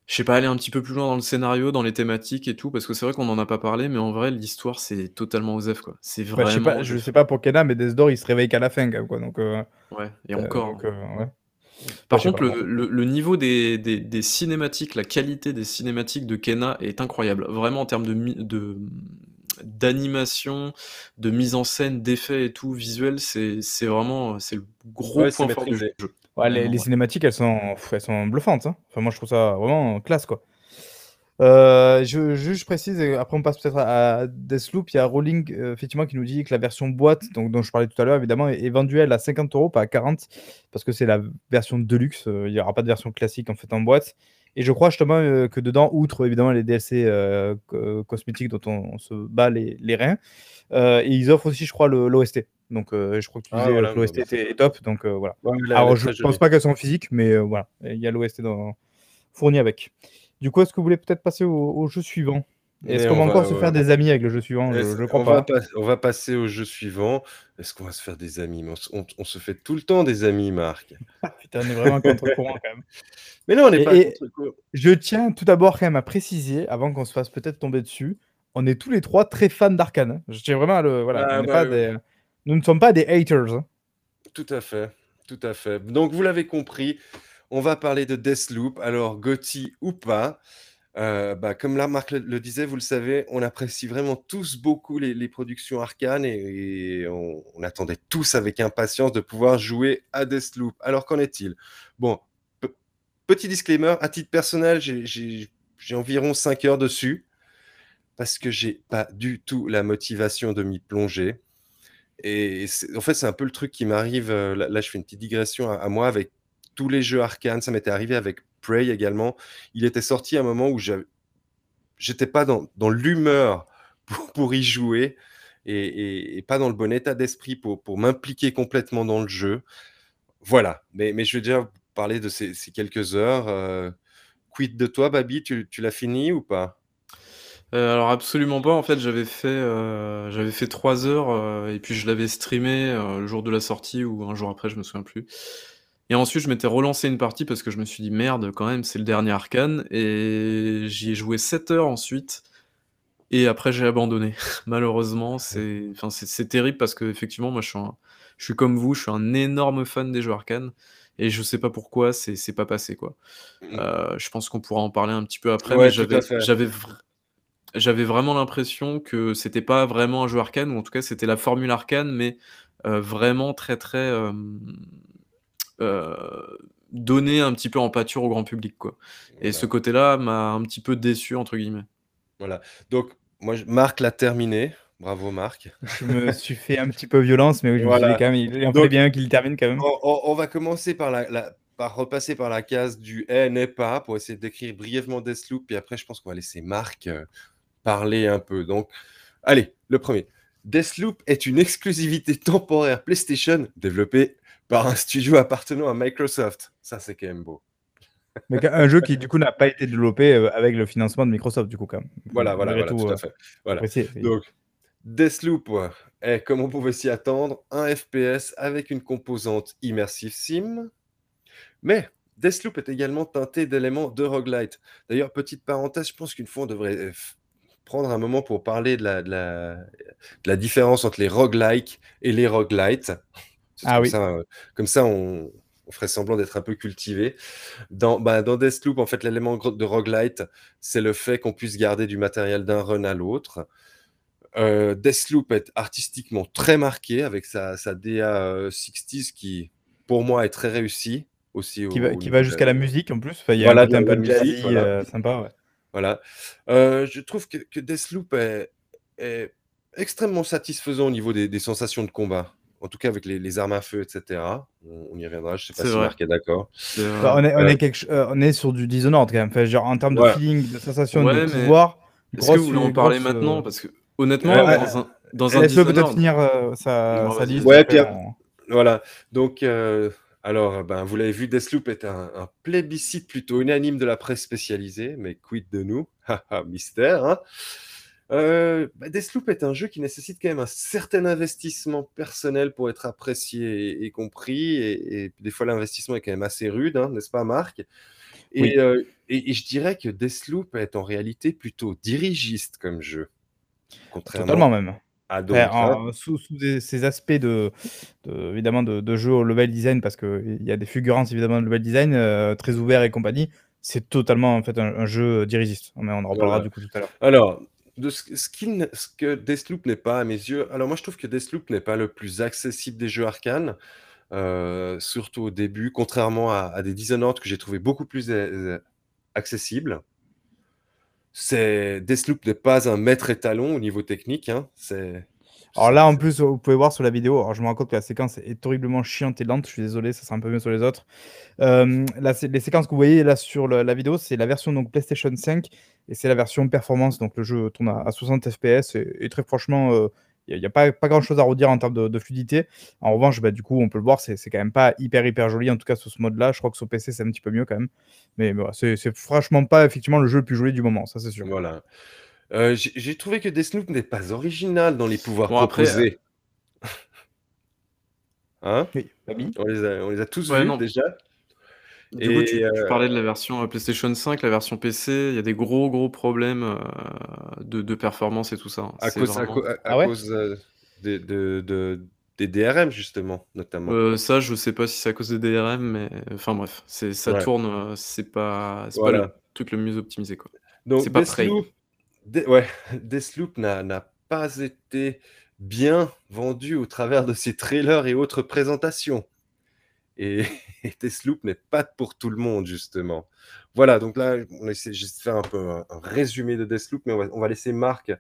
je sais pas, aller un petit peu plus loin dans le scénario, dans les thématiques et tout, parce que c'est vrai qu'on en a pas parlé, mais en vrai, l'histoire, c'est totalement osef, quoi. C'est bah, je sais pas je sais pas pour Kena, mais Desdor, il se réveille qu'à la fin, quand même, quoi, donc euh, Ouais, et encore, hein. Par contre, le niveau des des cinématiques, la qualité des cinématiques de Kena est incroyable. Vraiment en termes de de d'animation, de mise en scène, d'effets et tout, visuel, c'est vraiment c'est le gros point fort du jeu. Les, cinématiques, elles sont, elles sont bluffantes. Hein. Enfin, moi, je trouve ça vraiment classe, quoi. Euh, je, je, précise, après on passe peut-être à, Deathloop, il y a Rolling euh, effectivement qui nous dit que la version boîte, donc, dont je parlais tout à l'heure évidemment, est, vendue elle à 50 euros, pas à 40, parce que c'est la version de luxe, euh, il n'y aura pas de version classique en fait en boîte. Et je crois justement euh, que dedans, outre évidemment les DLC euh, cosmétiques dont on, se bat les, reins, euh, ils offrent aussi, je crois, l'OST. Donc, je crois que tu ah, disais que l'OST était top. Donc, voilà. Alors, je ne pense pas qu'elles sont physiques, mais voilà, il y a l'OST fourni avec. Du coup, est-ce que vous voulez peut-être passer au jeu suivant? Est-ce qu'on va encore se faire des amis avec le jeu suivant? Je, crois on pas. Va on va passer au jeu suivant. Est-ce qu'on va se faire des amis? On, se fait tout le temps des amis, Marc. <laughs> Putain, on est vraiment contre-courant quand même. <laughs> Mais non, on n'est pas contre-courant. Je tiens tout d'abord quand même à préciser, avant qu'on se fasse peut-être tomber dessus, on est tous les trois très fans d'Arkane. Je tiens vraiment à le. Voilà, ah, bah Nous ne sommes pas des haters. Hein. Tout à fait. Tout à fait. Donc, vous l'avez compris, on va parler de Deathloop. Alors, Gotti ou pas. Euh, bah, comme là, Marc le, disait, vous le savez, on apprécie vraiment tous beaucoup les, productions Arcane et, on, attendait tous avec impatience de pouvoir jouer à Deathloop. Alors qu'en est-il? Bon, petit disclaimer, à titre personnel, j'ai environ 5 heures dessus parce que j'ai pas du tout la motivation de m'y plonger. Et en fait, c'est un peu le truc qui m'arrive. Euh, là, je fais une petite digression à, moi avec tous les jeux Arcane. Ça m'était arrivé avec Prey également. Il était sorti à un moment où j'étais pas dans, dans l'humeur <laughs> pour, y jouer et, pas dans le bon état d'esprit pour, pour m'impliquer complètement dans le jeu. Voilà, mais, je vais déjà parler de ces, quelques heures. Euh, quid de toi, Babi? Tu l'as fini ou pas? Euh, alors absolument pas. En fait, j'avais fait, euh, j'avais fait 3 heures et puis je l'avais streamé le jour de la sortie ou un jour après, je me souviens plus. Et ensuite, je m'étais relancé une partie parce que je me suis dit: «Merde, quand même, c'est le dernier Arcane» et j'y ai joué 7 heures ensuite et après j'ai abandonné. <laughs> Malheureusement, c'est enfin, c'est terrible parce qu'effectivement, moi, je suis je suis comme vous, je suis un énorme fan des jeux Arcane et je sais pas pourquoi c'est c'est pas passé, quoi. Mmh. Euh, je pense qu'on pourra en parler un petit peu après, mais j'avais j'avais j'avais vraiment l'impression que c'était pas vraiment un jeu Arcane ou en tout cas, c'était la formule Arcane mais euh, vraiment très, très, euh, donner un petit peu en pâture au grand public, quoi. Et ce côté-là m'a un petit peu «déçu» entre guillemets. Voilà, donc moi Marc l'a terminé. Bravo Marc. Je me suis fait un petit peu violence, mais oui, je me suis dit quand même, il est bien qu'il termine quand même. On, va commencer par la, par repasser par la case du «est, n'est pas» pour essayer de décrire brièvement Deathloop, puis après je pense qu'on va laisser Marc, euh, parler un peu. Donc allez, le premier. Deathloop est une exclusivité <laughs> temporaire PlayStation développée par un studio appartenant à Microsoft. Ça, c'est quand même beau. Mais un jeu qui, du coup, n'a pas été développé euh, avec le financement de Microsoft, du coup, quand même. Voilà, voilà, voilà tout, à euh, fait. Voilà. Donc, Deathloop est, comme on pouvait s'y attendre, un FPS avec une composante immersive sim. Mais Deathloop est également teinté d'éléments de roguelite. D'ailleurs, petite parenthèse, je pense qu'une fois, on devrait euh, prendre un moment pour parler de la, de la, de la différence entre les roguelikes et les roguelites. Ah comme, ça, euh, comme ça, on, ferait semblant d'être un peu cultivé. Dans, bah, dans Deathloop, en fait, l'élément de roguelite, c'est le fait qu'on puisse garder du matériel d'un run à l'autre. Euh, Deathloop est artistiquement très marqué avec sa, sa DA 60s euh, qui, pour moi, est très réussie. Aussi qui va, jusqu'à la musique en plus. il y a un, peu de jazzy voilà. sympa. Voilà. je trouve que, que Deathloop est, est, extrêmement satisfaisant au niveau des, des sensations de combat en tout cas avec les, armes à feu, etc. On, y reviendra, je sais pas si Marc est d'accord. On, est, on, est on est sur du Dishonored quand même, enfin, genre, en termes de feeling, de sensation, de pouvoir. Est-ce que vous voulez en parler maintenant? Parce que honnêtement, dans un, dans un Laisse-le peut-être finir sa, sa liste. Ouais, Pierre. Voilà. Donc, alors, ben, vous l'avez vu, Deathloop est un, plébiscite plutôt unanime de la presse spécialisée, mais quid de nous? <laughs> Mystère. Hein? Euh, Deathloop est un jeu qui nécessite quand même un certain investissement personnel pour être apprécié et, compris, et, des fois l'investissement est quand même assez rude, hein, n'est-ce pas Marc? Euh, et, je dirais que Deathloop est en réalité plutôt dirigiste comme jeu. Totalement même. Sous, ces aspects de, évidemment de, jeu au level design, parce qu'il y a des fulgurances évidemment de level design euh, très ouvert et compagnie, c'est totalement en fait un, jeu dirigiste. Mais on en reparlera du coup tout à l'heure. Alors, de ce, ce, ce que Deathloop n'est pas à mes yeux, alors moi je trouve que Deathloop n'est pas le plus accessible des jeux arcane, euh, surtout au début, contrairement à, des Dishonored que j'ai trouvé beaucoup plus euh, accessibles. C'est Deathloop n'est pas un maître étalon au niveau technique. Hein. Alors là, en plus, vous pouvez voir sur la vidéo, alors je me rends compte que la séquence est horriblement chiante et lente, je suis désolé, ça sera un peu mieux sur les autres. Euh, les séquences que vous voyez là sur la vidéo, c'est la version donc PlayStation 5 et c'est la version performance, donc le jeu tourne à, 60 FPS et, très franchement, euh, il n'y a, pas, pas grand chose à redire en termes de, fluidité. En revanche, bah, du coup, on peut le voir, c'est quand même pas hyper hyper joli, en tout cas sur ce mode-là. Je crois que sur PC, c'est un petit peu mieux quand même. Mais, mais c'est franchement pas effectivement le jeu le plus joli du moment, ça c'est sûr. Voilà. Euh, j'ai trouvé que Deathloop n'est pas original dans les pouvoirs proposés. Euh, hein? Oui, on, les a, on les a tous vus déjà. Du coup, tu, euh, parlais de la version PlayStation 5, la version PC, il y a des gros gros problèmes de, performance et tout ça. À cause, à, ah cause de, de, des DRM, justement, notamment. ça, je sais pas si c'est à cause des DRM, mais enfin bref, ça tourne, c'est pas, pas le truc le mieux optimisé. Quoi. Donc, pas Deathloop, ouais, <laughs> Deathloop n'a pas été bien vendu au travers de ses trailers et autres présentations. Et, <laughs> Deathloop n'est pas pour tout le monde, justement. Voilà, donc là, on essaie juste de faire un peu un, résumé de Deathloop, mais on va, on va laisser Marc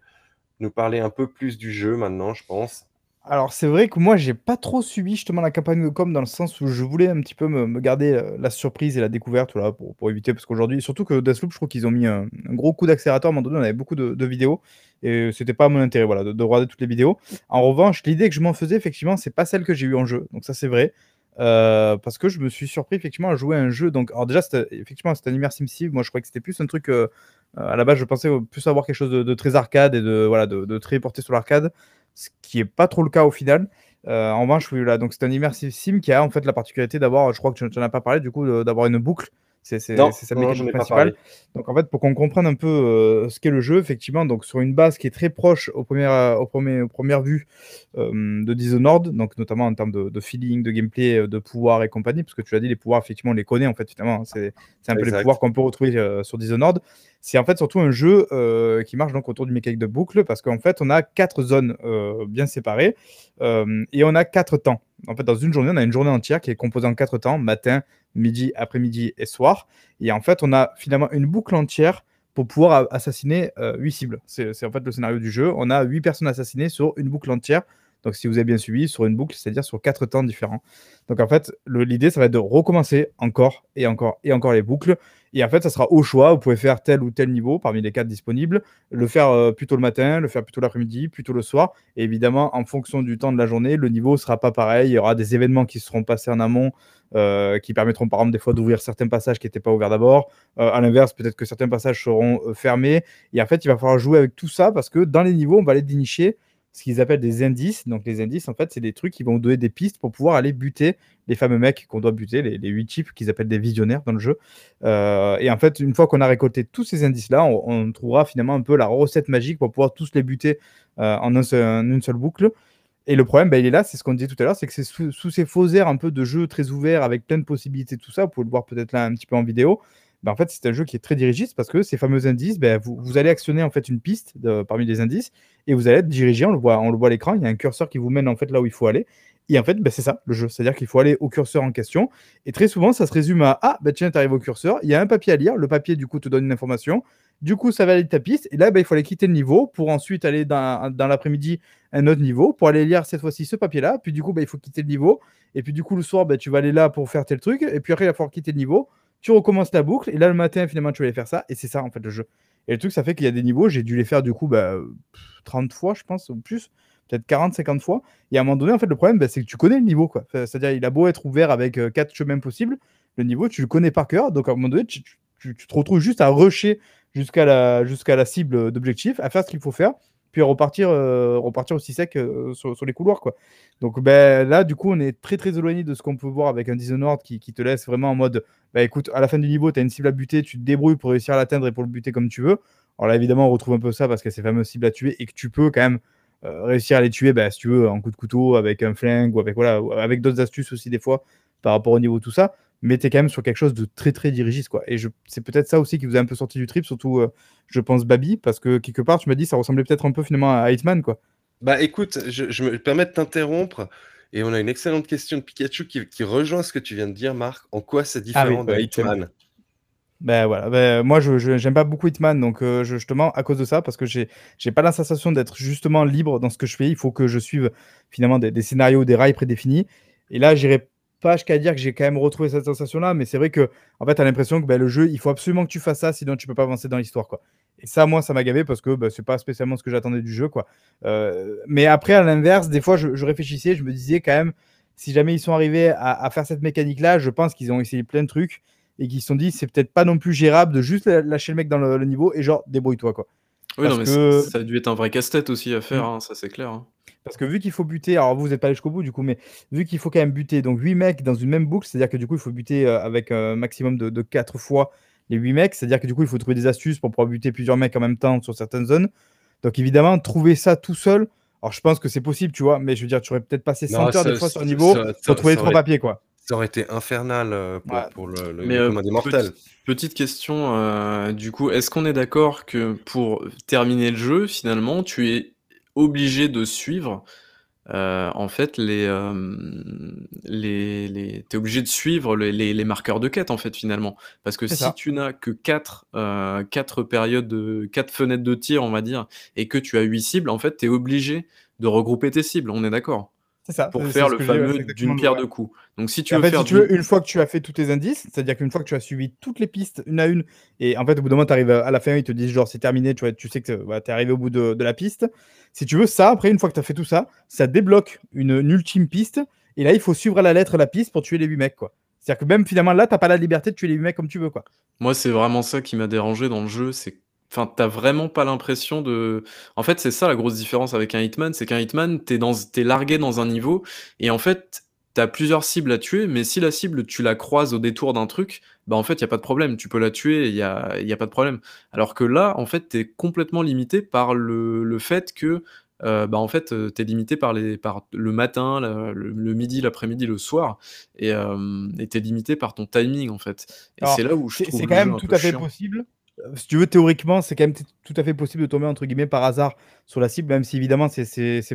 nous parler un peu plus du jeu maintenant, je pense. Alors, c'est vrai que moi, j'ai pas trop suivi justement la campagne de com dans le sens où je voulais un petit peu me, garder euh, la surprise et la découverte pour, pour éviter, parce qu'aujourd'hui, surtout que Deathloop, je trouve qu'ils ont mis un, gros coup d'accélérateur. À un moment donné, on avait beaucoup de, vidéos et c'était pas mon intérêt voilà, de, regarder toutes les vidéos. En revanche, l'idée que je m'en faisais, effectivement, c'est pas celle que j'ai eu en jeu. Donc, ça, c'est vrai. Euh, parce que je me suis surpris effectivement à jouer à un jeu. Donc, alors déjà, effectivement, c'était un immersive sim. Moi, je croyais que c'était plus un truc. Euh, à la base, je pensais plus avoir quelque chose de, très arcade et de, voilà, de, très porté sur l'arcade ce qui n'est pas trop le cas au final. Euh, en revanche, là, donc c'est un immersive sim qui a en fait la particularité d'avoir, je crois que tu n'en as pas parlé, du coup, d'avoir une boucle c'est sa mécanique principale. Donc en fait, pour qu'on comprenne un peu euh, ce qu'est le jeu, effectivement, donc sur une base qui est très proche au premier, euh, au premier, aux premières vues euh, de Dishonored, donc notamment en termes de, feeling, de gameplay, de pouvoir et compagnie, parce que tu as dit les pouvoirs, effectivement, on les connaît en fait, finalement, hein, c'est un peu les pouvoirs qu'on peut retrouver sur Dishonored. C'est en fait surtout un jeu qui marche donc autour du mécanique de boucle, parce qu'en fait, on a quatre zones bien séparées et on a quatre temps. En fait, dans une journée, on a une journée entière qui est composée en quatre temps matin, midi, après-midi et soir. Et en fait, on a finalement une boucle entière pour pouvoir assassiner euh, huit cibles. C'est en fait le scénario du jeu. On a huit personnes assassinées sur une boucle entière. Donc, si vous avez bien suivi, sur une boucle, c'est-à-dire sur quatre temps différents. Donc, en fait, l'idée, ça va être de recommencer encore et encore et encore les boucles. Et en fait, ça sera au choix. Vous pouvez faire tel ou tel niveau parmi les quatre disponibles, le faire euh, plutôt le matin, le faire plutôt l'après-midi, plutôt le soir. Et évidemment, en fonction du temps de la journée, le niveau sera pas pareil. Il y aura des événements qui seront passés en amont, euh, qui permettront par exemple des fois d'ouvrir certains passages qui n'étaient pas ouverts d'abord. Euh, à l'inverse, peut-être que certains passages seront fermés. Et en fait, il va falloir jouer avec tout ça parce que dans les niveaux, on va aller dénicher ce qu'ils appellent des indices. Donc, les indices, en fait, c'est des trucs qui vont donner des pistes pour pouvoir aller buter les fameux mecs qu'on doit buter, les, huit types qu'ils appellent des visionnaires dans le jeu. Euh, et en fait, une fois qu'on a récolté tous ces indices-là, on, trouvera finalement un peu la recette magique pour pouvoir tous les buter euh, en, une seule boucle. Et le problème, bah, il est là, c'est ce qu'on disait tout à l'heure, c'est que c'est sous, sous, ces faux airs un peu de jeu très ouvert avec plein de possibilités, tout ça, vous pouvez le voir peut-être là un petit peu en vidéo, bah, en fait, c'est un jeu qui est très dirigiste parce que ces fameux indices, bah, vous, allez actionner en fait une piste parmi les indices et vous allez être dirigé, on le voit, à l'écran, il y a un curseur qui vous mène en fait là où il faut aller. Et en fait, bah, c'est ça le jeu. C'est-à-dire qu'il faut aller au curseur en question. Et très souvent, ça se résume à Ah, bah tiens, tu arrives au curseur, il y a un papier à lire. Le papier, du coup, te donne une information. Du coup, ça valide ta piste. Et là, il faut aller quitter le niveau pour ensuite aller dans, l'après-midi un autre niveau pour aller lire cette fois-ci ce papier-là. Puis du coup, il faut quitter le niveau. Et puis du coup, le soir, tu vas aller là pour faire tel truc. Et puis après, il va falloir quitter le niveau. Tu recommences la boucle. Et là, le matin, finalement, tu vas aller faire ça. Et c'est ça, en fait, le jeu. Et le truc, ça fait qu'il y a des niveaux. J'ai dû les faire, du coup, bah, 30 fois, je pense, ou plus. Peut-être 40, 50 fois. Et à un moment donné, en fait, le problème, bah, c'est que tu connais le niveau. quoi. C'est-à-dire, il a beau être ouvert avec euh, quatre chemins possibles. Le niveau, tu le connais par cœur. Donc, à un moment donné, tu, tu- tu te retrouves juste à rusher jusqu'à la, jusqu'à la cible d'objectif, à faire ce qu'il faut faire, puis repartir, euh, repartir aussi sec euh, sur, les couloirs. Quoi. Donc ben, là, du coup, on est très très éloigné de ce qu'on peut voir avec un Dishonored qui, qui te laisse vraiment en mode bah, écoute, à la fin du niveau, tu as une cible à buter, tu te débrouilles pour réussir à l'atteindre et pour le buter comme tu veux. Alors là, évidemment, on retrouve un peu ça parce a ces fameuses cibles à tuer et que tu peux quand même euh, réussir à les tuer, bah, si tu veux, en coup de couteau, avec un flingue ou avec, voilà, avec d'autres astuces aussi, des fois, par rapport au niveau, tout ça. Mais tu es quand même sur quelque chose de très très dirigiste. Quoi. Et je- c'est peut-être ça aussi qui vous a un peu sorti du trip, surtout, euh, je pense, Babi, parce que quelque part, tu m'as dit, ça ressemblait peut-être un peu finalement à Hitman. Quoi. Bah écoute, je, je me permets de t'interrompre. Et on a une excellente question de Pikachu qui, qui rejoint ce que tu viens de dire, Marc. En quoi c'est Ah oui, différent de ouais, Hitman Ben voilà, ben, moi je je- j'aime pas beaucoup Hitman, donc euh, je- justement à cause de ça, parce que j'ai pas la sensation d'être justement libre dans ce que je fais. Il faut que je suive finalement des, des scénarios, des rails prédéfinis. Et là, j'irai pas jusqu'à dire que j'ai quand même retrouvé cette sensation-là, mais c'est vrai que en fait, tu as l'impression que ben, le jeu, il faut absolument que tu fasses ça, sinon tu peux pas avancer dans l'histoire, quoi. Et ça, moi, ça m'a gavé parce que ben, c'est pas spécialement ce que j'attendais du jeu, quoi. Euh, mais après, à l'inverse, des fois, je, je réfléchissais, je me disais quand même, si jamais ils sont arrivés à, à faire cette mécanique-là, je pense qu'ils ont essayé plein de trucs et qui se sont dit c'est peut-être pas non plus gérable de juste lâcher le mec dans le, le niveau et genre débrouille-toi quoi. Oui, non, mais que- ça, ça a dû être un vrai casse-tête aussi à faire, Mm. hein, ça c'est clair. hein. Parce que vu qu'il faut buter, alors vous n'êtes pas allé jusqu'au bout du coup, mais vu qu'il faut quand même buter donc 8 mecs dans une même boucle, c'est-à-dire que du coup il faut buter euh, avec un maximum de, de 4 fois les 8 mecs, c'est-à-dire que du coup il faut trouver des astuces pour pouvoir buter plusieurs mecs en même temps sur certaines zones. Donc évidemment, trouver ça tout seul, alors je pense que c'est possible, tu vois, mais je veux dire, tu aurais peut-être passé 100 Non, heures des ça- fois sur un ça- niveau ça- pour trouver ça trois aurait- papiers quoi. Ça aurait été infernal euh, pour, Ouais. pour le, le, Mais le euh, commun des mortels. petit- petite question, euh, du coup, est-ce qu'on est d'accord que pour terminer le jeu, finalement, tu es obligé de suivre euh, en fait les, euh, les, les... t'es obligé de suivre les, les- les marqueurs de quête en fait finalement parce que si ça. tu n'as que quatre, euh, quatre périodes de quatre fenêtres de tir on va dire et que tu as huit cibles en fait t'es obligé de regrouper tes cibles on est d'accord? Ça. pour faire le fameux d'une pierre deux coups donc si tu veux en fait, faire si tu du- veux, une fois que tu as fait tous tes indices, c'est-à-dire qu'une fois que tu as suivi toutes les pistes une à une, et en fait, au bout d'un moment, tu arrives à la fin, ils te disent genre c'est terminé, tu, vois, tu sais que tu es arrivé au bout de, de la piste. Si tu veux, ça, après, une fois que tu as fait tout ça, ça débloque une, une ultime piste, et là, il faut suivre à la lettre la piste pour tuer les 8 mecs, quoi. C'est-à-dire que même finalement, là, t'as pas la liberté de tuer les 8 mecs comme tu veux, quoi. Moi, c'est vraiment ça qui m'a dérangé dans le jeu, c'est enfin, t'as vraiment pas l'impression de en fait, c'est ça la grosse différence avec un Hitman, c'est qu'un Hitman, t'es dans t'es largué dans un niveau et en fait, t'as plusieurs cibles à tuer, mais si la cible, tu la croises au détour d'un truc, bah, en fait, y a pas de problème, tu peux la tuer, il y a y a pas de problème. Alors que là, en fait, t'es complètement limité par le le fait que, heu, bah, en fait, heu, tu limité par les par le matin, la le le midi, l'après-midi, le soir et et tu limité par ton timing, en fait et c'est là où je trouve c'est quand même tout à fait chiant. possible. Euh, Si tu veux, théoriquement, c'est quand même tout à fait possible de tomber entre guillemets par hasard sur la cible, même si évidemment, c'est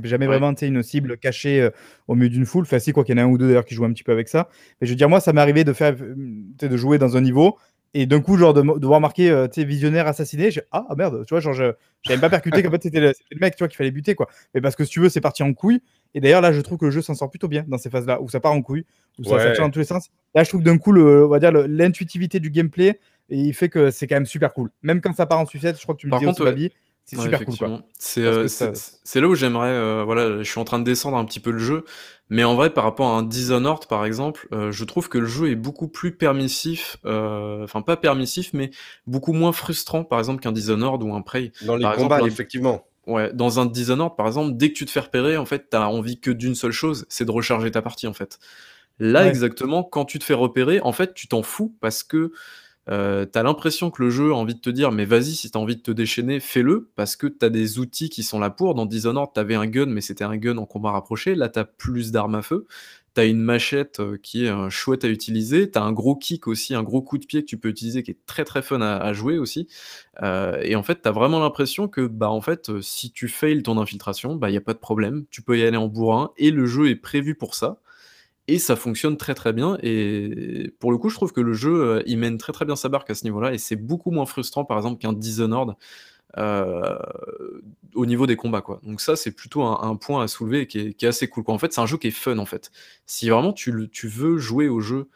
jamais Ouais. vraiment une cible cachée euh, au milieu d'une foule. Enfin, si, quoi qu'il y en a un ou deux d'ailleurs qui jouent un petit peu avec ça. Mais je veux dire, moi, ça m'est arrivé de faire, euh, de jouer dans un niveau et d'un coup, genre, de, de voir marquer euh, visionnaire assassiné. j'ai- Ah, ah, merde, tu vois, genre, je j'avais pas percuté qu'en fait, c'était le, mec, tu vois, qu'il fallait buter, quoi. Mais parce que si tu veux, c'est parti en couille. Et d'ailleurs, là, je trouve que le jeu s'en sort plutôt bien dans ces phases-là, où ça part en couille, où ça, ça tire dans tous les sens. Là, je trouve d'un coup, le, on va dire, l'intuitivité du gameplay, et il fait que c'est quand même super cool. Même quand ça part en sucette, je crois que tu me Par dis contre, aussi, ouais. C'est Ouais, super cool. C'est euh, que c'est ça- c'est là où j'aimerais, euh, voilà, je suis en train de descendre un petit peu le jeu, mais en vrai, par rapport à un Dishonored, par exemple, euh, je trouve que le jeu est beaucoup plus permissif, euh, enfin pas permissif, mais beaucoup moins frustrant, par exemple, qu'un Dishonored ou un Prey. Dans les Par combats, exemple, un- effectivement. Ouais, dans un Dishonored, par exemple, dès que tu te fais repérer, en fait, t'as envie que d'une seule chose, c'est de recharger ta partie, en fait. Là, Ouais. exactement, quand tu te fais repérer, en fait, tu t'en fous parce que euh, t'as l'impression que le jeu a envie de te dire, mais vas-y, si t'as envie de te déchaîner, fais-le, parce que t'as des outils qui sont là pour. Dans Dishonored, t'avais un gun, mais c'était un gun en combat rapproché. Là, t'as plus d'armes à feu. tu as une machette qui est chouette à utiliser, tu as un gros kick aussi, un gros coup de pied que tu peux utiliser qui est très très fun à, jouer aussi. et en fait, tu as vraiment l'impression que bah, en fait, si tu fails ton infiltration, il bah, n'y a pas de problème, tu peux y aller en bourrin et le jeu est prévu pour ça. Et ça fonctionne très très bien. Et pour le coup, je trouve que le jeu, il mène très très bien sa barque à ce niveau-là. Et c'est beaucoup moins frustrant, par exemple, qu'un Dishonored. Euh, au niveau des combats quoi. Donc ça c'est plutôt un, point à soulever qui est, qui est assez cool. En fait c'est un jeu qui est fun en fait. Si vraiment tu, tu veux jouer au jeu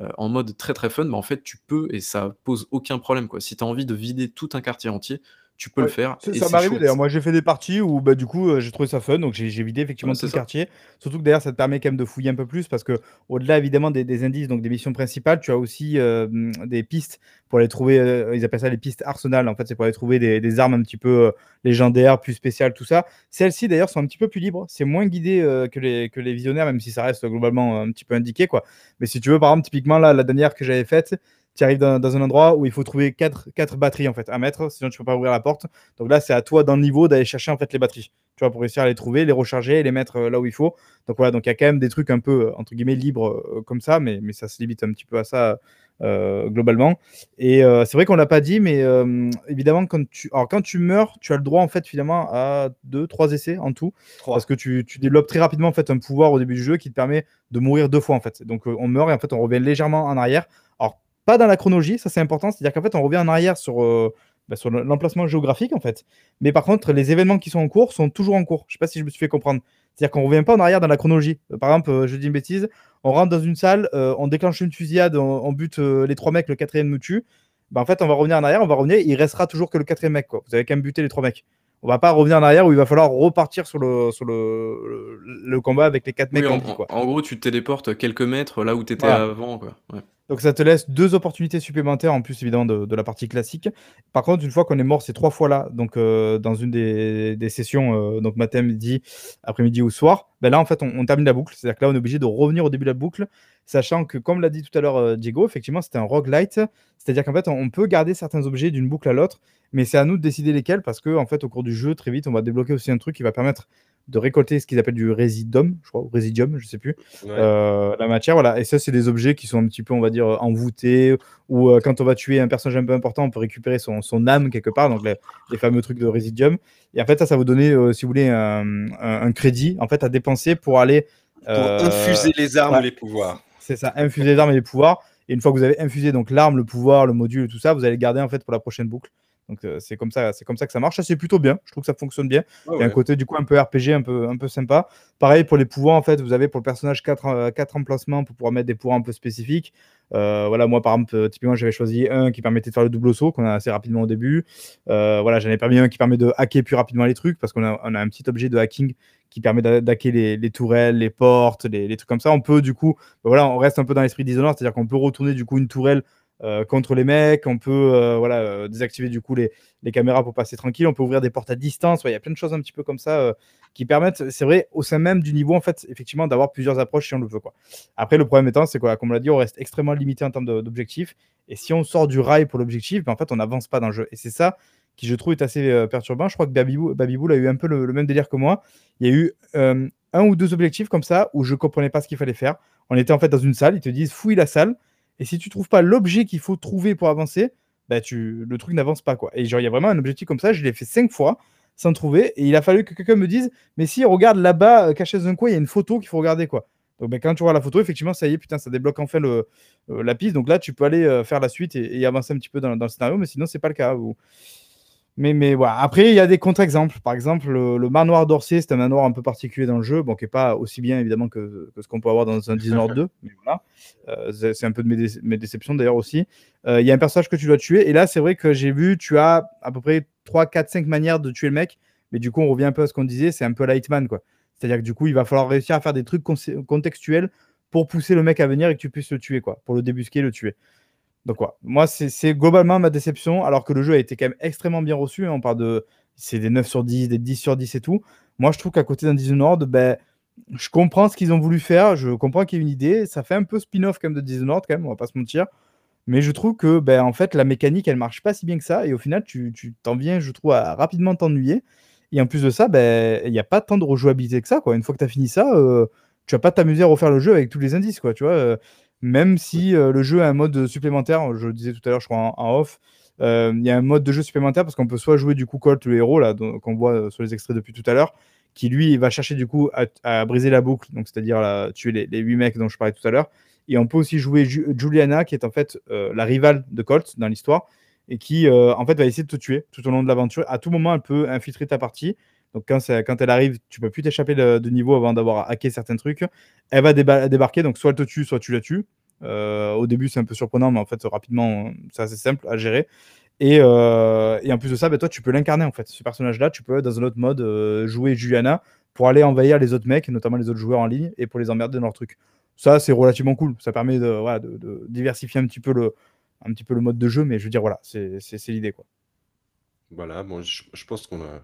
euh, en mode très très fun, bah en fait tu peux et ça pose aucun problème quoi. Si tu as envie de vider tout un quartier entier, tu peux le faire. Ça m'arrive d'ailleurs. Moi, j'ai fait des parties où, bah, du coup, euh, j'ai trouvé ça fun. Donc, j'ai vidé effectivement tout le quartier. Surtout que d'ailleurs, ça te permet quand même de fouiller un peu plus parce que, au-delà évidemment des, indices, donc des missions principales, tu as aussi euh, des pistes pour aller trouver. Euh, ils appellent ça les pistes arsenal. En fait, c'est pour aller trouver des, armes un petit peu légendaires, plus spéciales, tout ça. Celles-ci, d'ailleurs, sont un petit peu plus libres. C'est moins guidé que, les, que les visionnaires, même si ça reste globalement un petit peu indiqué, quoi. Mais si tu veux, par exemple, typiquement, là, la dernière que j'avais faite, tu arrives dans, un endroit où il faut trouver 4, quatre batteries en fait à mettre, sinon tu peux pas ouvrir la porte. Donc là, c'est à toi dans le niveau d'aller chercher en fait les batteries. Tu vois, pour réussir à les trouver, les recharger et les mettre euh, là où il faut. Donc voilà, donc il y a quand même des trucs un peu entre guillemets libres euh, comme ça, mais, mais ça se limite un petit peu à ça euh, globalement. Et c'est vrai qu'on l'a pas dit, mais évidemment quand tu, alors quand tu meurs, tu as le droit en fait finalement à 2 trois essais en tout, parce que tu, tu, développes très rapidement en fait un pouvoir au début du jeu qui te permet de mourir deux fois en fait. Donc on meurt et en fait on revient légèrement en arrière. Alors dans la chronologie, ça c'est important, c'est-à-dire qu'en fait on revient en arrière sur, euh, bah, sur l'emplacement géographique en fait, mais par contre les événements qui sont en cours sont toujours en cours. Je sais pas si je me suis fait comprendre. C'est-à-dire qu'on revient pas en arrière dans la chronologie. Euh, par exemple, euh, je dis une bêtise, on rentre dans une salle, on déclenche une fusillade, on, bute les trois mecs, le quatrième nous tue. Bah, en fait, on va revenir en arrière, on va revenir, il restera toujours que le quatrième mec. Quoi. Vous avez quand même buté les trois mecs. On va pas revenir en arrière où il va falloir repartir sur le, sur le, le, combat avec les quatre mecs. en, en, gros, tu te téléportes quelques mètres là où tu étais avant. Quoi. Donc ça te laisse deux opportunités supplémentaires en plus évidemment de, la partie classique. Par contre, une fois qu'on est mort ces trois fois-là, donc euh, dans une des, sessions, euh, donc matin, midi, après-midi ou soir, ben là en fait on, termine la boucle. C'est-à-dire que là on est obligé de revenir au début de la boucle, sachant que comme l'a dit tout à l'heure euh, Diego, effectivement c'était un roguelite, c'est-à-dire qu'en fait on, peut garder certains objets d'une boucle à l'autre, mais c'est à nous de décider lesquels parce que en fait au cours du jeu très vite on va débloquer aussi un truc qui va permettre de récolter ce qu'ils appellent du résidum, je crois, ou résidium, je sais plus, euh, la matière, voilà. Et ça, c'est des objets qui sont un petit peu, on va dire, envoûtés, ou euh, quand on va tuer un personnage un peu important, on peut récupérer son, son âme quelque part, donc les, fameux trucs de résidium. Et en fait, ça, ça va vous donner, euh, si vous voulez, un, crédit, en fait, à dépenser pour aller... Pour infuser les armes et les pouvoirs. C'est ça, infuser les armes et les pouvoirs. Et une fois que vous avez infusé donc l'arme, le pouvoir, le module, tout ça, vous allez le garder en fait pour la prochaine boucle. Donc euh, c'est comme ça, c'est comme ça que ça marche. C'est plutôt bien. Je trouve que ça fonctionne bien. Il y a un côté du coup un peu RPG, un peu un peu sympa. Pareil pour les pouvoirs en fait, vous avez pour le personnage 4 euh, quatre emplacements pour pouvoir mettre des pouvoirs un peu spécifiques. Euh, voilà, moi par exemple, typiquement j'avais choisi un qui permettait de faire le double saut qu'on a assez rapidement au début. voilà, j'en ai permis un qui permet de hacker plus rapidement les trucs parce qu'on a, on a un petit objet de hacking qui permet d'hacker les, les, tourelles, les portes, les, les, trucs comme ça. On peut du coup, voilà, on reste un peu dans l'esprit Dishonored, c'est-à-dire qu'on peut retourner du coup une tourelle euh, contre les mecs, on peut euh, voilà, euh, désactiver du coup les, les, caméras pour passer tranquille, on peut ouvrir des portes à distance, il y a plein de choses un petit peu comme ça qui permettent, c'est vrai, au sein même du niveau, en fait, effectivement, d'avoir plusieurs approches si on le veut. Quoi. Après, le problème étant, c'est quoi, comme on l'a dit, on reste extrêmement limité en termes d'objectifs, et si on sort du rail pour l'objectif, ben, en fait, on n'avance pas dans le jeu. Et c'est ça qui, je trouve, est assez perturbant. Je crois que Babibou, a eu un peu le, même délire que moi. Il y a eu un ou deux objectifs comme ça où je comprenais pas ce qu'il fallait faire. On était en fait dans une salle, ils te disent fouille la salle. Et si tu trouves pas l'objet qu'il faut trouver pour avancer, bah le truc n'avance pas. quoi. Et genre, il y a vraiment un objectif comme ça, je l'ai fait cinq fois sans trouver. Et il a fallu que quelqu'un me dise Mais si, regarde là-bas, euh, caché dans un coin, il y a une photo qu'il faut regarder. quoi. Donc, bah, quand tu vois la photo, effectivement, ça y est, putain, ça débloque enfin le, euh, la piste. Donc là, tu peux aller euh, faire la suite et, avancer un petit peu dans, dans le scénario, mais sinon, c'est pas le cas. Mais, mais voilà. Après, il y a des contre-exemples. Par exemple, le, manoir d'Orsay, c'est un manoir un peu particulier dans le jeu, bon, qui n'est pas aussi bien évidemment que, ce qu'on peut avoir dans un Dishonored <laughs> 2. Mais voilà. Euh, c'est un peu de mes, déceptions d'ailleurs aussi. Euh, il y a un personnage que tu dois tuer. Et là, c'est vrai que j'ai vu, tu as à peu près 3, 4, 5 manières de tuer le mec. Mais du coup, on revient un peu à ce qu'on disait, c'est un peu Lightman. quoi. C'est-à-dire que du coup, il va falloir réussir à faire des trucs contextuels pour pousser le mec à venir et que tu puisses le tuer, quoi, pour le débusquer, le tuer. Donc, quoi. Moi, c'est globalement ma déception, alors que le jeu a été quand même extrêmement bien reçu. Hein. On parle de. C'est des 9 sur 10, des 10 sur 10 et tout. Moi, je trouve qu'à côté d'un Dishonored, ben, je comprends ce qu'ils ont voulu faire. Je comprends qu'il y ait une idée. Ça fait un peu spin-off quand même de Dishonored, quand même, on va pas se mentir. Mais je trouve que, ben, en fait, la mécanique, elle marche pas si bien que ça. Et au final, tu t'en viens, je trouve, à rapidement t'ennuyer. Et en plus de ça, ben, il n'y a pas tant de rejouabilité que ça. Quoi. Une fois que tu as fini ça, euh, tu vas pas t'amuser à refaire le jeu avec tous les indices, quoi, tu vois. Même si le jeu a un mode supplémentaire, je le disais tout à l'heure, je crois en, off, il y a un mode de jeu supplémentaire parce qu'on peut soit jouer du coup Colt, le héros, là, qu'on voit sur les extraits depuis tout à l'heure, qui lui va chercher du coup à, briser la boucle, donc c'est-à-dire tuer les, les 8 mecs dont je parlais tout à l'heure. Et on peut aussi jouer Juliana, qui est en fait la rivale de Colt dans l'histoire, et qui en fait va essayer de te tuer tout au long de l'aventure. À tout moment, elle peut infiltrer ta partie. Donc quand, elle arrive, tu peux plus t'échapper de, niveau avant d'avoir hacké certains trucs. Elle va débarquer, donc soit elle te tue, soit tu la tues. au début, c'est un peu surprenant, mais en fait, rapidement, c'est assez simple à gérer. Et, en plus de ça, ben, toi, tu peux l'incarner en fait. Ce personnage-là, tu peux, dans un autre mode, jouer Juliana pour aller envahir les autres mecs, notamment les autres joueurs en ligne, et pour les emmerder dans leur truc. Ça, c'est relativement cool. Ça permet de, diversifier un petit, peu le, un petit peu le mode de jeu, mais je veux dire, voilà, c'est l'idée. quoi. Voilà, bon, je pense qu'on a,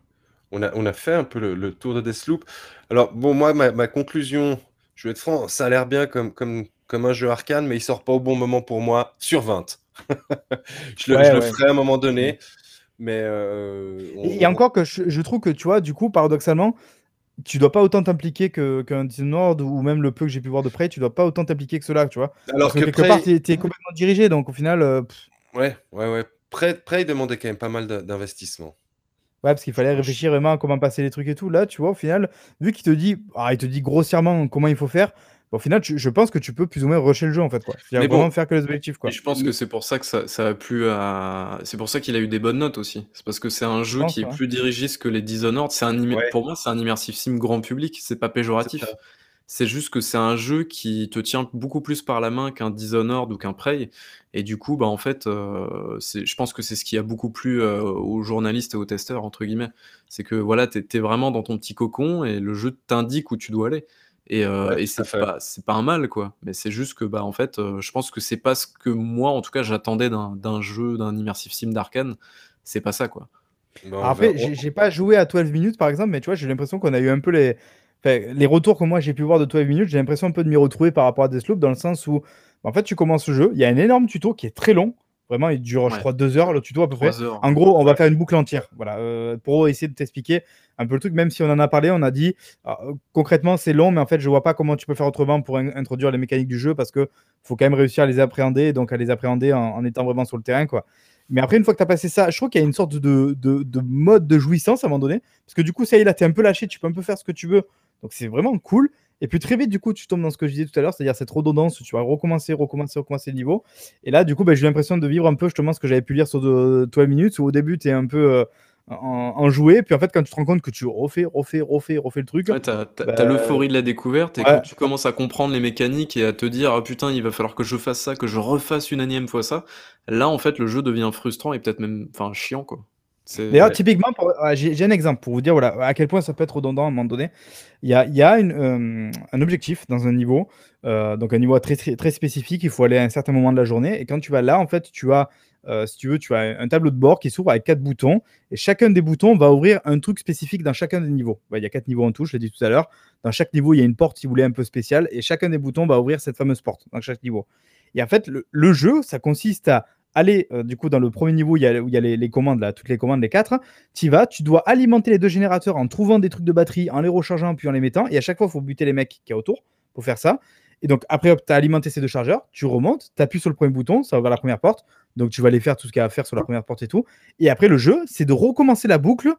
on a, fait un peu le, tour de Deathloop. Alors, bon, moi, ma, conclusion, je vais être franc, ça a l'air bien comme, comme, comme un jeu arcane, mais il sort pas au bon moment pour moi, sur 20. <laughs> je le, ferai à un moment donné. Mais euh, Et encore que je, trouve que, tu vois, du coup, paradoxalement, tu dois pas autant t'impliquer qu'un Dishonored ou même le peu que j'ai pu voir de près, tu dois pas autant t'impliquer que cela, tu vois. Alors que, quelque part, tu es, complètement dirigé, donc au final. Euh, ouais, ouais, ouais. Près, il demandait quand même pas mal d'investissement. Ouais, parce qu'il fallait réfléchir vraiment à comment passer les trucs et tout. Là, tu vois, au final, vu qu'il te dit, ah, il te dit grossièrement comment il faut faire, au final, je pense que tu peux plus ou moins rusher le jeu en fait. Quoi. Mais vraiment faire que les objectifs. Quoi. je pense que c'est pour ça que ça, ça a plu à. C'est pour ça qu'il a eu des bonnes notes aussi. C'est parce que c'est un jeu qui est plus dirigiste que les Dishonored. C'est un Pour moi, c'est un immersive sim grand public. C'est pas péjoratif. C'est juste que c'est un jeu qui te tient beaucoup plus par la main qu'un Dishonored ou qu'un Prey. Et du coup, bah, en fait, euh, je pense que c'est ce qui a beaucoup plu euh, aux journalistes et aux testeurs, entre guillemets. C'est que voilà, tu es, vraiment dans ton petit cocon et le jeu t'indique où tu dois aller. Et, euh, et c'est pas, pas un mal, quoi. Mais c'est juste que, bah, en fait, je pense que c'est pas ce que moi, en tout cas, j'attendais d'un jeu, d'un immersive sim d'Arkane. C'est pas ça, quoi. Bah, Après, j'ai pas joué à 12 minutes, par exemple, mais tu vois, j'ai l'impression qu'on a eu un peu les les retours que moi j'ai pu voir de 12 minutes, j'ai l'impression un peu de m'y retrouver par rapport à Deathloop, dans le sens où, en fait, tu commences le jeu, il y a un énorme tuto qui est très long. Vraiment, il dure, je crois, deux heures, le tuto à peu près. En gros, on va faire une boucle entière. Voilà, euh, pour essayer de t'expliquer un peu le truc, même si on en a parlé, on a dit ah, concrètement c'est long, mais en fait, je vois pas comment tu peux faire autrement pour introduire les mécaniques du jeu parce que faut quand même réussir à les appréhender, donc à les appréhender en, étant vraiment sur le terrain, quoi. Mais après, une fois que tu as passé ça, je trouve qu'il y a une sorte de, de, de, mode de jouissance à un moment donné. Parce que du coup, ça y est, là, tu es un peu lâché, tu peux un peu faire ce que tu veux donc c'est vraiment cool. Et puis très vite, du coup, tu tombes dans ce que je disais tout à l'heure, c'est-à-dire cette redondance où tu vas recommencer, recommencer, recommencer le niveau. Et là, du coup, bah, j'ai l'impression de vivre un peu justement ce que j'avais pu lire sur 12 minutes, où au début, tu es un peu euh, en, joué, puis en fait, quand tu te rends compte que tu refais, refais, refais, refais le truc. Ouais, t'as bah, l'euphorie de la découverte, et quand tu commences à comprendre les mécaniques et à te dire, ah putain, il va falloir que je fasse ça, que je refasse une énième fois ça, là, en fait, le jeu devient frustrant et peut-être même enfin, chiant, quoi. D'ailleurs, typiquement, j'ai un exemple pour vous dire voilà, à quel point ça peut être redondant à un moment donné. Il y a, y a une, euh, un objectif dans un niveau, euh, donc un niveau très, très, très, spécifique, il faut aller à un certain moment de la journée. Et quand tu vas là, en fait, tu as, euh, si tu veux, tu as un tableau de bord qui s'ouvre avec quatre boutons. Et chacun des boutons va ouvrir un truc spécifique dans chacun des niveaux. il y a quatre niveaux en tout, je l'ai dit tout à l'heure. Dans chaque niveau, il y a une porte, si vous voulez, un peu spéciale. Et chacun des boutons va ouvrir cette fameuse porte dans chaque niveau. Et en fait, le jeu, ça consiste à aller euh, du coup dans le premier niveau il y a, où il y a les, commandes là, toutes les commandes, les quatre, tu vas, tu dois alimenter les deux générateurs en trouvant des trucs de batterie, en les rechargeant puis en les mettant. Et à chaque fois, il faut buter les mecs qui y a autour pour faire ça. Et donc après, tu as alimenté ces deux chargeurs, tu remontes, tu appuies sur le premier bouton, ça va vers la première porte. Donc tu vas aller faire tout ce qu'il y a à faire sur la première porte et tout. Et après, le jeu, c'est de recommencer la boucle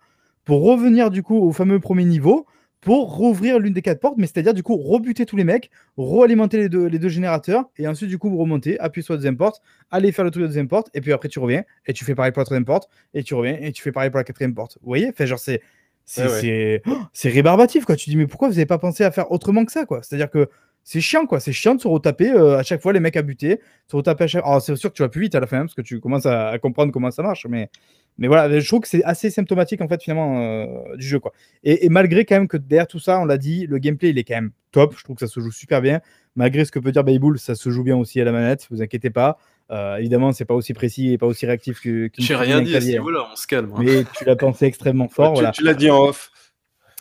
pour revenir du coup au fameux premier niveau pour rouvrir l'une des quatre portes, mais c'est-à-dire du coup rebuter tous les mecs, re-alimenter les deux, les deux générateurs, et ensuite du coup remonter, appuyer sur la deuxième porte, aller faire le truc de la deuxième porte, et puis après tu reviens, et tu fais pareil pour la troisième porte, et tu reviens, et tu fais pareil pour la quatrième porte. Vous voyez? Fait genre c'est c'est oh, c'est rébarbatif quoi. Tu dis mais pourquoi vous n'avez pas pensé à faire autrement que ça quoi? C'est-à-dire que c'est chiant quoi, c'est chiant de se retaper euh, à chaque fois les mecs à buter, se retaper à chaque. Alors c'est sûr que tu vas plus vite à la fin parce que tu commences à, comprendre comment ça marche, mais mais voilà, je trouve que c'est assez symptomatique en fait finalement euh, du jeu quoi. Et, malgré quand même que derrière tout ça, on l'a dit, le gameplay il est quand même top. Je trouve que ça se joue super bien. Malgré ce que peut dire Baybull, ça se joue bien aussi à la manette. Vous inquiétez pas. Euh, évidemment, c'est pas aussi précis et pas aussi réactif que. J'ai rien dit à ce niveau-là, on se calme. Hein. Mais tu l'as pensé extrêmement <laughs> fort. tu, voilà. tu l'as dit en off.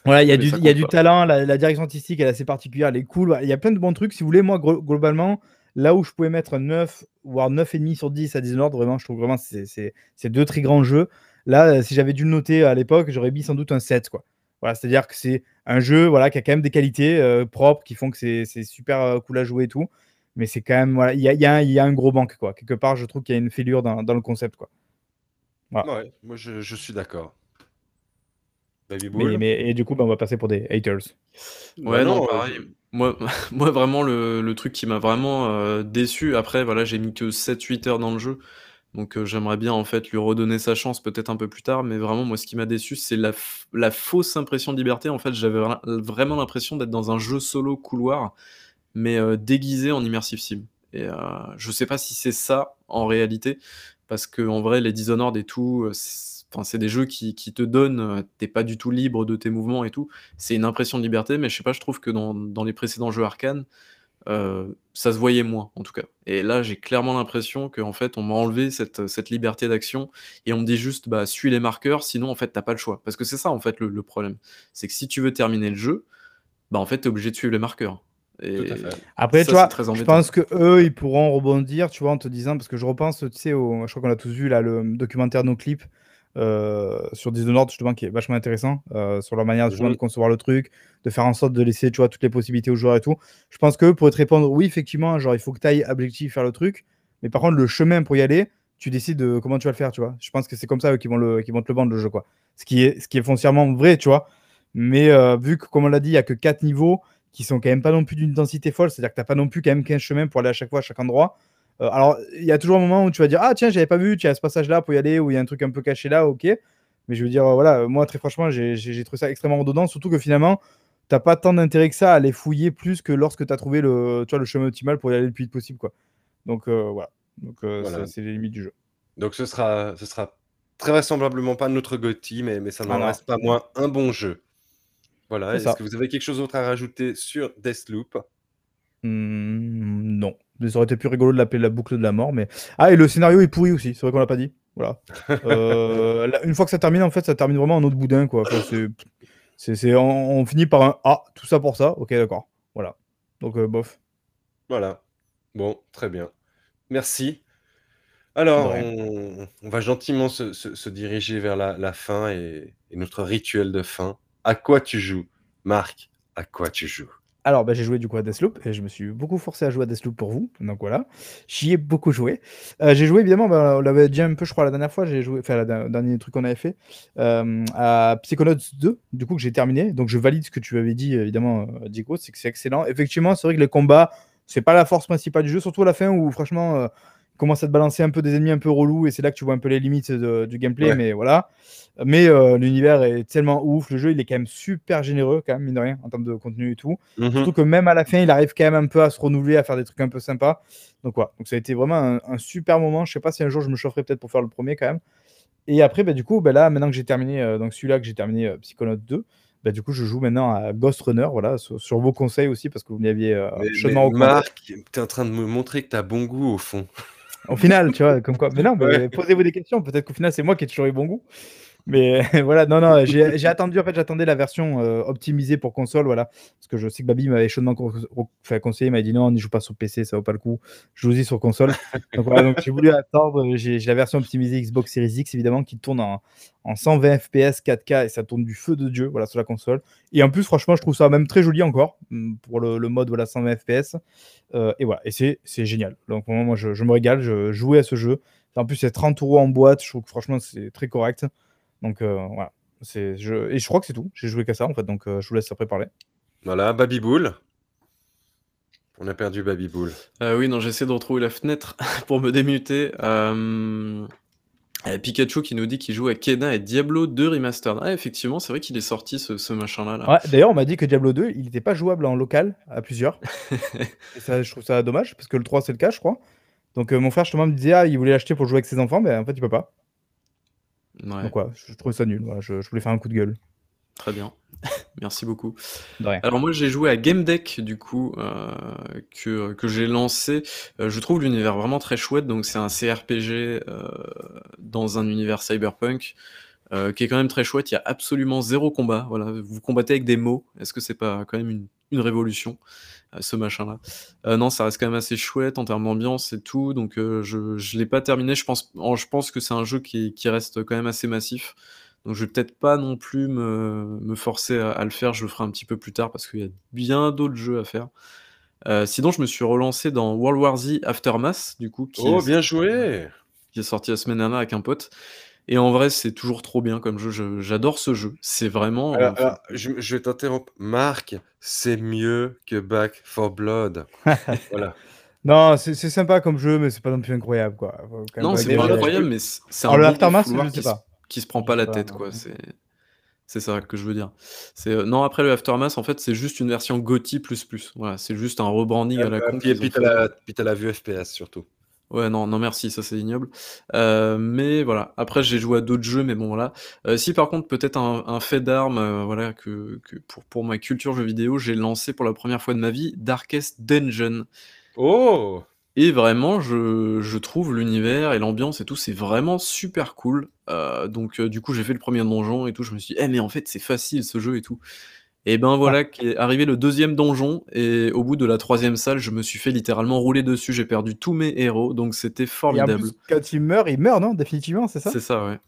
Voilà, il y a du, y a du talent, la, direction artistique elle est assez particulière, elle est cool. Il y a plein de bons trucs. Si vous voulez, moi, globalement, là où je pouvais mettre 9, voire 9,5 sur 10 à Dishonored, vraiment, je trouve vraiment c'est deux très grands jeux. Là, si j'avais dû le noter à l'époque, j'aurais mis sans doute un 7. Quoi. Voilà, c'est-à-dire que c'est un jeu voilà, qui a quand même des qualités propres qui font que c'est super cool à jouer et tout. Mais c'est quand même, voilà, il y a, y, a, y a, un gros manque, quoi. Quelque part, je trouve qu'il y a une fêlure dans, dans, le concept, quoi. Ouais, moi je, je suis d'accord. Mais, mais, et du coup, bah, on va passer pour des haters. Ouais, bah non, pareil. <laughs> Moi, vraiment, le, truc qui m'a vraiment euh, déçu, après, voilà, j'ai mis que 7-8 heures dans le jeu. Donc, euh, j'aimerais bien, en fait, lui redonner sa chance peut-être un peu plus tard. Mais vraiment, moi, ce qui m'a déçu, c'est la, fausse impression de liberté. En fait, j'avais vraiment l'impression d'être dans un jeu solo couloir, mais euh, déguisé en immersive sim. Et je sais pas si c'est ça en réalité, parce que en vrai, les Dishonored et tout, des jeux qui, te donnent, euh, t'es pas du tout libre de tes mouvements et tout. C'est une impression de liberté, mais je sais pas, je trouve que dans, les précédents jeux arcane, euh, ça se voyait moins, en tout cas. Et là, j'ai clairement l'impression qu'en fait, on m'a enlevé cette, liberté d'action et on me dit juste, bah, suis les marqueurs, sinon, en fait, t'as pas le choix. Parce que c'est ça, en fait, le, problème. C'est que si tu veux terminer le jeu, bah, en fait, t'es obligé de suivre les marqueurs. Et Après, tu vois, je pense que eux, ils pourront rebondir, tu vois, en te disant, parce que je repense, tu sais, au, je crois qu'on a tous vu là le documentaire No Clip euh, sur Dishonored justement qui est vachement intéressant euh, sur leur manière de concevoir le truc, de faire en sorte de laisser tu vois toutes les possibilités aux joueurs et tout. Je pense que pour te répondre, oui effectivement, genre il faut que tu ailles objectif faire le truc, mais par contre le chemin pour y aller, tu décides de comment tu vas le faire, tu vois. Je pense que c'est comme ça eux, qui vont le qui vont te le vendre le jeu quoi. Ce qui est ce qui est foncièrement vrai, tu vois. Mais euh, vu que comme on l'a dit, il y a que 4 niveaux qui sont quand même pas non plus d'une densité folle, c'est-à-dire que tu n'as pas non plus quand même 15 chemins pour aller à chaque fois à chaque endroit. Euh, alors, il y a toujours un moment où tu vas dire Ah, tiens, j'avais pas vu, tu as ce passage-là pour y aller, ou il y a un truc un peu caché là, ok. Mais je veux dire, voilà, moi, très franchement, j'ai trouvé ça extrêmement redondant, surtout que finalement, t'as pas tant d'intérêt que ça à aller fouiller plus que lorsque tu as trouvé le, tu vois, le chemin optimal pour y aller le plus vite possible. Quoi. Donc, euh, voilà. Donc, euh, c'est les limites du jeu. Donc, ce sera, ce sera très vraisemblablement pas notre Gotti, mais, mais ça n'en reste pas moins un bon jeu. Voilà. Est-ce que vous avez quelque chose d'autre à rajouter sur Deathloop? Mmh, Non. Ça aurait été plus rigolo de l'appeler la boucle de la mort, mais. Ah, et le scénario est pourri aussi, c'est vrai qu'on l'a pas dit. Voilà. <laughs> Euh, une fois que ça termine, en fait, ça termine vraiment en autre boudin, quoi. c'est, on, finit par un Ah, tout ça pour ça, ok, d'accord. Voilà. Donc, euh, bof. Voilà. Bon, très bien. Merci. Alors, on, va gentiment se, diriger vers la, fin et notre rituel de fin. À quoi tu joues? Marc, à quoi tu joues? Alors, bah, j'ai joué du coup à Deathloop et je me suis beaucoup forcé à jouer à Deathloop pour vous. Donc voilà, j'y ai beaucoup joué. Euh, j'ai joué évidemment, bah, on l'avait dit un peu, je crois, la dernière fois. J'ai joué, enfin, le dernier truc qu'on avait fait euh, à Psychonauts 2, du coup, que j'ai terminé. Donc je valide ce que tu avais dit, évidemment, euh, Dico, c'est que c'est excellent. Effectivement, c'est vrai que les combats, c'est pas la force principale du jeu, surtout à la fin où, franchement, commence à te balancer un peu des ennemis un peu relous et c'est là que tu vois un peu les limites du gameplay. Mais voilà. Mais euh, l'univers est tellement ouf. Le jeu, il est quand même super généreux, quand même, mine de rien, en termes de contenu et tout. Mhm. Surtout que même à la fin, il arrive quand même un peu à se renouveler, à faire des trucs un peu sympas. Donc, voilà. Donc, ça a été vraiment un, super moment. Je sais pas si un jour je me chaufferai peut-être pour faire le premier quand même. Et après, bah, du coup, bah, là, maintenant que j'ai terminé, euh, donc celui-là que j'ai terminé, euh, Psychonaut 2, bah, du coup, je joue maintenant à Ghost Runner, voilà, sur, vos conseils aussi, parce que vous m'y aviez euh, chaudement Marc, tu es en train de me montrer que tu as bon goût au fond. Au final, tu vois, comme quoi. Mais non, posez-vous des questions. Peut-être qu'au final, c'est moi qui ai toujours eu bon goût. Mais <laughs> voilà, non, non, j'ai attendu, en fait, j'attendais la version euh, optimisée pour console, voilà. Parce que je sais que Babi m'avait chaudement conseillé, il m'a dit non, n'y joue pas sur PC, ça vaut pas le coup. Je y sur console. <laughs> donc voilà, donc j'ai voulu attendre. J'ai la version optimisée Xbox Series X, évidemment, qui tourne en, en 120 FPS 4K et ça tourne du feu de Dieu, voilà, sur la console. Et en plus, franchement, je trouve ça même très joli encore mm, pour le, mode voilà, 120 FPS. Euh, et voilà, et c'est génial. Donc, moi, je, je, me régale, je jouais à ce jeu. En plus, c'est 30 euros en boîte, je trouve que franchement, c'est très correct. Donc euh, voilà. C'est, je, et je crois que c'est tout. J'ai joué qu'à ça en fait, donc euh, je vous laisse après parler. Voilà, Baby Bull. On a perdu Baby Bull. Euh, oui, non, j'essaie de retrouver la fenêtre <laughs> pour me démuter. Pikachu qui nous dit qu'il joue à Kena et Diablo 2 Remastered. Ah, effectivement, c'est vrai qu'il est sorti ce, machin-là. Là. d'ailleurs, on m'a dit que Diablo 2, il n'était pas jouable en local à plusieurs. <laughs> et ça, je trouve ça dommage, parce que le 3, c'est le cas, je crois. Donc, mon frère, justement, me disait, ah, il voulait l'acheter pour jouer avec ses enfants, mais en fait, il peut pas. Donc voilà, je, trouvais ça nul. je, voulais faire un coup de gueule. Très bien. <laughs> Merci beaucoup. Alors moi j'ai joué à Game Deck du coup euh, que, que j'ai lancé. Euh, je trouve l'univers vraiment très chouette. Donc c'est un CRPG euh, dans un univers cyberpunk qui est quand même très chouette. Il y a absolument zéro combat. Voilà, vous combattez avec des mots. Est-ce que c'est pas quand même une, une révolution ce machin-là? Euh, non, ça reste quand même assez chouette en termes d'ambiance et tout, donc euh, je ne l'ai pas terminé. Je pense, je pense que c'est un jeu qui, qui, reste quand même assez massif. Donc je vais peut-être pas non plus me, me forcer à, à le faire, je le ferai un petit peu plus tard parce qu'il y a bien d'autres jeux à faire. Euh, sinon, je me suis relancé dans World War Z Aftermath, du coup, qui, Oh, est, bien joué qui est sorti la semaine dernière avec un pote. Et en vrai, c'est toujours trop bien comme jeu. je- J'adore ce jeu. C'est vraiment. Alors, enfin, alors, je, je vais t'interrompre. Marc, c'est mieux que Back for Blood. <laughs> Voilà. Non, c'est sympa comme jeu, mais c'est pas non plus incroyable, quoi. Non, c'est pas incroyable, mais c'est un Alors, bon je sais qui se, pas. qui se prend pas la tête, quoi. C'est c'est ça que je veux dire. C'est euh, non après le Aftermath, en fait, c'est juste une version GOTY++. Voilà, c'est juste un rebranding à la Euh, con puis, qu'ils puis t'as la, la vue FPS surtout. Ouais, non, non, merci, ça c'est ignoble. Euh, mais voilà. Après, j'ai joué à d'autres jeux, mais bon, voilà. Euh, si par contre, peut-être un, un fait d'armes, euh, voilà, que, que pour, pour ma culture jeux vidéo, j'ai lancé pour la première fois de ma vie Darkest Dungeon. Oh Et vraiment, je, je trouve l'univers et l'ambiance et tout, c'est vraiment super cool. Donc, du coup, j'ai fait le premier donjon et tout. Je me suis dit, eh, mais en fait, c'est facile ce jeu et tout. Et ben voilà, qu'est arrivé le deuxième donjon. Et au bout de la troisième salle, je me suis fait littéralement rouler dessus. J'ai perdu tous mes héros. Donc, c'était Et en formidable. plus, quand il meurt, il meurt, non Définitivement, c'est ça? C'est ça, ouais.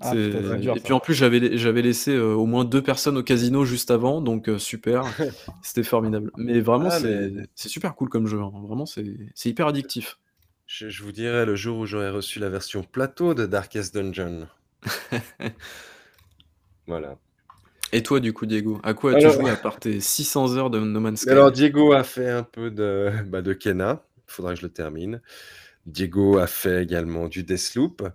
Ah, putain, dur, et ça. puis en plus, j'avais j'avais laissé euh, au moins deux personnes au casino juste avant, donc euh, super. <laughs> C'était formidable. Mais vraiment, Ah, c'est mais- super cool comme jeu. hein. Vraiment, c'est c'est hyper addictif. je, je vous dirai le jour où j'aurai reçu la version plateau de Darkest Dungeon. <laughs> Voilà. Et toi, du coup, Diego, à quoi as-tu Alors- joué à part tes 600 heures de No Man's Sky Alors, Diego a fait un peu de, <laughs> bah, de Kena. Il faudra que je le termine. Diego a fait également du Deathloop.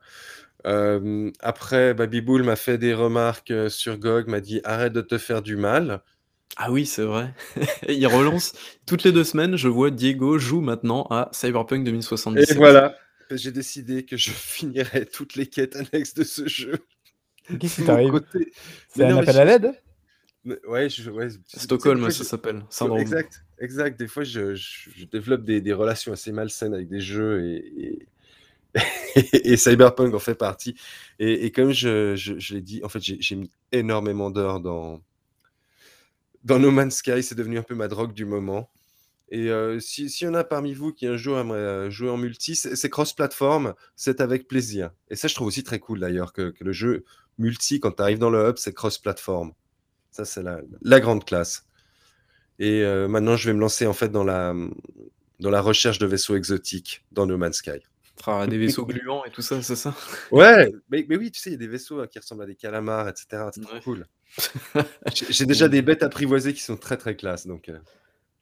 Euh, après, Baby Bull m'a fait des remarques euh, sur GOG, m'a dit arrête de te faire du mal. Ah oui, c'est vrai. <laughs> Il relance toutes les deux semaines. Je vois Diego joue maintenant à Cyberpunk Et 2077. voilà, j'ai décidé que je <laughs> finirais toutes les quêtes annexes de ce jeu. Qu'est-ce <laughs> qui t'arrive côté. C'est un non, appel je- à l'aide Ouais, je, ouais, Stockholm, fois, ça s'appelle. Syndrome. Exact, exact. Des fois, je, je- je développe des, des relations assez malsaines avec des jeux et, et, <laughs> et Cyberpunk en fait partie. Et, et comme je, je- je l'ai dit, en fait, j'ai j'ai mis énormément d'heures dans, dans No Man's Sky. C'est devenu un peu ma drogue du moment. Et euh, si- s'il y en a parmi vous qui un jour aimerait euh, jouer en multi, c'est c'est cross-platform, c'est avec plaisir. Et ça, je trouve aussi très cool d'ailleurs que, que le jeu multi, quand tu arrives dans le hub, c'est cross-platform. Ça, c'est la, la grande classe. Et euh, maintenant, je vais me lancer en fait dans la, dans la recherche de vaisseaux exotiques dans No Man's Sky. Ah, des vaisseaux gluants et tout ça, c'est ça? Ouais, mais, mais oui, tu sais, il y a des vaisseaux euh, qui ressemblent à des calamars, etc. C'est trop Ouais. cool. <laughs> J'ai déjà des bêtes apprivoisées qui sont très très classe. Donc, euh,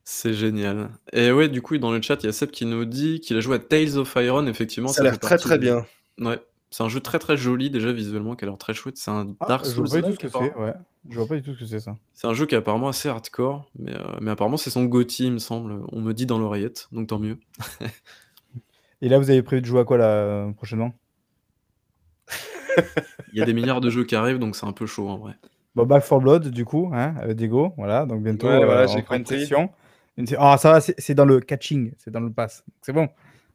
C'est génial. Et ouais, du coup, dans le chat, il y a Seb qui nous dit qu'il a joué à Tales of Iron, effectivement. ça a l'air très très bien. Ouais, c'est un jeu très très joli déjà visuellement, qui a l'air très chouette. C'est un Ah, Dark Je vois Souls. pas du tout ce que apparemment. c'est, ouais. Je vois pas du tout ce que c'est ça. C'est un jeu qui est apparemment assez hardcore, mais, euh, mais apparemment c'est son GOTY, il me semble. On me dit dans l'oreillette, donc tant mieux. <laughs> Et là, vous avez prévu de jouer à quoi là euh, prochainement? Il y a des milliards de jeux qui arrivent, donc c'est un peu chaud en vrai. Bon, Back 4 Blood, du coup, hein, avec Diego, voilà, donc bientôt, Ouais, voilà, euh, j'ai compris. Ah, ça va, c'est c'est dans le catching, c'est dans le pass. C'est bon.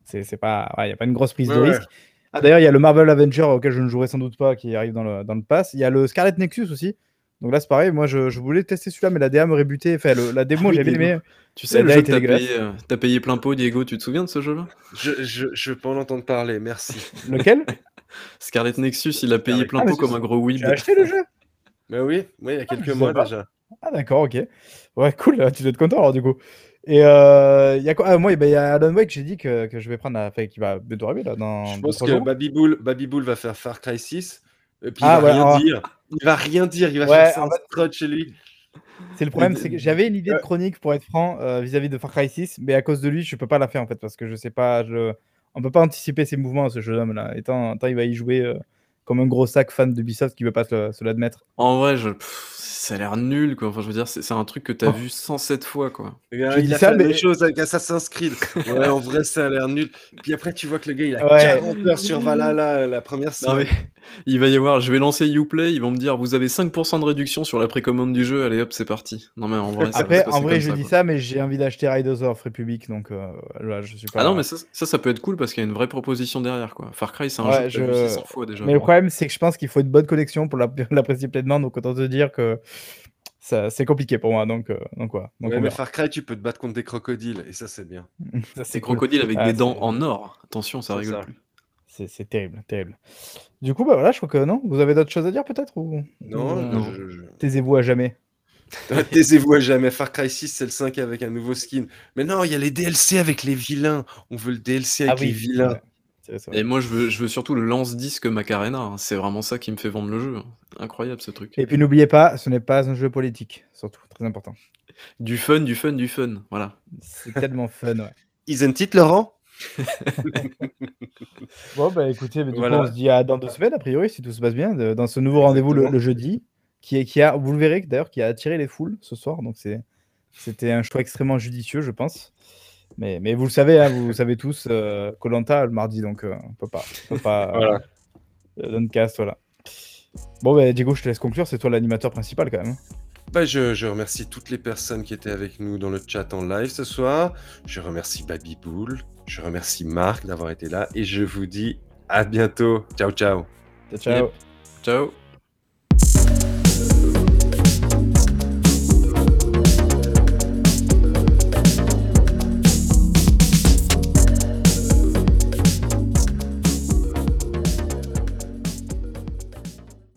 C'est c'est pas, il n'y a pas une grosse prise de Ouais, risque. Ah, d'ailleurs, il y a le Marvel Avenger auquel je ne jouerai sans doute pas qui arrive dans le, dans le pass. Il y a le Scarlet Nexus aussi. Donc là, c'est pareil. Moi, je, je voulais tester celui-là, mais la DA me rébutait. Enfin, le- la démo, Ah oui, j'ai bien Diego. aimé. Tu sais, La le jeu que t'as payé, euh, t'as payé plein pot, Diego, tu te souviens de ce jeu-là? Je, je, je peux en entendre parler, merci. <laughs> Lequel? Scarlet Nexus, il a payé Scarlet- plein Ah, pot comme un gros weeb. J'ai acheté le jeu. Mais oui, oui, il y a quelques je mois déjà. Ah, d'accord, ok. Ouais, cool. Tu dois être content alors, du coup. Et euh, il y a quoi? Ah, Moi, ben, il y a Alan Wake, j'ai dit que, que je vais prendre. la- Enfin, qui va bientôt arriver là. Dans Je pense trois que jours. Baby va faire Far Cry 6. Et puis Ah, il va ouais, rien alors- dire. Il va rien dire. Il va Ouais, faire ça en chez lui. C'est le problème, c'est que j'avais une idée de chronique pour être franc euh, vis-à-vis de Far Cry 6, mais à cause de lui, je peux pas la faire en fait parce que je sais pas, je... on peut pas anticiper ses mouvements ce jeune homme là. Et tant, tant il va y jouer euh, comme un gros sac fan d'Ubisoft qui veut pas se, l'admettre. En vrai, je... pff, ça a l'air nul, quoi. Enfin, je veux dire, c'est c'est un truc que t'as Oh. vu 107 fois, quoi. Bien, Je il dis a ça, fait mais- chose avec Assassin's Creed. Ouais, en vrai, ça a l'air nul. Puis après, tu vois que le gars, il a Ouais. 40 heures sur Valhalla la première Non, semaine. mais <laughs> il va y avoir, je vais lancer Uplay, ils vont me dire, vous avez 5% de réduction sur la précommande du jeu, allez hop, c'est parti. Non, mais en vrai, ça Après, en vrai, je ça, dis quoi. ça, mais j'ai envie d'acheter Riders of Republic, donc euh, là, je suis pas. Ah non, mais ça, ça, ça peut être cool parce qu'il y a une vraie proposition derrière, quoi. Far Cry, c'est un Ouais, jeu que je- vu 600 fois déjà. Mais le quoi. Problème, c'est que je pense qu'il faut une bonne connexion pour l'app- <laughs> l'apprécier pleinement, donc autant te dire que ça- c'est compliqué pour moi. Donc, euh, donc Ouais, mais. Far Cry, tu peux te battre contre des crocodiles. Et ça, c'est bien. <laughs> Ça, C'est cool. crocodile avec Ah, des dents en or. Attention, ça rigole ça. plus. C'est terrible, terrible. Du coup, bah voilà, je crois que non. Vous avez d'autres choses à dire peut-être ou... Non, non, je- Taisez-vous à jamais. Taisez-vous à jamais. Far Cry 6, c'est le 5 avec un nouveau skin. Mais non, il y a les DLC avec les vilains. On veut le DLC avec Ah oui, les vilains. ouais. Et moi, je veux, je veux surtout le lance-disque Macarena. hein. C'est vraiment ça qui me fait vendre le jeu. Incroyable ce truc. Et puis n'oubliez pas, ce n'est pas un jeu politique, surtout, très important. Du fun, du fun, du fun. Voilà. C'est tellement fun, ouais. <laughs> Isn't it, Laurent? <laughs> Bon, bah écoutez, mais du Voilà. coup, on se dit à dans deux semaines, a priori, si tout se passe bien, de- dans ce nouveau rendez-vous le, le jeudi, qui, est, qui a, vous le verrez d'ailleurs, qui a attiré les foules ce soir. Donc c'est, c'était un choix extrêmement judicieux, je pense. Mais, mais vous le savez, hein, vous savez tous, Colanta le mardi, donc euh, on peut pas. On peut pas Voilà. euh, Duncast, voilà. Bon, bah Diego, je te laisse conclure, c'est toi l'animateur principal quand même. Bah, je, je remercie toutes les personnes qui étaient avec nous dans le chat en live ce soir. Je remercie Baby Bull. Je remercie Marc d'avoir été là. Et je vous dis à bientôt. Ciao, ciao. Ciao, ciao. Ciao.